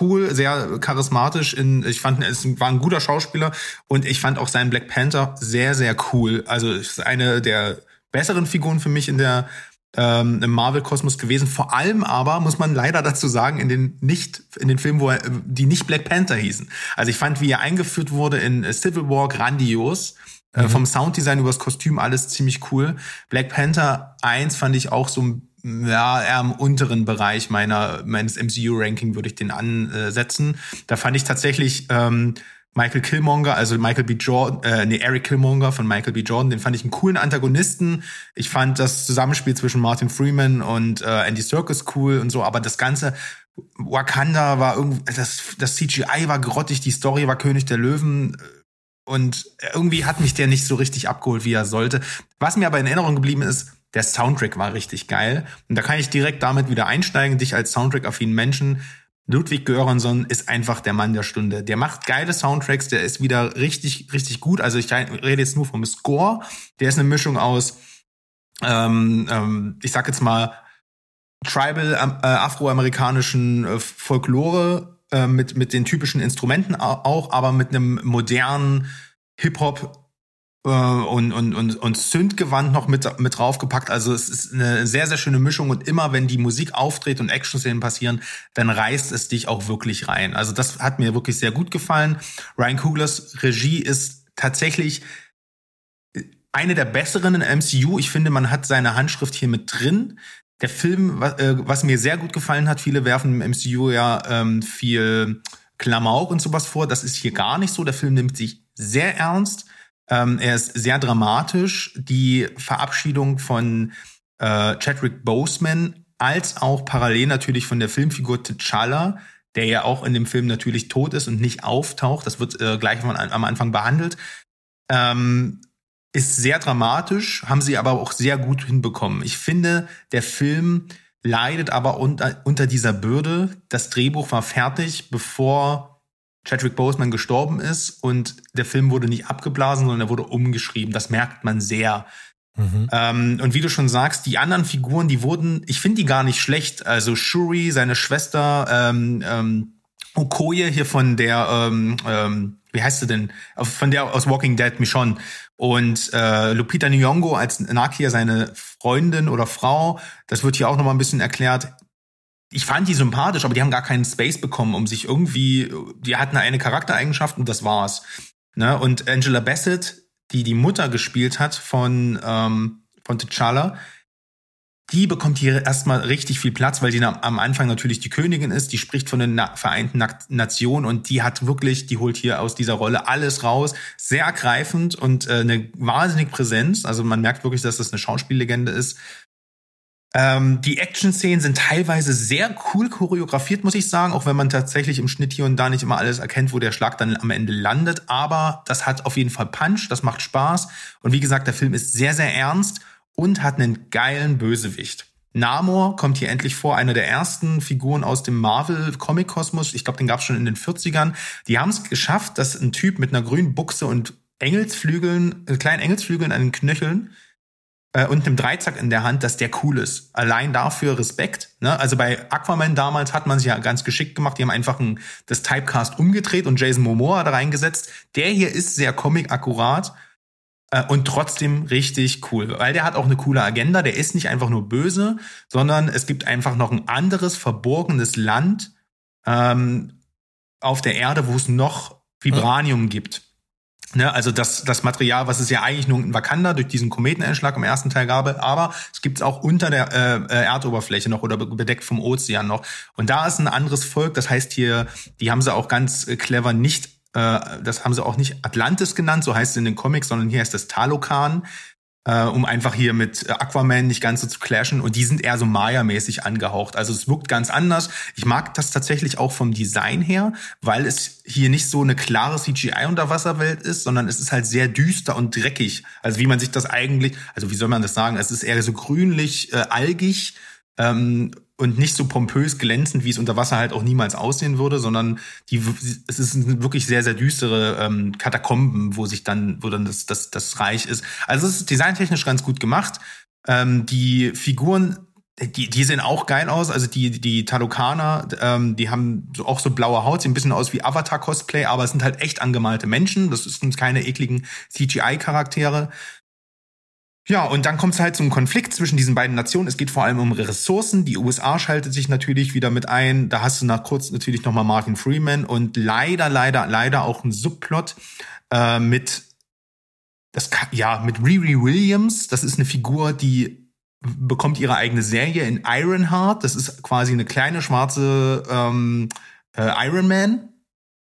Speaker 1: cool, sehr charismatisch. In, ich fand, es war ein guter Schauspieler und ich fand auch seinen Black Panther sehr, sehr cool. Also ist eine der besseren Figuren für mich in der ähm, im Marvel-Kosmos gewesen. Vor allem aber, muss man leider dazu sagen, in den nicht, in den Filmen, wo er, die nicht Black Panther hießen. Also ich fand, wie er eingeführt wurde in Civil War grandios. Äh, mhm. vom Sounddesign übers Kostüm alles ziemlich cool. Black Panther 1 fand ich auch so ja, eher im unteren Bereich meiner, meines MCU-Ranking würde ich den ansetzen. Da fand ich tatsächlich ähm, Michael Killmonger, also Michael B. Jordan, äh, nee, Eric Killmonger von Michael B. Jordan, den fand ich einen coolen Antagonisten. Ich fand das Zusammenspiel zwischen Martin Freeman und äh, Andy Serkis cool und so, aber das ganze Wakanda war irgendwie, das, das CGI war grottig, die Story war König der Löwen und irgendwie hat mich der nicht so richtig abgeholt, wie er sollte. Was mir aber in Erinnerung geblieben ist, der Soundtrack war richtig geil. Und da kann ich direkt damit wieder einsteigen, dich als Soundtrack-affinen Menschen Ludwig Göransson ist einfach der Mann der Stunde. Der macht geile Soundtracks, der ist wieder richtig, richtig gut. Also ich rede jetzt nur vom Score. Der ist eine Mischung aus, ähm, ähm, ich sag jetzt mal, tribal äh, afroamerikanischen äh, Folklore äh, mit, mit den typischen Instrumenten auch, aber mit einem modernen Hip-Hop und, und, und, und Synth-Gewand noch mit, mit draufgepackt. Also es ist eine sehr, sehr schöne Mischung und immer wenn die Musik auftritt und Action-Szenen passieren, dann reißt es dich auch wirklich rein. Also das hat mir wirklich sehr gut gefallen. Ryan Kuglers Regie ist tatsächlich eine der besseren in MCU. Ich finde, man hat seine Handschrift hier mit drin. Der Film, was, äh, was mir sehr gut gefallen hat, viele werfen im MCU ja ähm, viel Klamauk und sowas vor. Das ist hier gar nicht so. Der Film nimmt sich sehr ernst ähm, er ist sehr dramatisch. Die Verabschiedung von äh, Chadwick Boseman als auch parallel natürlich von der Filmfigur T'Challa, der ja auch in dem Film natürlich tot ist und nicht auftaucht. Das wird äh, gleich am Anfang behandelt. Ähm, ist sehr dramatisch, haben sie aber auch sehr gut hinbekommen. Ich finde, der Film leidet aber unter, unter dieser Bürde. Das Drehbuch war fertig, bevor Chadwick Boseman gestorben ist und der Film wurde nicht abgeblasen, sondern er wurde umgeschrieben. Das merkt man sehr. Mhm. Ähm, und wie du schon sagst, die anderen Figuren, die wurden, ich finde die gar nicht schlecht. Also Shuri, seine Schwester, ähm, ähm, Okoye hier von der, ähm, ähm, wie heißt sie denn? Von der aus Walking Dead, Michonne. Und äh, Lupita Nyong'o als Nakia, seine Freundin oder Frau. Das wird hier auch noch mal ein bisschen erklärt ich fand die sympathisch, aber die haben gar keinen Space bekommen, um sich irgendwie, die hatten eine Charaktereigenschaft und das war's. Ne? Und Angela Bassett, die die Mutter gespielt hat von, ähm, von T'Challa, die bekommt hier erstmal richtig viel Platz, weil die am Anfang natürlich die Königin ist, die spricht von den Vereinten Nationen und die hat wirklich, die holt hier aus dieser Rolle alles raus, sehr ergreifend und äh, eine wahnsinnig Präsenz. Also man merkt wirklich, dass das eine Schauspiellegende ist. Ähm, die Action-Szenen sind teilweise sehr cool choreografiert, muss ich sagen, auch wenn man tatsächlich im Schnitt hier und da nicht immer alles erkennt, wo der Schlag dann am Ende landet. Aber das hat auf jeden Fall Punch, das macht Spaß. Und wie gesagt, der Film ist sehr, sehr ernst und hat einen geilen Bösewicht. Namor kommt hier endlich vor, einer der ersten Figuren aus dem Marvel-Comic-Kosmos. Ich glaube, den gab es schon in den 40ern. Die haben es geschafft, dass ein Typ mit einer grünen Buchse und Engelsflügeln, äh, kleinen Engelsflügeln an den Knöcheln äh, und einem Dreizack in der Hand, dass der cool ist. Allein dafür Respekt. Ne? Also bei Aquaman damals hat man sich ja ganz geschickt gemacht. Die haben einfach ein, das Typecast umgedreht und Jason Momoa da reingesetzt. Der hier ist sehr comic-akkurat äh, und trotzdem richtig cool, weil der hat auch eine coole Agenda. Der ist nicht einfach nur böse, sondern es gibt einfach noch ein anderes verborgenes Land ähm, auf der Erde, wo es noch Vibranium gibt. Ne, also das, das Material, was es ja eigentlich nur in Wakanda durch diesen Kometeneinschlag im ersten Teil gab, aber es gibt es auch unter der äh, äh, Erdoberfläche noch oder bedeckt vom Ozean noch. Und da ist ein anderes Volk, das heißt hier, die haben sie auch ganz äh, clever nicht, äh, das haben sie auch nicht Atlantis genannt, so heißt es in den Comics, sondern hier heißt es Talokan äh, um einfach hier mit äh, Aquaman nicht ganz so zu clashen. Und die sind eher so Maya-mäßig angehaucht. Also es wirkt ganz anders. Ich mag das tatsächlich auch vom Design her, weil es hier nicht so eine klare CGI-Unterwasserwelt ist, sondern es ist halt sehr düster und dreckig. Also wie man sich das eigentlich, also wie soll man das sagen? Es ist eher so grünlich, äh, algig. Ähm, und nicht so pompös glänzend, wie es unter Wasser halt auch niemals aussehen würde, sondern die, es ist wirklich sehr, sehr düstere ähm, Katakomben, wo sich dann, wo dann das, das, das Reich ist. Also es ist designtechnisch ganz gut gemacht. Ähm, die Figuren, die, die sehen auch geil aus. Also die, die Talokaner, ähm, die haben so, auch so blaue Haut, sehen ein bisschen aus wie Avatar-Cosplay, aber es sind halt echt angemalt Menschen. Das sind keine ekligen CGI-Charaktere. Ja, und dann kommt es halt zum Konflikt zwischen diesen beiden Nationen. Es geht vor allem um Ressourcen. Die USA schaltet sich natürlich wieder mit ein. Da hast du nach kurz natürlich nochmal Martin Freeman und leider, leider, leider auch ein Subplot äh, mit das ja mit Riri Williams. Das ist eine Figur, die bekommt ihre eigene Serie in Ironheart. Das ist quasi eine kleine schwarze ähm, äh, Iron Man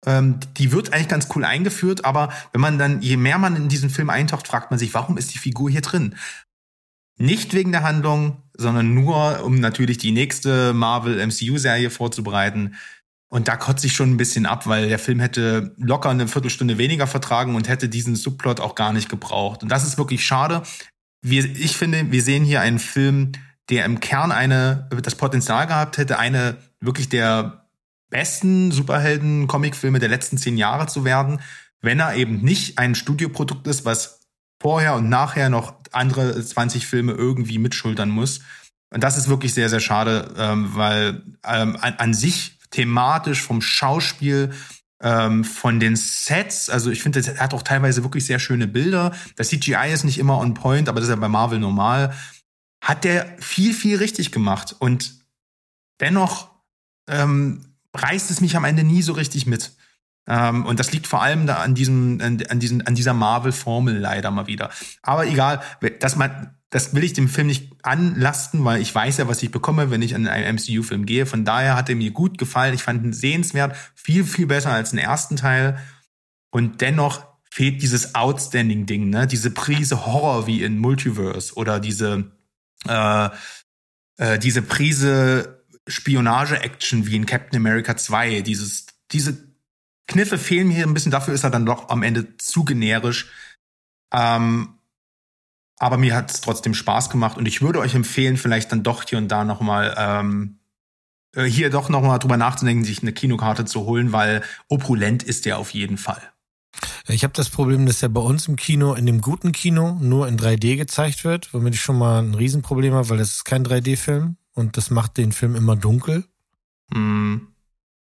Speaker 1: Ähm, die wird eigentlich ganz cool eingeführt, aber wenn man dann, je mehr man in diesen Film eintaucht, fragt man sich, warum ist die Figur hier drin? Nicht wegen der Handlung, sondern nur, um natürlich die nächste Marvel MCU-Serie vorzubereiten. Und da kotze ich schon ein bisschen ab, weil der Film hätte locker eine Viertelstunde weniger vertragen und hätte diesen Subplot auch gar nicht gebraucht. Und das ist wirklich schade. Wir, ich finde, wir sehen hier einen Film, der im Kern eine, das Potenzial gehabt hätte, eine wirklich der besten Superhelden-Comicfilme der letzten zehn Jahre zu werden, wenn er eben nicht ein Studioprodukt ist, was vorher und nachher noch andere 20 Filme irgendwie mitschultern muss. Und das ist wirklich sehr, sehr schade, ähm, weil ähm, an, an sich thematisch vom Schauspiel, ähm, von den Sets, also ich finde, er hat auch teilweise wirklich sehr schöne Bilder. Das CGI ist nicht immer on point, aber das ist ja bei Marvel normal. Hat der viel, viel richtig gemacht. Und dennoch ähm, reißt es mich am Ende nie so richtig mit. Ähm, und das liegt vor allem da an diesem, an, diesen, an dieser Marvel-Formel leider mal wieder. Aber egal, dass man, das will ich dem Film nicht anlasten, weil ich weiß ja, was ich bekomme, wenn ich an einen MCU-Film gehe. Von daher hat er mir gut gefallen. Ich fand ihn sehenswert, viel, viel besser als den ersten Teil. Und dennoch fehlt dieses Outstanding-Ding, ne? Diese Prise Horror wie in Multiverse oder diese, äh, äh, diese Prise Spionage-Action wie in Captain America 2. Dieses, diese Kniffe fehlen mir hier ein bisschen, dafür ist er dann doch am Ende zu generisch. Ähm, aber mir hat es trotzdem Spaß gemacht und ich würde euch empfehlen, vielleicht dann doch hier und da nochmal ähm, äh, hier doch nochmal drüber nachzudenken, sich eine Kinokarte zu holen, weil opulent ist der auf jeden Fall.
Speaker 3: Ich habe das Problem, dass er bei uns im Kino, in dem guten Kino, nur in 3D gezeigt wird, womit ich schon mal ein Riesenproblem habe, weil das ist kein 3D-Film und das macht den Film immer dunkel. Mm.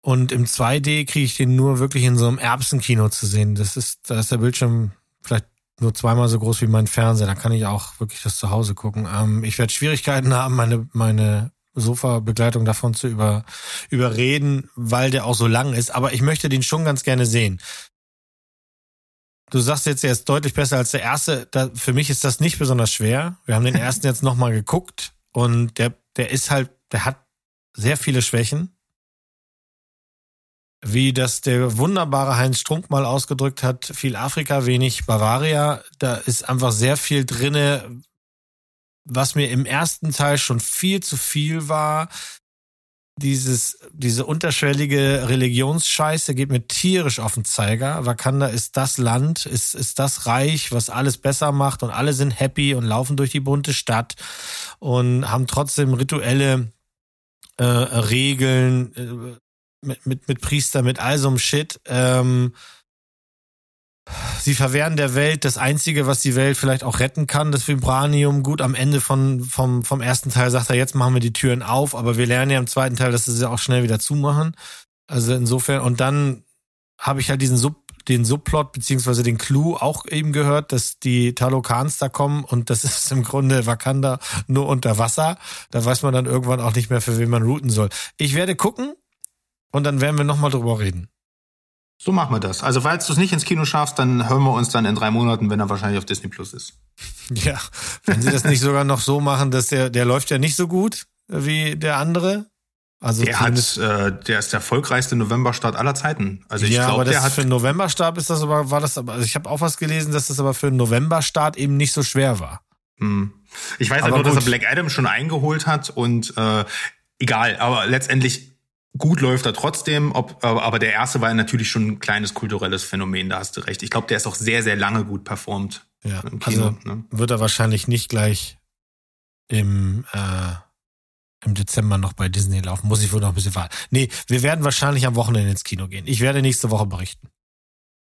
Speaker 3: Und im 2D kriege ich den nur wirklich in so einem Erbsenkino zu sehen. Das ist, da ist der Bildschirm vielleicht nur zweimal so groß wie mein Fernseher. Da kann ich auch wirklich das zu Hause gucken. Ähm, ich werde Schwierigkeiten haben, meine, meine Sofa-Begleitung davon zu über, überreden, weil der auch so lang ist. Aber ich möchte den schon ganz gerne sehen. Du sagst jetzt, er ist deutlich besser als der erste. Da, für mich ist das nicht besonders schwer. Wir haben den ersten jetzt nochmal geguckt und der, der ist halt, der hat sehr viele Schwächen wie das der wunderbare Heinz Strunk mal ausgedrückt hat, viel Afrika, wenig Bavaria. Da ist einfach sehr viel drinne, was mir im ersten Teil schon viel zu viel war. Dieses, diese unterschwellige Religionsscheiße geht mir tierisch auf den Zeiger. Wakanda ist das Land, ist, ist das Reich, was alles besser macht und alle sind happy und laufen durch die bunte Stadt und haben trotzdem rituelle äh, Regeln, äh, mit, mit, mit Priester, mit all so einem Shit. Ähm, sie verwehren der Welt das Einzige, was die Welt vielleicht auch retten kann, das Vibranium. Gut, am Ende von, vom, vom ersten Teil sagt er, jetzt machen wir die Türen auf, aber wir lernen ja im zweiten Teil, dass sie sie auch schnell wieder zumachen. Also insofern, und dann habe ich halt diesen Sub, den Subplot beziehungsweise den Clou auch eben gehört, dass die Talokans da kommen und das ist im Grunde Wakanda nur unter Wasser. Da weiß man dann irgendwann auch nicht mehr, für wen man routen soll. Ich werde gucken, und dann werden wir nochmal drüber reden.
Speaker 1: So machen wir das. Also falls du es nicht ins Kino schaffst, dann hören wir uns dann in drei Monaten, wenn er wahrscheinlich auf Disney Plus ist.
Speaker 3: Ja, wenn sie das nicht sogar noch so machen, dass der, der läuft ja nicht so gut wie der andere.
Speaker 1: Also der hat, äh, der ist der erfolgreichste Novemberstart aller Zeiten. Also ich
Speaker 3: ja,
Speaker 1: glaube,
Speaker 3: der
Speaker 1: hat
Speaker 3: für einen Novemberstart ist das aber war das aber. Also ich habe auch was gelesen, dass das aber für einen Novemberstart eben nicht so schwer war.
Speaker 1: Hm. Ich weiß aber halt nur, gut. dass er Black Adam schon eingeholt hat und äh, egal. Aber letztendlich gut läuft er trotzdem, ob, aber der erste war natürlich schon ein kleines kulturelles Phänomen, da hast du recht. Ich glaube, der ist auch sehr, sehr lange gut performt.
Speaker 3: Ja, im Kino, also ne? wird er wahrscheinlich nicht gleich im, äh, im Dezember noch bei Disney laufen. Muss ich wohl noch ein bisschen warten. Nee, wir werden wahrscheinlich am Wochenende ins Kino gehen. Ich werde nächste Woche berichten.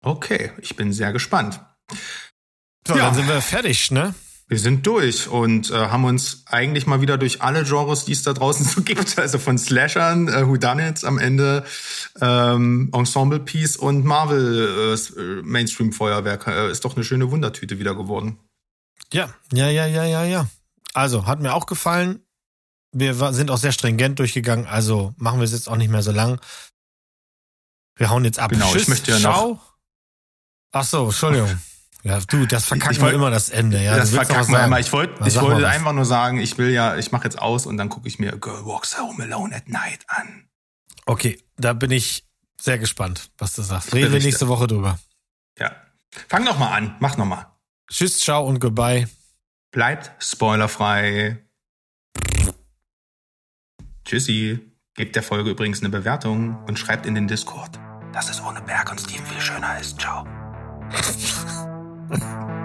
Speaker 1: Okay, ich bin sehr gespannt.
Speaker 3: So, ja. dann sind wir fertig, ne?
Speaker 1: Wir sind durch und äh, haben uns eigentlich mal wieder durch alle Genres, die es da draußen so gibt, also von Slashern, äh, Whodunits am Ende, ähm, Ensemble Piece und Marvel äh, Mainstream Feuerwerk, äh, ist doch eine schöne Wundertüte wieder geworden.
Speaker 3: Ja, ja, ja, ja, ja, ja. Also hat mir auch gefallen. Wir sind auch sehr stringent durchgegangen, also machen wir es jetzt auch nicht mehr so lang. Wir hauen jetzt ab.
Speaker 1: Genau, Tschüss, ich möchte ja noch.
Speaker 3: Ach so, Entschuldigung. Ja, du, das verkackt man immer das Ende. Ja,
Speaker 1: das verkackt man immer. Ich wollte, ich wollte einfach nur sagen, ich will ja, ich mache jetzt aus und dann gucke ich mir Girl Walks Home Alone at Night an.
Speaker 3: Okay, da bin ich sehr gespannt, was du sagst. Reden wir nächste Woche drüber.
Speaker 1: Ja. Fang noch mal an. Mach noch mal.
Speaker 3: Tschüss, ciao und goodbye.
Speaker 1: Bleibt spoilerfrei. Tschüssi. Gebt der Folge übrigens eine Bewertung und schreibt in den Discord, dass es ohne Berg und Steven viel schöner ist. Ciao. Bye.